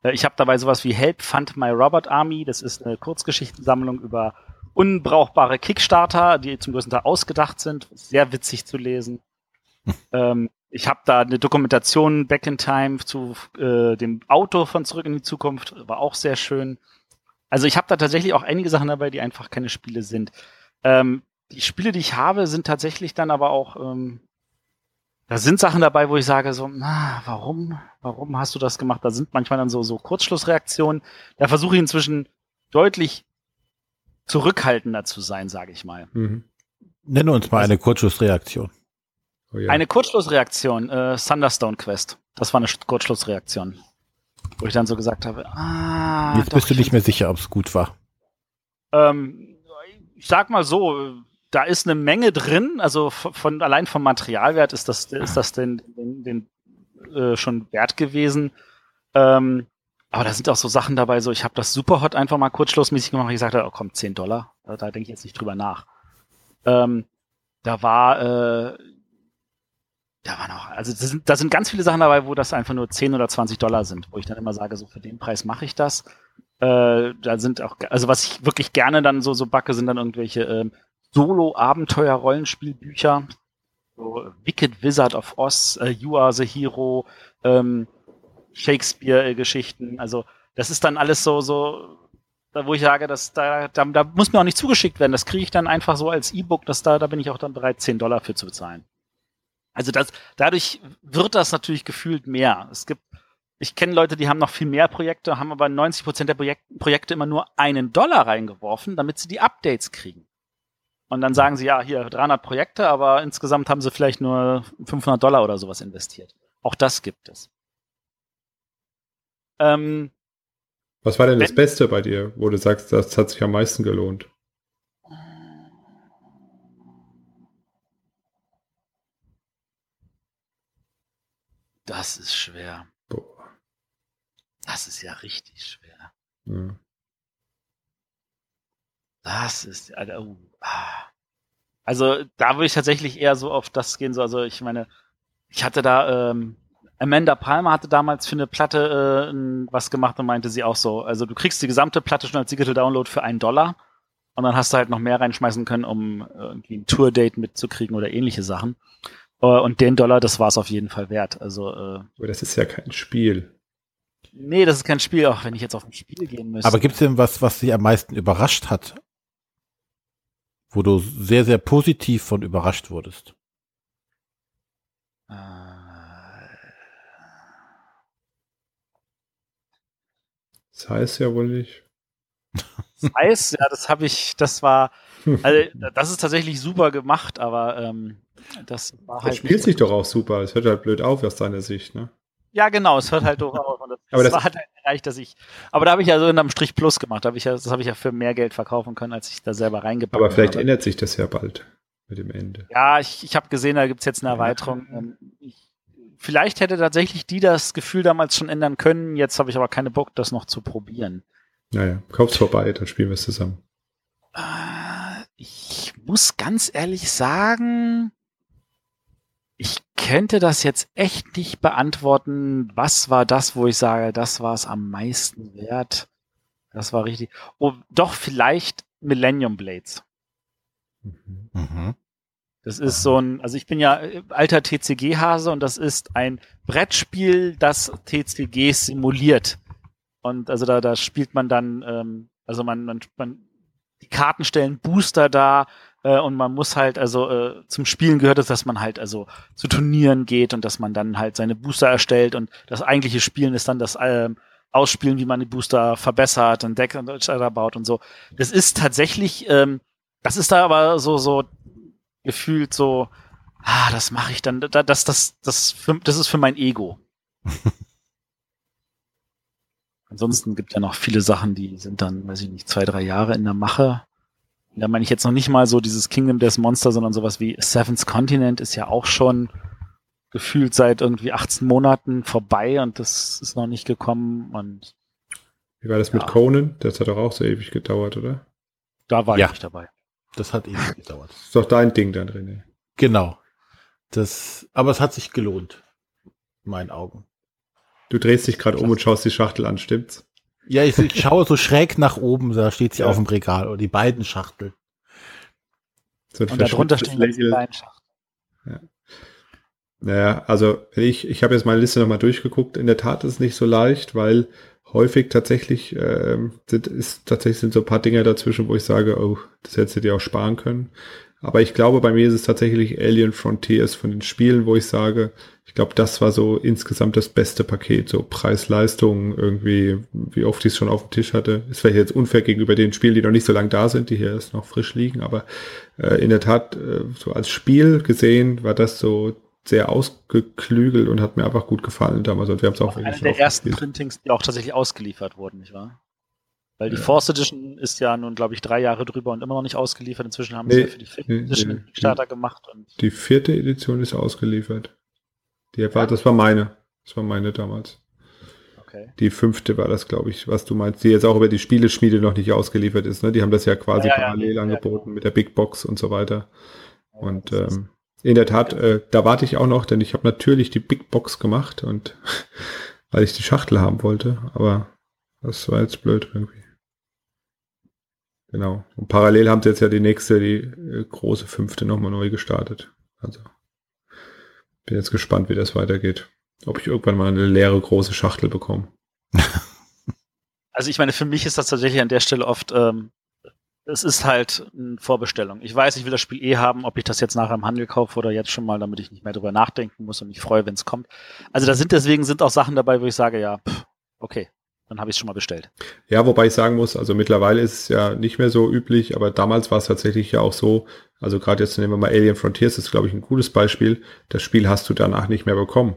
B: Äh, ich habe dabei sowas wie Help Fund My Robot Army, das ist eine Kurzgeschichtensammlung über unbrauchbare Kickstarter, die zum größten Teil ausgedacht sind, sehr witzig zu lesen. ähm, ich habe da eine Dokumentation Back in Time zu äh, dem Auto von Zurück in die Zukunft, war auch sehr schön. Also ich habe da tatsächlich auch einige Sachen dabei, die einfach keine Spiele sind. Ähm, die Spiele, die ich habe, sind tatsächlich dann aber auch, ähm, da sind Sachen dabei, wo ich sage so, na, warum, warum hast du das gemacht? Da sind manchmal dann so, so Kurzschlussreaktionen. Da versuche ich inzwischen deutlich zurückhaltender zu sein, sage ich mal. Mhm.
A: Nenne uns mal eine Kurzschlussreaktion.
B: Oh ja. Eine Kurzschlussreaktion, äh, Thunderstone Quest. Das war eine Kurzschlussreaktion. Wo ich dann so gesagt habe, ah.
A: Jetzt bist du nicht mehr sicher, ob es gut war.
B: Ähm, ich sag mal so, da ist eine Menge drin, also von, allein vom Materialwert ist das, ist das den, den, den äh, schon wert gewesen. Ähm, aber da sind auch so Sachen dabei, so ich habe das Superhot einfach mal kurzschlussmäßig gemacht. Ich sagte, oh komm, 10 Dollar. Da, da denke ich jetzt nicht drüber nach. Ähm, da war äh, da waren auch, also da sind, da sind ganz viele Sachen dabei, wo das einfach nur 10 oder 20 Dollar sind, wo ich dann immer sage, so für den Preis mache ich das. Äh, da sind auch, also was ich wirklich gerne dann so, so backe, sind dann irgendwelche ähm, Solo-Abenteuer-Rollenspielbücher. So Wicked Wizard of Oz, äh, You Are the Hero, ähm, Shakespeare-Geschichten. Also das ist dann alles so, so, da wo ich sage, dass da, da, da muss mir auch nicht zugeschickt werden. Das kriege ich dann einfach so als E-Book, dass da, da bin ich auch dann bereit, 10 Dollar für zu bezahlen. Also das, dadurch wird das natürlich gefühlt mehr. Es gibt, ich kenne Leute, die haben noch viel mehr Projekte, haben aber 90 Prozent der Projek Projekte immer nur einen Dollar reingeworfen, damit sie die Updates kriegen. Und dann sagen sie, ja, hier 300 Projekte, aber insgesamt haben sie vielleicht nur 500 Dollar oder sowas investiert. Auch das gibt es.
C: Ähm, Was war denn das Beste bei dir, wo du sagst, das hat sich am meisten gelohnt?
B: Das ist schwer. Boah. Das ist ja richtig schwer. Ja. Das ist, also, also da würde ich tatsächlich eher so auf das gehen, so, also ich meine, ich hatte da, ähm, Amanda Palmer hatte damals für eine Platte äh, was gemacht und meinte sie auch so, also du kriegst die gesamte Platte schon als Digital Download für einen Dollar und dann hast du halt noch mehr reinschmeißen können, um irgendwie ein Tour-Date mitzukriegen oder ähnliche Sachen. Äh, und den Dollar, das war es auf jeden Fall wert. Also, äh,
C: Aber das ist ja kein Spiel.
B: Nee, das ist kein Spiel, auch wenn ich jetzt auf ein Spiel gehen müsste.
A: Aber gibt es denn was, was dich am meisten überrascht hat? Wo du sehr, sehr positiv von überrascht wurdest? Äh,
C: das heißt ja wohl nicht.
B: Das heißt, ja, das habe ich, das war, also das ist tatsächlich super gemacht, aber ähm, das war halt.
C: Das spielt sich doch auch super. Es hört halt blöd auf aus deiner Sicht, ne?
B: Ja, genau, es hört halt doof auf. Und das, aber das, das war halt erreicht, dass ich. Aber da habe ich ja so in einem Strich Plus gemacht. Da hab ich ja, das habe ich ja für mehr Geld verkaufen können, als ich da selber reingepackt habe.
C: Aber vielleicht habe. ändert sich das ja bald mit dem Ende.
B: Ja, ich, ich habe gesehen, da gibt's jetzt eine Erweiterung. Ähm, ich, vielleicht hätte tatsächlich die das Gefühl damals schon ändern können. Jetzt habe ich aber keine Bock, das noch zu probieren.
C: Naja, kauf's vorbei, dann spielen wir es zusammen.
B: Äh, ich muss ganz ehrlich sagen, ich könnte das jetzt echt nicht beantworten. Was war das, wo ich sage, das war es am meisten wert? Das war richtig. Oh, doch vielleicht Millennium Blades. Mhm. Das ist so ein, also ich bin ja äh, alter TCG-Hase und das ist ein Brettspiel, das TCG simuliert. Und also da, da spielt man dann, ähm, also man, man, man, die Karten stellen Booster da, äh, und man muss halt, also äh, zum Spielen gehört es, dass man halt also zu Turnieren geht und dass man dann halt seine Booster erstellt und das eigentliche Spielen ist dann das äh, Ausspielen, wie man die Booster verbessert und Deck und etc. baut und so. Das ist tatsächlich, ähm, das ist da aber so, so gefühlt so Ah, das mache ich dann. Das, das, das, das, für, das ist für mein Ego. Ansonsten gibt ja noch viele Sachen, die sind dann, weiß ich nicht, zwei, drei Jahre in der Mache. Da meine ich jetzt noch nicht mal so dieses Kingdom Death Monster, sondern sowas wie Seventh Continent ist ja auch schon gefühlt seit irgendwie 18 Monaten vorbei und das ist noch nicht gekommen und
C: Wie war das ja. mit Conan? Das hat doch auch so ewig gedauert, oder?
B: Da war ja. ich nicht dabei.
A: Das hat ewig gedauert. Das
C: ist doch dein Ding da drin.
A: Genau. Das, aber es hat sich gelohnt. In meinen Augen.
C: Du drehst dich gerade um und schaust die Schachtel an, stimmt's?
A: Ja, ich, ich schaue so schräg nach oben, da steht sie ja. auf dem Regal, oder die beiden Schachteln.
B: So und darunter stehen die beiden Schachteln.
C: Ja. Naja, also ich, ich habe jetzt meine Liste nochmal durchgeguckt. In der Tat ist es nicht so leicht, weil häufig tatsächlich äh, sind, ist, tatsächlich sind so ein paar Dinge dazwischen, wo ich sage, oh, das hättest du dir auch sparen können. Aber ich glaube, bei mir ist es tatsächlich Alien Frontiers von den Spielen, wo ich sage, ich glaube, das war so insgesamt das beste Paket, so Preis-Leistung irgendwie, wie oft ich es schon auf dem Tisch hatte. Ist vielleicht jetzt unfair gegenüber den Spielen, die noch nicht so lange da sind, die hier erst noch frisch liegen, aber äh, in der Tat, äh, so als Spiel gesehen, war das so sehr ausgeklügelt und hat mir einfach gut gefallen damals. Und wir haben es auch,
B: auch eine der ersten. Printings, die auch tatsächlich ausgeliefert wurden, nicht wahr? Weil die ja. Force Edition ist ja nun, glaube ich, drei Jahre drüber und immer noch nicht ausgeliefert. Inzwischen haben nee, sie ja für die vierte nee, Edition nee, Starter gemacht.
C: Die vierte Edition ist ausgeliefert. Die war, das war meine. Das war meine damals. Okay. Die fünfte war das, glaube ich, was du meinst, die jetzt auch über die Spieleschmiede noch nicht ausgeliefert ist. Ne? Die haben das ja quasi ja, parallel ja, angeboten genau. mit der Big Box und so weiter. Und ähm, in der Tat, äh, da warte ich auch noch, denn ich habe natürlich die Big Box gemacht und weil ich die Schachtel haben wollte, aber das war jetzt blöd irgendwie. Genau. Und parallel haben sie jetzt ja die nächste, die äh, große fünfte nochmal neu gestartet. Also bin jetzt gespannt, wie das weitergeht. Ob ich irgendwann mal eine leere große Schachtel bekomme.
B: Also ich meine, für mich ist das tatsächlich an der Stelle oft, ähm, es ist halt eine Vorbestellung. Ich weiß, ich will das Spiel eh haben, ob ich das jetzt nachher im Handel kaufe oder jetzt schon mal, damit ich nicht mehr drüber nachdenken muss und mich freue, wenn es kommt. Also da sind deswegen sind auch Sachen dabei, wo ich sage, ja, pff, okay, dann habe ich es schon mal bestellt.
C: Ja, wobei ich sagen muss, also mittlerweile ist es ja nicht mehr so üblich, aber damals war es tatsächlich ja auch so, also gerade jetzt nehmen wir mal Alien Frontiers, das ist glaube ich ein gutes Beispiel, das Spiel hast du danach nicht mehr bekommen.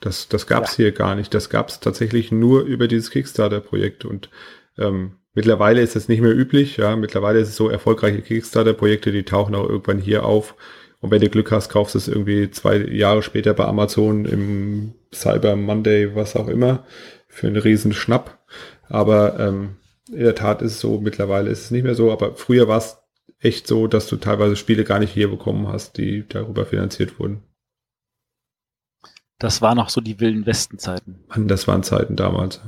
C: Das, das gab es ja. hier gar nicht. Das gab es tatsächlich nur über dieses Kickstarter-Projekt und ähm, mittlerweile ist es nicht mehr üblich, ja, mittlerweile ist es so, erfolgreiche Kickstarter-Projekte, die tauchen auch irgendwann hier auf und wenn du Glück hast, kaufst du es irgendwie zwei Jahre später bei Amazon im Cyber Monday, was auch immer für einen riesen Schnapp. Aber ähm, in der Tat ist es so, mittlerweile ist es nicht mehr so, aber früher war es echt so, dass du teilweise Spiele gar nicht hier bekommen hast, die darüber finanziert wurden.
B: Das waren noch so die wilden Westenzeiten.
C: Mann, das waren Zeiten damals.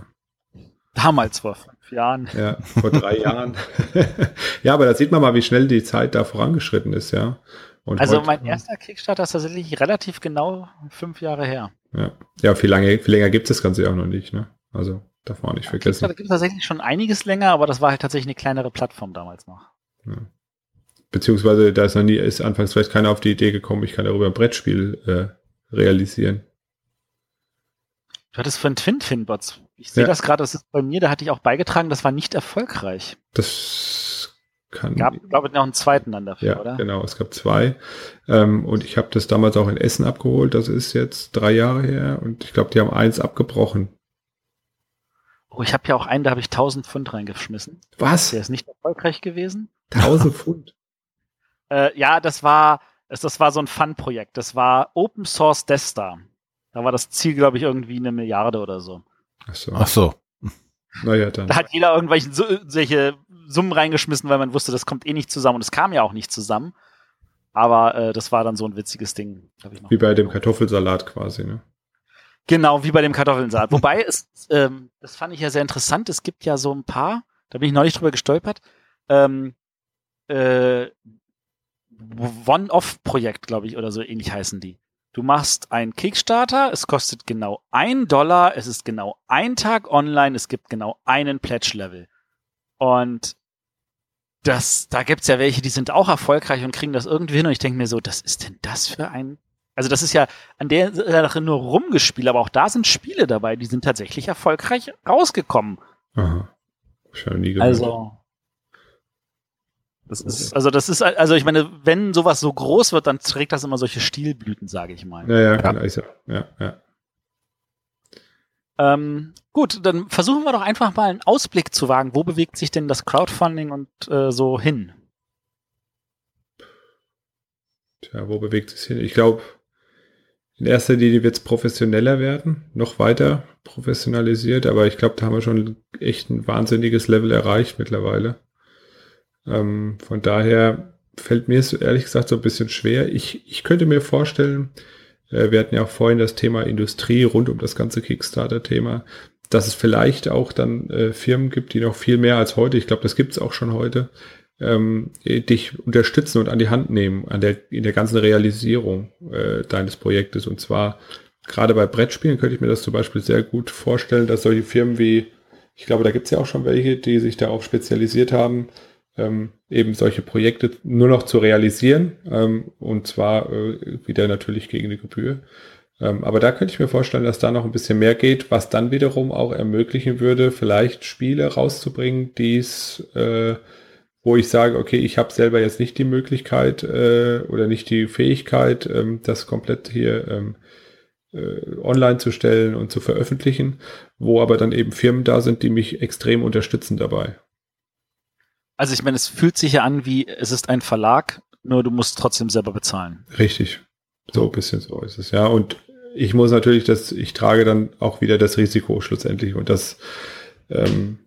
B: Damals vor fünf Jahren.
C: Ja, vor drei Jahren. ja, aber da sieht man mal, wie schnell die Zeit da vorangeschritten ist, ja.
B: Und also heute, mein erster Kickstarter ist tatsächlich relativ genau fünf Jahre her.
C: Ja, ja viel, lange, viel länger gibt es das Ganze ja auch noch nicht. Ne? Also darf man auch nicht ja, vergessen.
B: Kickstarter gibt es tatsächlich schon einiges länger, aber das war halt tatsächlich eine kleinere Plattform damals noch. Ja.
C: Beziehungsweise da ist noch nie, ist anfangs vielleicht keiner auf die Idee gekommen, ich kann darüber ein Brettspiel äh, realisieren.
B: Du hattest von Twin Finbots. Ich sehe ja. das gerade, das ist bei mir, da hatte ich auch beigetragen, das war nicht erfolgreich.
C: Das kann.
B: Gab, glaube ich, noch einen zweiten dann dafür,
C: ja,
B: oder?
C: Genau, es gab zwei. Ähm, und ich habe das damals auch in Essen abgeholt. Das ist jetzt drei Jahre her. Und ich glaube, die haben eins abgebrochen.
B: Oh, ich habe ja auch einen, da habe ich 1000 Pfund reingeschmissen.
C: Was?
B: Der ist nicht erfolgreich gewesen.
C: 1000 Pfund?
B: äh, ja, das war, das war so ein Fun-Projekt. Das war Open Source Destar. Da war das Ziel, glaube ich, irgendwie eine Milliarde oder so.
A: Ach so. Ach so.
B: Naja, dann. Da hat jeder irgendwelche solche Summen reingeschmissen, weil man wusste, das kommt eh nicht zusammen und es kam ja auch nicht zusammen. Aber äh, das war dann so ein witziges Ding.
C: wie bei dem Kartoffelsalat quasi, ne?
B: Genau, wie bei dem Kartoffelsalat. Wobei, es, ähm, das fand ich ja sehr interessant. Es gibt ja so ein paar, da bin ich neulich drüber gestolpert, ähm, äh, One-Off-Projekt, glaube ich, oder so ähnlich heißen die. Du machst einen Kickstarter, es kostet genau ein Dollar, es ist genau ein Tag online, es gibt genau einen Pledge-Level. Und das, da gibt's ja welche, die sind auch erfolgreich und kriegen das irgendwie hin. Und ich denke mir so, das ist denn das für ein. Also das ist ja an der Sache nur rumgespielt, aber auch da sind Spiele dabei, die sind tatsächlich erfolgreich rausgekommen.
C: Aha. Schon nie
B: gehört. Also. Das ist, also das ist, also ich meine, wenn sowas so groß wird, dann trägt das immer solche Stielblüten, sage ich mal.
C: Ja, ja, ja. Ist ja. ja, ja.
B: Ähm, gut, dann versuchen wir doch einfach mal einen Ausblick zu wagen. Wo bewegt sich denn das Crowdfunding und äh, so hin?
C: Tja, wo bewegt es hin? Ich glaube, in erster Linie wird es professioneller werden, noch weiter professionalisiert, aber ich glaube, da haben wir schon echt ein wahnsinniges Level erreicht mittlerweile. Ähm, von daher fällt mir es ehrlich gesagt so ein bisschen schwer. Ich, ich könnte mir vorstellen, wir hatten ja auch vorhin das Thema Industrie rund um das ganze Kickstarter-Thema, dass es vielleicht auch dann äh, Firmen gibt, die noch viel mehr als heute, ich glaube, das gibt es auch schon heute, ähm, dich unterstützen und an die Hand nehmen an der, in der ganzen Realisierung äh, deines Projektes. Und zwar gerade bei Brettspielen könnte ich mir das zum Beispiel sehr gut vorstellen, dass solche Firmen wie, ich glaube, da gibt es ja auch schon welche, die sich darauf spezialisiert haben, ähm, eben solche Projekte nur noch zu realisieren. Ähm, und zwar äh, wieder natürlich gegen die Gebühr. Ähm, aber da könnte ich mir vorstellen, dass da noch ein bisschen mehr geht, was dann wiederum auch ermöglichen würde, vielleicht Spiele rauszubringen, die es äh, wo ich sage, okay, ich habe selber jetzt nicht die Möglichkeit äh, oder nicht die Fähigkeit, ähm, das komplett hier ähm, äh, online zu stellen und zu veröffentlichen, wo aber dann eben Firmen da sind, die mich extrem unterstützen dabei.
B: Also ich meine, es fühlt sich ja an wie, es ist ein Verlag, nur du musst trotzdem selber bezahlen.
C: Richtig. So ein bisschen so ist es, ja. Und ich muss natürlich das, ich trage dann auch wieder das Risiko schlussendlich und das ähm,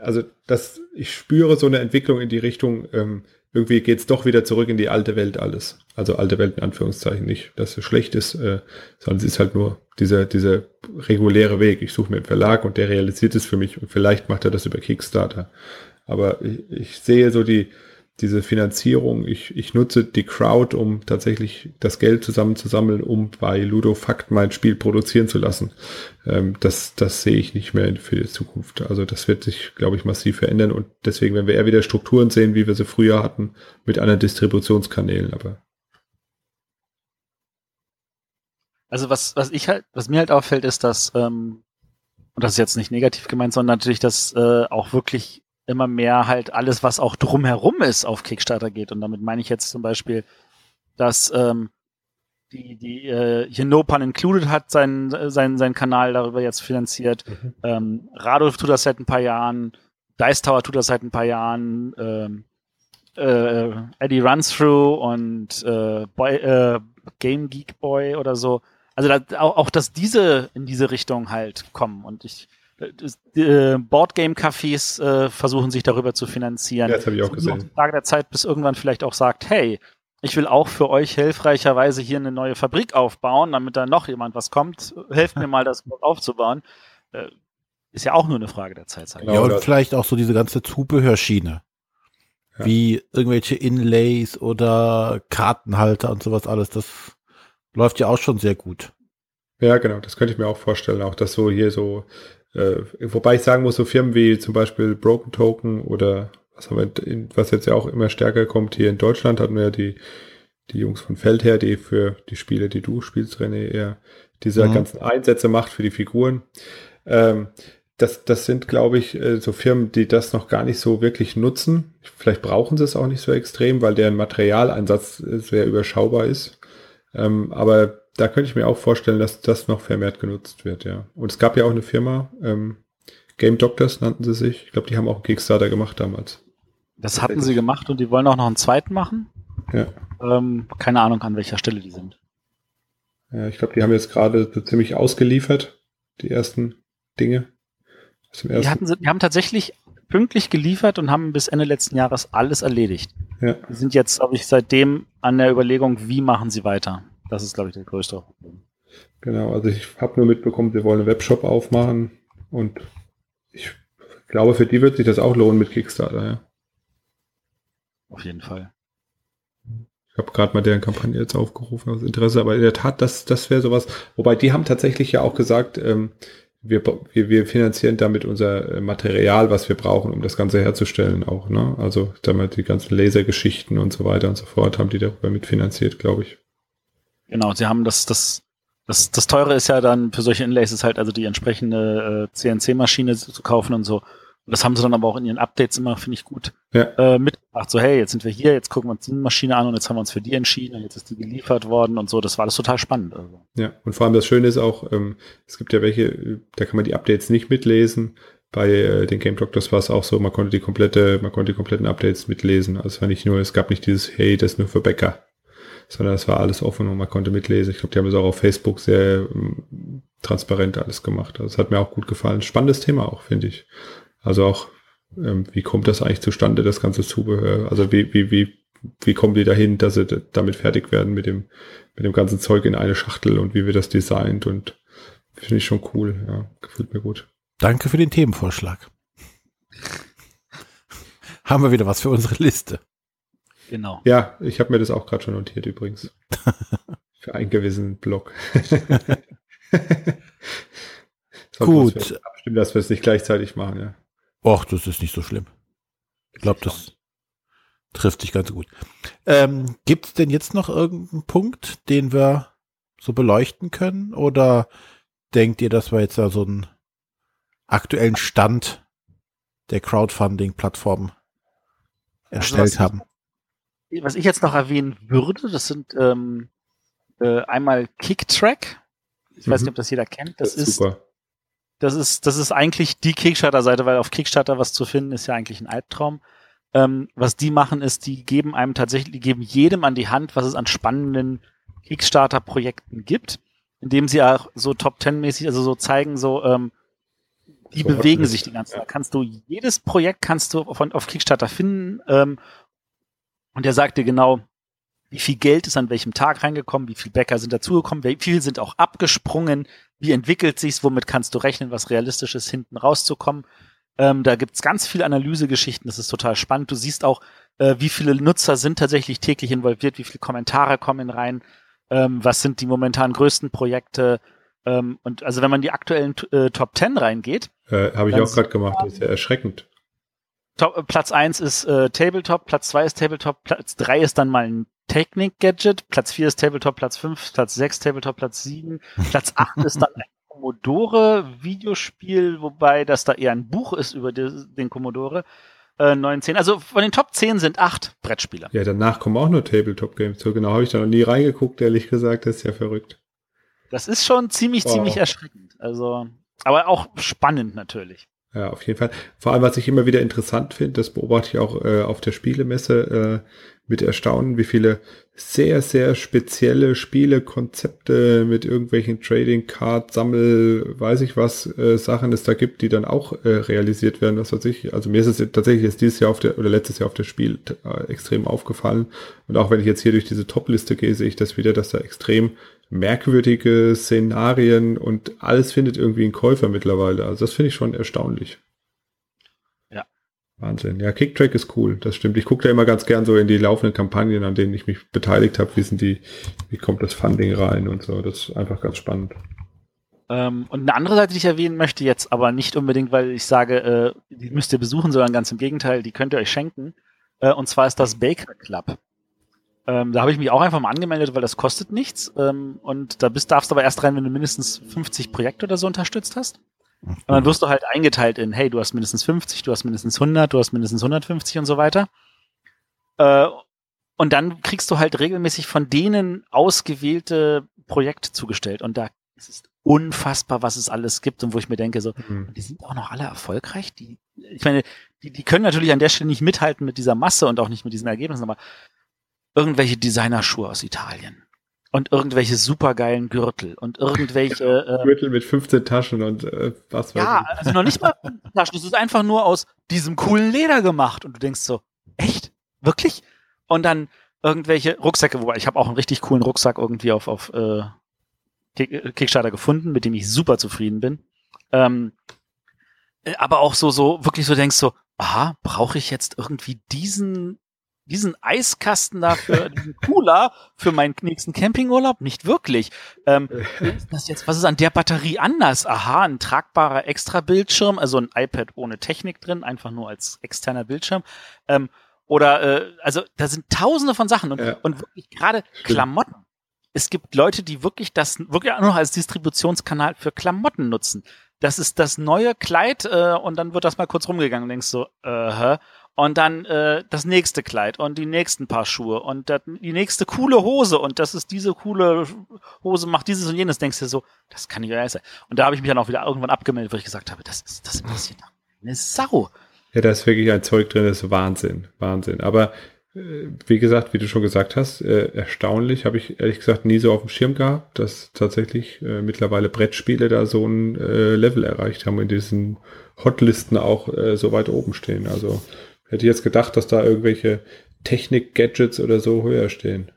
C: also das, ich spüre so eine Entwicklung in die Richtung, ähm, irgendwie geht's doch wieder zurück in die alte Welt alles. Also alte Welt in Anführungszeichen nicht, dass es schlecht ist, äh, sondern es ist halt nur dieser, dieser reguläre Weg. Ich suche mir einen Verlag und der realisiert es für mich und vielleicht macht er das über Kickstarter. Aber ich, ich sehe so die, diese Finanzierung, ich, ich nutze die Crowd, um tatsächlich das Geld zusammenzusammeln, um bei Ludo Fakt mein Spiel produzieren zu lassen. Ähm, das, das sehe ich nicht mehr für die Zukunft. Also das wird sich, glaube ich, massiv verändern und deswegen werden wir eher wieder Strukturen sehen, wie wir sie früher hatten, mit anderen Distributionskanälen, aber.
B: Also was, was ich halt, was mir halt auffällt, ist, dass, ähm, und das ist jetzt nicht negativ gemeint, sondern natürlich, dass äh, auch wirklich immer mehr halt alles, was auch drumherum ist, auf Kickstarter geht. Und damit meine ich jetzt zum Beispiel, dass ähm, die, die äh, hier No Pun Included hat seinen, seinen, seinen Kanal darüber jetzt finanziert. Mhm. Ähm, Radolf tut das seit ein paar Jahren, Dice Tower tut das seit ein paar Jahren, ähm, äh, Eddie Runs Through und äh, Boy, äh, Game Geek Boy oder so. Also da, auch, auch, dass diese in diese Richtung halt kommen. Und ich äh, Boardgame-Cafés äh, versuchen sich darüber zu finanzieren.
C: Ja, das habe ich auch gesehen. Noch
B: Frage der Zeit, bis irgendwann vielleicht auch sagt, hey, ich will auch für euch hilfreicherweise hier eine neue Fabrik aufbauen, damit da noch jemand was kommt. Helft mir mal, das aufzubauen. Äh, ist ja auch nur eine Frage der Zeit.
A: Ja, und vielleicht auch so diese ganze Zubehörschiene. Ja. Wie irgendwelche Inlays oder Kartenhalter und sowas alles. Das läuft ja auch schon sehr gut.
C: Ja, genau, das könnte ich mir auch vorstellen. Auch dass so hier so äh, wobei ich sagen muss, so Firmen wie zum Beispiel Broken Token oder was haben wir, was jetzt ja auch immer stärker kommt hier in Deutschland, hatten wir ja die, die Jungs von Feldher, die für die Spiele, die du spielst, René, eher diese mhm. ganzen Einsätze macht für die Figuren. Ähm, das, das sind, glaube ich, äh, so Firmen, die das noch gar nicht so wirklich nutzen. Vielleicht brauchen sie es auch nicht so extrem, weil deren Materialeinsatz äh, sehr überschaubar ist. Ähm, aber da könnte ich mir auch vorstellen, dass das noch vermehrt genutzt wird, ja. Und es gab ja auch eine Firma, ähm, Game Doctors nannten sie sich. Ich glaube, die haben auch einen Kickstarter gemacht damals.
B: Das hatten sie gemacht und die wollen auch noch einen zweiten machen.
C: Ja.
B: Ähm, keine Ahnung, an welcher Stelle die sind.
C: Ja, ich glaube, die haben jetzt gerade so ziemlich ausgeliefert, die ersten Dinge.
B: Die, hatten, die haben tatsächlich pünktlich geliefert und haben bis Ende letzten Jahres alles erledigt.
C: Ja.
B: Die sind jetzt, glaube ich, seitdem an der Überlegung, wie machen sie weiter. Das ist, glaube ich, der größte Problem.
C: Genau, also ich habe nur mitbekommen, sie wollen einen Webshop aufmachen und ich glaube, für die wird sich das auch lohnen mit Kickstarter, ja.
B: Auf jeden Fall.
C: Ich habe gerade mal deren Kampagne jetzt aufgerufen aus Interesse, aber in der Tat, das, das wäre sowas. Wobei die haben tatsächlich ja auch gesagt, ähm, wir, wir, wir finanzieren damit unser äh, Material, was wir brauchen, um das Ganze herzustellen auch. Ne? Also damit die ganzen Lasergeschichten und so weiter und so fort haben die darüber mitfinanziert, glaube ich.
B: Genau, sie haben das, das, das, das teure ist ja dann für solche Inlays ist halt also die entsprechende äh, CNC-Maschine zu kaufen und so. Und das haben sie dann aber auch in ihren Updates immer, finde ich, gut
C: Ja.
B: äh, mitgebracht. So, hey, jetzt sind wir hier, jetzt gucken wir uns die Maschine an und jetzt haben wir uns für die entschieden und jetzt ist die geliefert worden und so. Das war alles total spannend. Also.
C: Ja, und vor allem das Schöne ist auch, ähm, es gibt ja welche, da kann man die Updates nicht mitlesen. Bei äh, den Game Doctors war es auch so, man konnte die komplette, man konnte die kompletten Updates mitlesen. Also es war nicht nur, es gab nicht dieses, hey, das ist nur für Bäcker, sondern es war alles offen und man konnte mitlesen. Ich glaube, die haben es auch auf Facebook sehr ähm, transparent alles gemacht. Also es hat mir auch gut gefallen. Spannendes Thema auch, finde ich. Also auch, ähm, wie kommt das eigentlich zustande, das ganze Zubehör? Also wie, wie, wie, wie kommen die dahin, dass sie damit fertig werden mit dem, mit dem ganzen Zeug in eine Schachtel und wie wird das designt und finde ich schon cool, ja, gefällt mir gut.
A: Danke für den Themenvorschlag. Haben wir wieder was für unsere Liste.
B: Genau.
C: Ja, ich habe mir das auch gerade schon notiert übrigens. Für einen gewissen Blog.
A: Gut.
C: Stimmt, dass wir es nicht gleichzeitig machen, ja.
A: Och, das ist nicht so schlimm. Ich glaube, das trifft sich ganz gut. Ähm, Gibt es denn jetzt noch irgendeinen Punkt, den wir so beleuchten können? Oder denkt ihr, dass wir jetzt da so einen aktuellen Stand der Crowdfunding-Plattform erstellt
B: was-
A: haben?
B: Was ich jetzt noch erwähnen würde, das sind ähm, äh, einmal Kicktrack. Ich weiß
C: Mhm.
B: nicht, ob das jeder kennt. Das, ist,
C: super.
B: das ist, das ist eigentlich die Kickstarter-Seite, weil auf Kickstarter was zu finden ist ja eigentlich ein Albtraum. Ähm, was die machen, ist, die geben einem tatsächlich, die geben jedem an die Hand, was es an spannenden Kickstarter-Projekten gibt, indem sie auch so Top Ten-mäßig, also so zeigen, so, ähm, die
C: So
B: bewegen sich die ganze
C: ja.
B: Zeit. Kannst du, jedes Projekt kannst du von, auf Kickstarter finden, ähm, und der sagt dir genau, wie viel Geld ist an welchem Tag reingekommen, wie viel Bäcker sind dazugekommen, wie viel sind auch abgesprungen, wie entwickelt sich's, womit kannst du rechnen, was realistisch ist, hinten rauszukommen. Ähm, da gibt's ganz viele Analysegeschichten, das ist total spannend. Du siehst auch, äh, wie viele Nutzer sind tatsächlich täglich involviert, wie viele Kommentare kommen rein, ähm, was sind die momentan größten Projekte. Ähm, und also wenn man die aktuellen äh, Top 10 reingeht,
C: Äh, habe ich auch gerade gemacht, das ist ja erschreckend.
B: Top, äh, Platz eins ist äh, Tabletop, Platz zwei ist Tabletop, Platz drei ist dann mal ein Technik-Gadget, Platz vier ist Tabletop, Platz fünf, Platz sechs Tabletop, Platz sieben, Platz acht ist dann ein Commodore-Videospiel, wobei das da eher ein Buch ist über den Commodore. Äh, 9, 10. Also von den Top 10 sind acht Brettspiele.
C: Ja, danach kommen auch nur Tabletop-Games. So genau habe ich da noch nie reingeguckt, ehrlich gesagt, das ist ja verrückt.
B: Das ist schon ziemlich,
C: Wow.
B: ziemlich erschreckend. Also, aber auch spannend natürlich.
C: Ja, auf jeden Fall. Vor allem, was ich immer wieder interessant finde, das beobachte ich auch äh, auf der Spielemesse äh, mit Erstaunen, wie viele sehr, sehr spezielle Spielekonzepte mit irgendwelchen Trading Card, Sammel, weiß ich was, äh, Sachen es da gibt, die dann auch äh, realisiert werden, was weiß ich. Also mir ist es tatsächlich jetzt dieses Jahr auf der, oder letztes Jahr auf der Spiel äh, extrem aufgefallen. Und auch wenn ich jetzt hier durch diese Top-Liste gehe, sehe ich das wieder, dass da extrem merkwürdige Szenarien und alles findet irgendwie einen Käufer mittlerweile. Also das finde ich schon erstaunlich.
B: Ja.
C: Wahnsinn. Ja, Kicktrack ist cool, das stimmt. Ich gucke da immer ganz gern so in die laufenden Kampagnen, an denen ich mich beteiligt habe. Wie sind die, wie kommt das Funding rein und so. Das ist einfach ganz spannend.
B: Ähm, und eine andere Seite, die ich erwähnen möchte, jetzt aber nicht unbedingt, weil ich sage, äh, die müsst ihr besuchen, sondern ganz im Gegenteil, die könnt ihr euch schenken. Äh, und zwar ist das Baker Club. Ähm, da habe ich mich auch einfach mal angemeldet, weil das kostet nichts. Ähm, und da bist, darfst du aber erst rein, wenn du mindestens 50 Projekte oder so unterstützt hast. Und dann wirst du halt eingeteilt in, hey, du hast mindestens 50, du hast mindestens 100, du hast mindestens 150 und so weiter. Äh, und dann kriegst du halt regelmäßig von denen ausgewählte Projekte zugestellt. Und da ist es unfassbar, was es alles gibt und wo ich mir denke, so, die sind auch noch alle erfolgreich. Die, ich meine, die, die können natürlich an der Stelle nicht mithalten mit dieser Masse und auch nicht mit diesen Ergebnissen, aber irgendwelche Designerschuhe aus Italien und irgendwelche supergeilen Gürtel und irgendwelche ähm,
C: Gürtel mit 15 Taschen und äh, was weiß
B: ja,
C: ich.
B: also noch nicht mal Taschen. Das ist einfach nur aus diesem coolen Leder gemacht. Und du denkst so, echt? Wirklich? Und dann irgendwelche Rucksäcke, wobei ich habe auch einen richtig coolen Rucksack irgendwie auf, auf äh, Kick- Kickstarter gefunden, mit dem ich super zufrieden bin. Ähm, äh, aber auch so, so, wirklich so denkst so, aha, brauche ich jetzt irgendwie diesen, diesen Eiskasten dafür, diesen Cooler für meinen nächsten Campingurlaub? Nicht wirklich. Ähm, das jetzt, was ist an der Batterie anders? Aha, ein tragbarer Extra-Bildschirm, also ein iPad ohne Technik drin, einfach nur als externer Bildschirm. Ähm, oder, äh, also da sind tausende von Sachen und,
C: Ja.
B: und wirklich gerade. Klamotten. Es gibt Leute, die wirklich das wirklich nur noch als Distributionskanal für Klamotten nutzen. das ist das neue Kleid äh, und dann wird das mal kurz rumgegangen und denkst so, äh? Und dann äh, das nächste Kleid und die nächsten paar Schuhe und dat, die nächste coole Hose und das ist diese coole Hose macht dieses und jenes. Denkst du so, das kann nicht wahr sein. Und da habe ich mich dann auch wieder irgendwann abgemeldet, weil ich gesagt habe, das ist das interessiert eine Sau.
C: Ja, da ist wirklich ein Zeug drin, das ist Wahnsinn, Wahnsinn. Aber äh, wie gesagt, wie du schon gesagt hast, äh, erstaunlich, habe ich ehrlich gesagt nie so auf dem Schirm gehabt, dass tatsächlich äh, mittlerweile Brettspiele da so ein äh, Level erreicht haben, in diesen Hotlisten auch äh, so weit oben stehen. Also hätte ich jetzt gedacht, dass da irgendwelche Technik-Gadgets oder so höher stehen.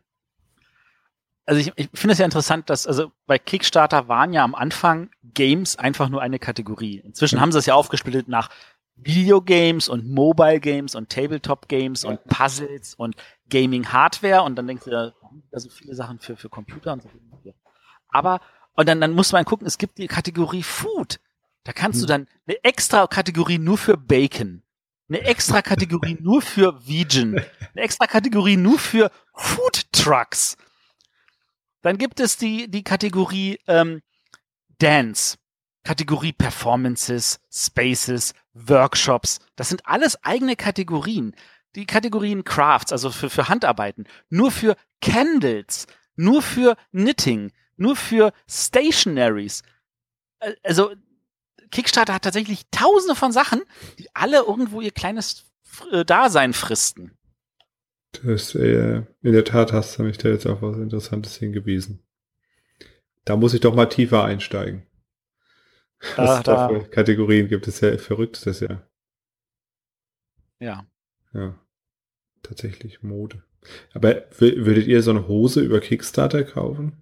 B: Also ich, ich finde es ja interessant, dass also bei Kickstarter waren ja am Anfang Games einfach nur eine Kategorie. Inzwischen mhm. haben sie es ja aufgesplittet nach Videogames und Mobile Games und Tabletop Games und Puzzles und Gaming Hardware und dann denkst du, da da so viele Sachen für, für Computer und so. Aber, und dann, dann muss man gucken, es gibt die Kategorie Food. Da kannst hm. du dann eine extra Kategorie nur für Bacon, eine extra Kategorie nur für Vegan, eine extra Kategorie nur für Food Trucks. Dann gibt es die, die Kategorie ähm, Dance. Kategorie Performances, Spaces, Workshops. Das sind alles eigene Kategorien. Die Kategorien Crafts, also für, für Handarbeiten, nur für Candles, nur für Knitting, nur für Stationaries. Also Kickstarter hat tatsächlich tausende von Sachen, die alle irgendwo ihr kleines äh, Dasein fristen.
C: Das, äh, in der Tat hast du mich da jetzt auf was Interessantes hingewiesen. Da muss ich doch mal tiefer einsteigen. Was da, da Kategorien gibt es ja verrückt, das ja.
B: Ja.
C: Ja. Tatsächlich Mode. Aber würdet ihr so eine Hose über Kickstarter kaufen?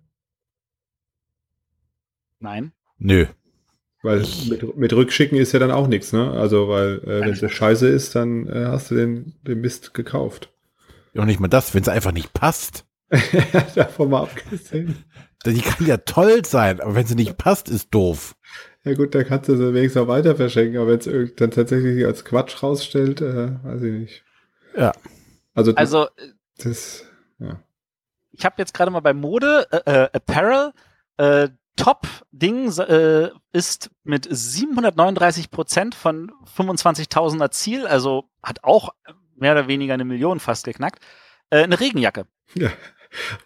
B: Nein.
A: Nö.
C: Weil mit, mit Rückschicken ist ja dann auch nichts, ne? Also, weil, äh, wenn es scheiße ist, dann äh, hast du den, den Mist gekauft.
A: Ja, und nicht mal das, wenn es einfach nicht passt.
C: Davon mal abgesehen.
A: Die kann ja toll sein, aber wenn sie nicht passt, ist doof.
C: Ja gut, da kannst du sie wenigstens auch weiter verschenken, aber wenn es dann tatsächlich als Quatsch rausstellt, äh, weiß ich nicht.
A: Ja.
C: Also,
B: das, also
C: das, ja.
B: Ich habe jetzt gerade mal bei Mode, äh, äh Apparel, äh, Top-Ding äh, ist mit 739 Prozent von 25.000er Ziel, also hat auch mehr oder weniger eine Million fast geknackt, äh, eine Regenjacke.
C: Ja.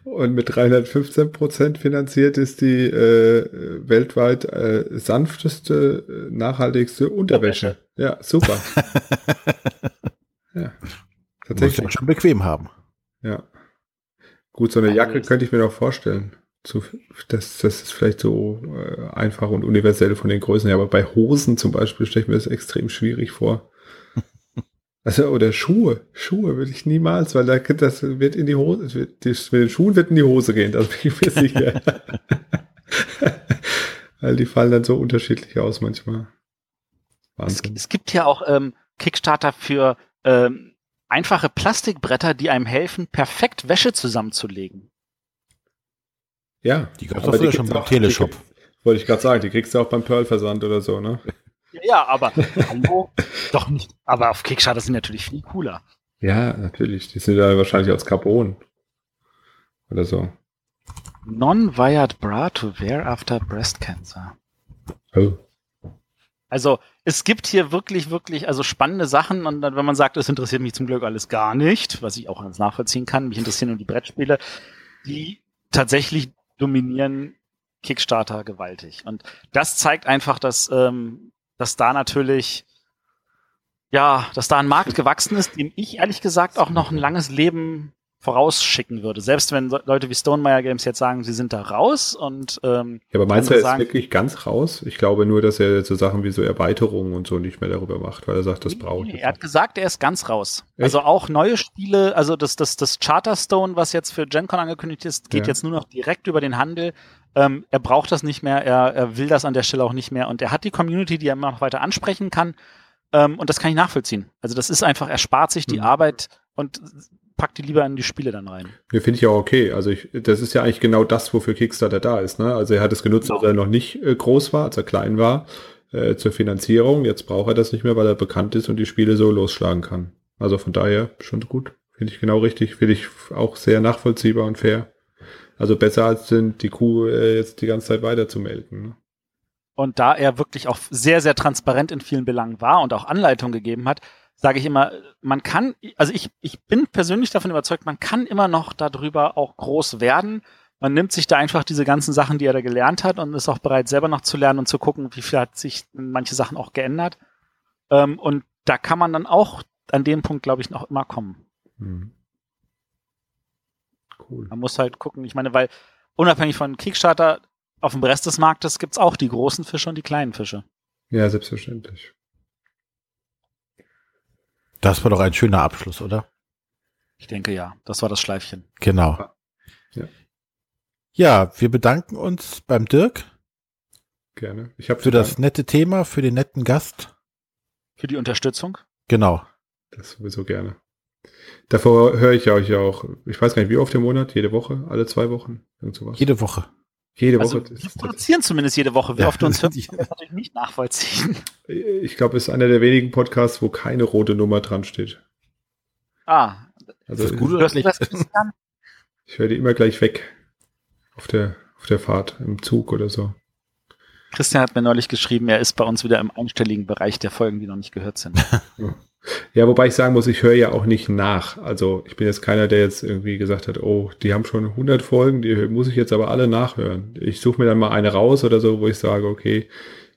C: Und mit 315 Prozent finanziert ist die äh, weltweit äh, sanfteste, äh, nachhaltigste Unterwäsche. Ja, super.
A: ja, tatsächlich. Muss ja schon bequem haben.
C: Ja. Gut, so eine Jacke könnte ich mir noch vorstellen. Zu, das, das ist vielleicht so äh, einfach und universell von den Größen her, aber bei Hosen zum Beispiel stelle ich mir das extrem schwierig vor. Also, oder Schuhe. Schuhe würde ich niemals, weil da, das wird in die Hose, wird, das, mit den Schuhen wird in die Hose gehen, das bin ich mir sicher. weil die fallen dann so unterschiedlich aus manchmal.
B: Wahnsinn. Es, es gibt ja auch ähm, Kickstarter für ähm, einfache Plastikbretter, die einem helfen, perfekt Wäsche zusammenzulegen.
C: Ja,
A: die gab es ja schon beim Teleshop.
C: Wollte ich gerade sagen, die kriegst du auch beim Pearl-Versand oder so, ne?
B: Ja, aber hallo, doch nicht. Aber auf Kickstarter sind natürlich viel cooler.
C: Ja, natürlich. Die sind ja wahrscheinlich aus Carbon. Oder so.
B: Non-wired bra to wear after breast cancer.
C: Oh.
B: Also es gibt hier wirklich, wirklich, also spannende Sachen und wenn man sagt, es interessiert mich zum Glück alles gar nicht, was ich auch ganz nachvollziehen kann, mich interessieren nur die Brettspiele, die tatsächlich dominieren Kickstarter gewaltig. Und das zeigt einfach, dass ähm, dass da natürlich, ja, dass da ein Markt gewachsen ist, dem ich ehrlich gesagt auch noch ein langes Leben vorausschicken würde. Selbst wenn Leute wie Stonemeyer Games jetzt sagen, sie sind da raus und ähm,
C: Ja, aber meinst du, er ist wirklich ganz raus? Ich glaube nur, dass er so Sachen wie so Erweiterungen und so nicht mehr darüber macht, weil er sagt, das braucht
B: nee, Er hat gesagt, er ist ganz raus. Echt? Also auch neue Spiele, also das, das, das Charterstone, was jetzt für GenCon angekündigt ist, geht ja. jetzt nur noch direkt über den Handel. Ähm, er braucht das nicht mehr, er, er will das an der Stelle auch nicht mehr und er hat die Community, die er immer noch weiter ansprechen kann. Ähm, und das kann ich nachvollziehen. Also das ist einfach, er spart sich die mhm. Arbeit und packt die lieber in die Spiele dann rein.
C: Ja, finde ich auch okay. Also ich, das ist ja eigentlich genau das, wofür Kickstarter da ist. Ne? Also er hat es genutzt, als er noch nicht äh, groß war, als er klein war, äh, zur Finanzierung. Jetzt braucht er das nicht mehr, weil er bekannt ist und die Spiele so losschlagen kann. Also von daher schon gut. Finde ich genau richtig. Finde ich auch sehr nachvollziehbar und fair. Also besser als sind die Kuh äh, jetzt die ganze Zeit weiter zu melden. Ne?
B: Und da er wirklich auch sehr, sehr transparent in vielen Belangen war und auch Anleitungen gegeben hat, sage ich immer, man kann, also ich, ich bin persönlich davon überzeugt, man kann immer noch darüber auch groß werden. Man nimmt sich da einfach diese ganzen Sachen, die er da gelernt hat und ist auch bereit, selber noch zu lernen und zu gucken, wie viel hat sich manche Sachen auch geändert. Ähm, und da kann man dann auch an dem Punkt, glaube ich, noch immer kommen. Mhm. Cool. Man muss halt gucken, ich meine, weil unabhängig von Kickstarter, auf dem Rest des Marktes gibt's auch die großen Fische und die kleinen Fische.
C: Ja, selbstverständlich.
A: Das war doch ein schöner Abschluss, oder?
B: Ich denke ja. Das war das Schleifchen.
A: Genau. Ja, ja wir bedanken uns beim Dirk.
C: Gerne.
A: Ich habe für das nette Thema, für den netten Gast.
B: Für die Unterstützung.
A: Genau.
C: Das sowieso gerne. Davor höre ich euch ja auch, ich weiß gar nicht, wie oft im Monat, jede Woche, alle zwei Wochen,
A: irgend sowas. Jede Woche.
B: Jede also, Woche. Wir produzieren zumindest jede Woche. Wie ja. oft uns hören, kann ich natürlich nicht nachvollziehen.
C: Ich glaube, es ist einer der wenigen Podcasts, wo keine rote Nummer dran steht.
B: Ah.
C: Also, ist gut oder schlecht? Ich höre die immer gleich weg. Auf der, auf der Fahrt, im Zug oder so.
B: Christian hat mir neulich geschrieben, er ist bei uns wieder im einstelligen Bereich der Folgen, die noch nicht gehört sind.
C: Ja, wobei ich sagen muss, ich höre ja auch nicht nach. Also ich bin jetzt keiner, der jetzt irgendwie gesagt hat, oh, die haben schon 100 Folgen, die muss ich jetzt aber alle nachhören. Ich suche mir dann mal eine raus oder so, wo ich sage, okay,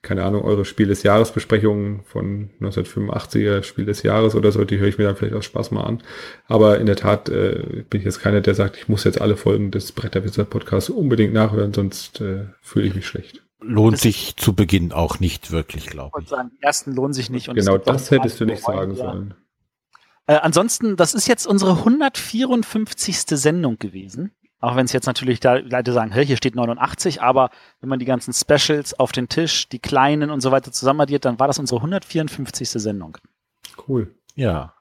C: keine Ahnung, eure Spiel des Jahresbesprechungen von 1985er Spiel des Jahres oder so, die höre ich mir dann vielleicht aus Spaß mal an. Aber in der Tat äh, bin ich jetzt keiner, der sagt, ich muss jetzt alle Folgen des Bretterwitzer Podcasts unbedingt nachhören, sonst äh, fühle ich mich schlecht
A: lohnt sich zu Beginn auch nicht wirklich, glaube ich.
B: Sagen, die ersten lohnen sich nicht.
C: genau, das hättest du nicht sagen sollen.
B: Äh, ansonsten, das ist jetzt unsere 154. Sendung gewesen. Auch wenn es jetzt natürlich da Leute sagen, hey, hier steht 89, aber wenn man die ganzen Specials auf den Tisch, die kleinen und so weiter zusammenaddiert, dann war das unsere 154. Sendung.
C: Cool.
A: Ja.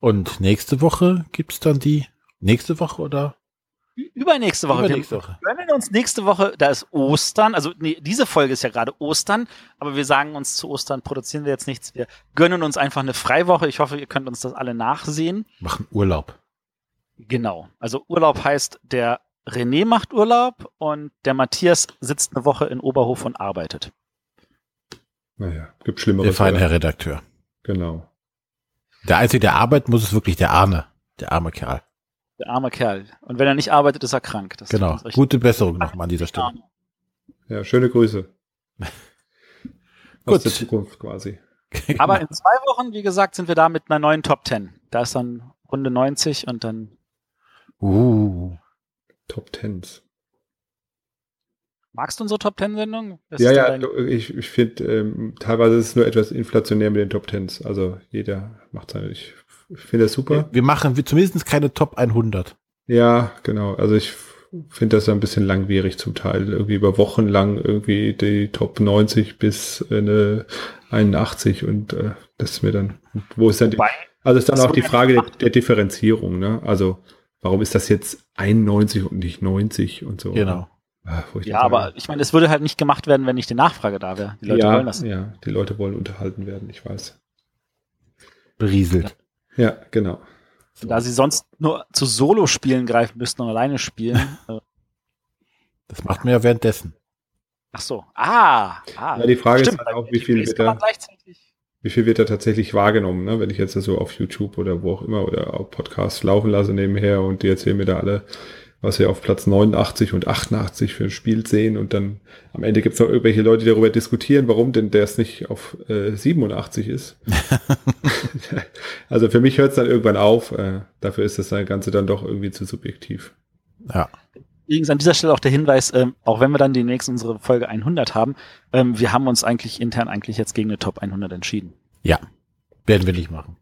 A: Und nächste Woche gibt's dann die nächste Woche oder?
B: Übernächste Woche.
A: Übernächste Woche.
B: Wir gönnen uns nächste Woche, da ist Ostern, also nee, diese Folge ist ja gerade Ostern, aber wir sagen uns zu Ostern produzieren wir jetzt nichts. Wir gönnen uns einfach eine Freiwoche. Ich hoffe, ihr könnt uns das alle nachsehen.
A: Machen Urlaub.
B: Genau. Also Urlaub heißt, der René macht Urlaub und der Matthias sitzt eine Woche in Oberhof und arbeitet.
C: Naja, gibt schlimmere.
A: Der feine Herr Redakteur.
C: Genau.
A: Der Einzige, der arbeitet muss, ist wirklich der Arme. Der arme Kerl.
B: Der arme Kerl. Und wenn er nicht arbeitet, ist er krank.
A: Das genau. Gute Besserung nochmal an dieser Stelle.
C: Ja, schöne Grüße.
A: Aus
C: der Zukunft quasi.
B: Aber in zwei Wochen, wie gesagt, sind wir da mit einer neuen Top 10. Da ist dann Runde 90 und dann.
A: Uh.
C: Top 10s.
B: Magst du unsere Top 10 Sendung?
C: Ja, ja, ich, ich finde, ähm, teilweise ist es nur etwas inflationär mit den Top 10s. Also jeder macht seine, ich finde das super.
A: Wir machen zumindest keine Top 100.
C: Ja, genau. Also ich finde das ein bisschen langwierig zum Teil. Irgendwie über Wochen lang irgendwie die Top 90 bis eine 81 und äh, das ist mir dann, wo ist dann die, also ist dann auch die Frage der, der, Differenzierung, ne? Also warum ist das jetzt 91 und nicht 90 und so?
A: Genau.
B: Ah, ja, aber ich meine, es würde halt nicht gemacht werden, wenn nicht die Nachfrage da wäre.
C: Die Leute ja, wollen das. Ja, die Leute wollen unterhalten werden, ich weiß.
A: Berieselt.
C: Ja, genau.
B: Da sie sonst nur zu Solo-Spielen greifen müssten und alleine spielen. Äh.
A: das macht man ja währenddessen.
B: Ach so. Ah.
C: ah. Ja, die Frage Stimmt, ist halt auch, wie viel, wird da, wie viel wird da tatsächlich wahrgenommen, ne? wenn ich jetzt so auf YouTube oder wo auch immer oder auf Podcasts laufen lasse nebenher und die erzählen mir da alle was wir auf Platz 89 und 88 für ein Spiel sehen und dann am Ende gibt es noch irgendwelche Leute, die darüber diskutieren, warum denn der es nicht auf äh, 87 ist. also für mich hört es dann irgendwann auf. Äh, dafür ist das Ganze dann doch irgendwie zu subjektiv.
A: Ja.
B: Übrigens an dieser Stelle auch der Hinweis, ähm, auch wenn wir dann demnächst unsere Folge 100 haben, ähm, wir haben uns eigentlich intern eigentlich jetzt gegen eine Top 100 entschieden.
A: Ja, werden wir nicht machen.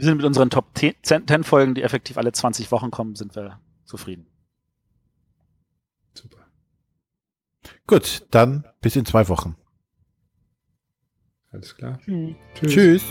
B: Wir sind mit unseren Top 10 Folgen, die effektiv alle 20 Wochen kommen, sind wir zufrieden.
C: Super.
A: Gut, dann bis in zwei Wochen.
C: Alles klar.
A: Tschüss. Tschüss.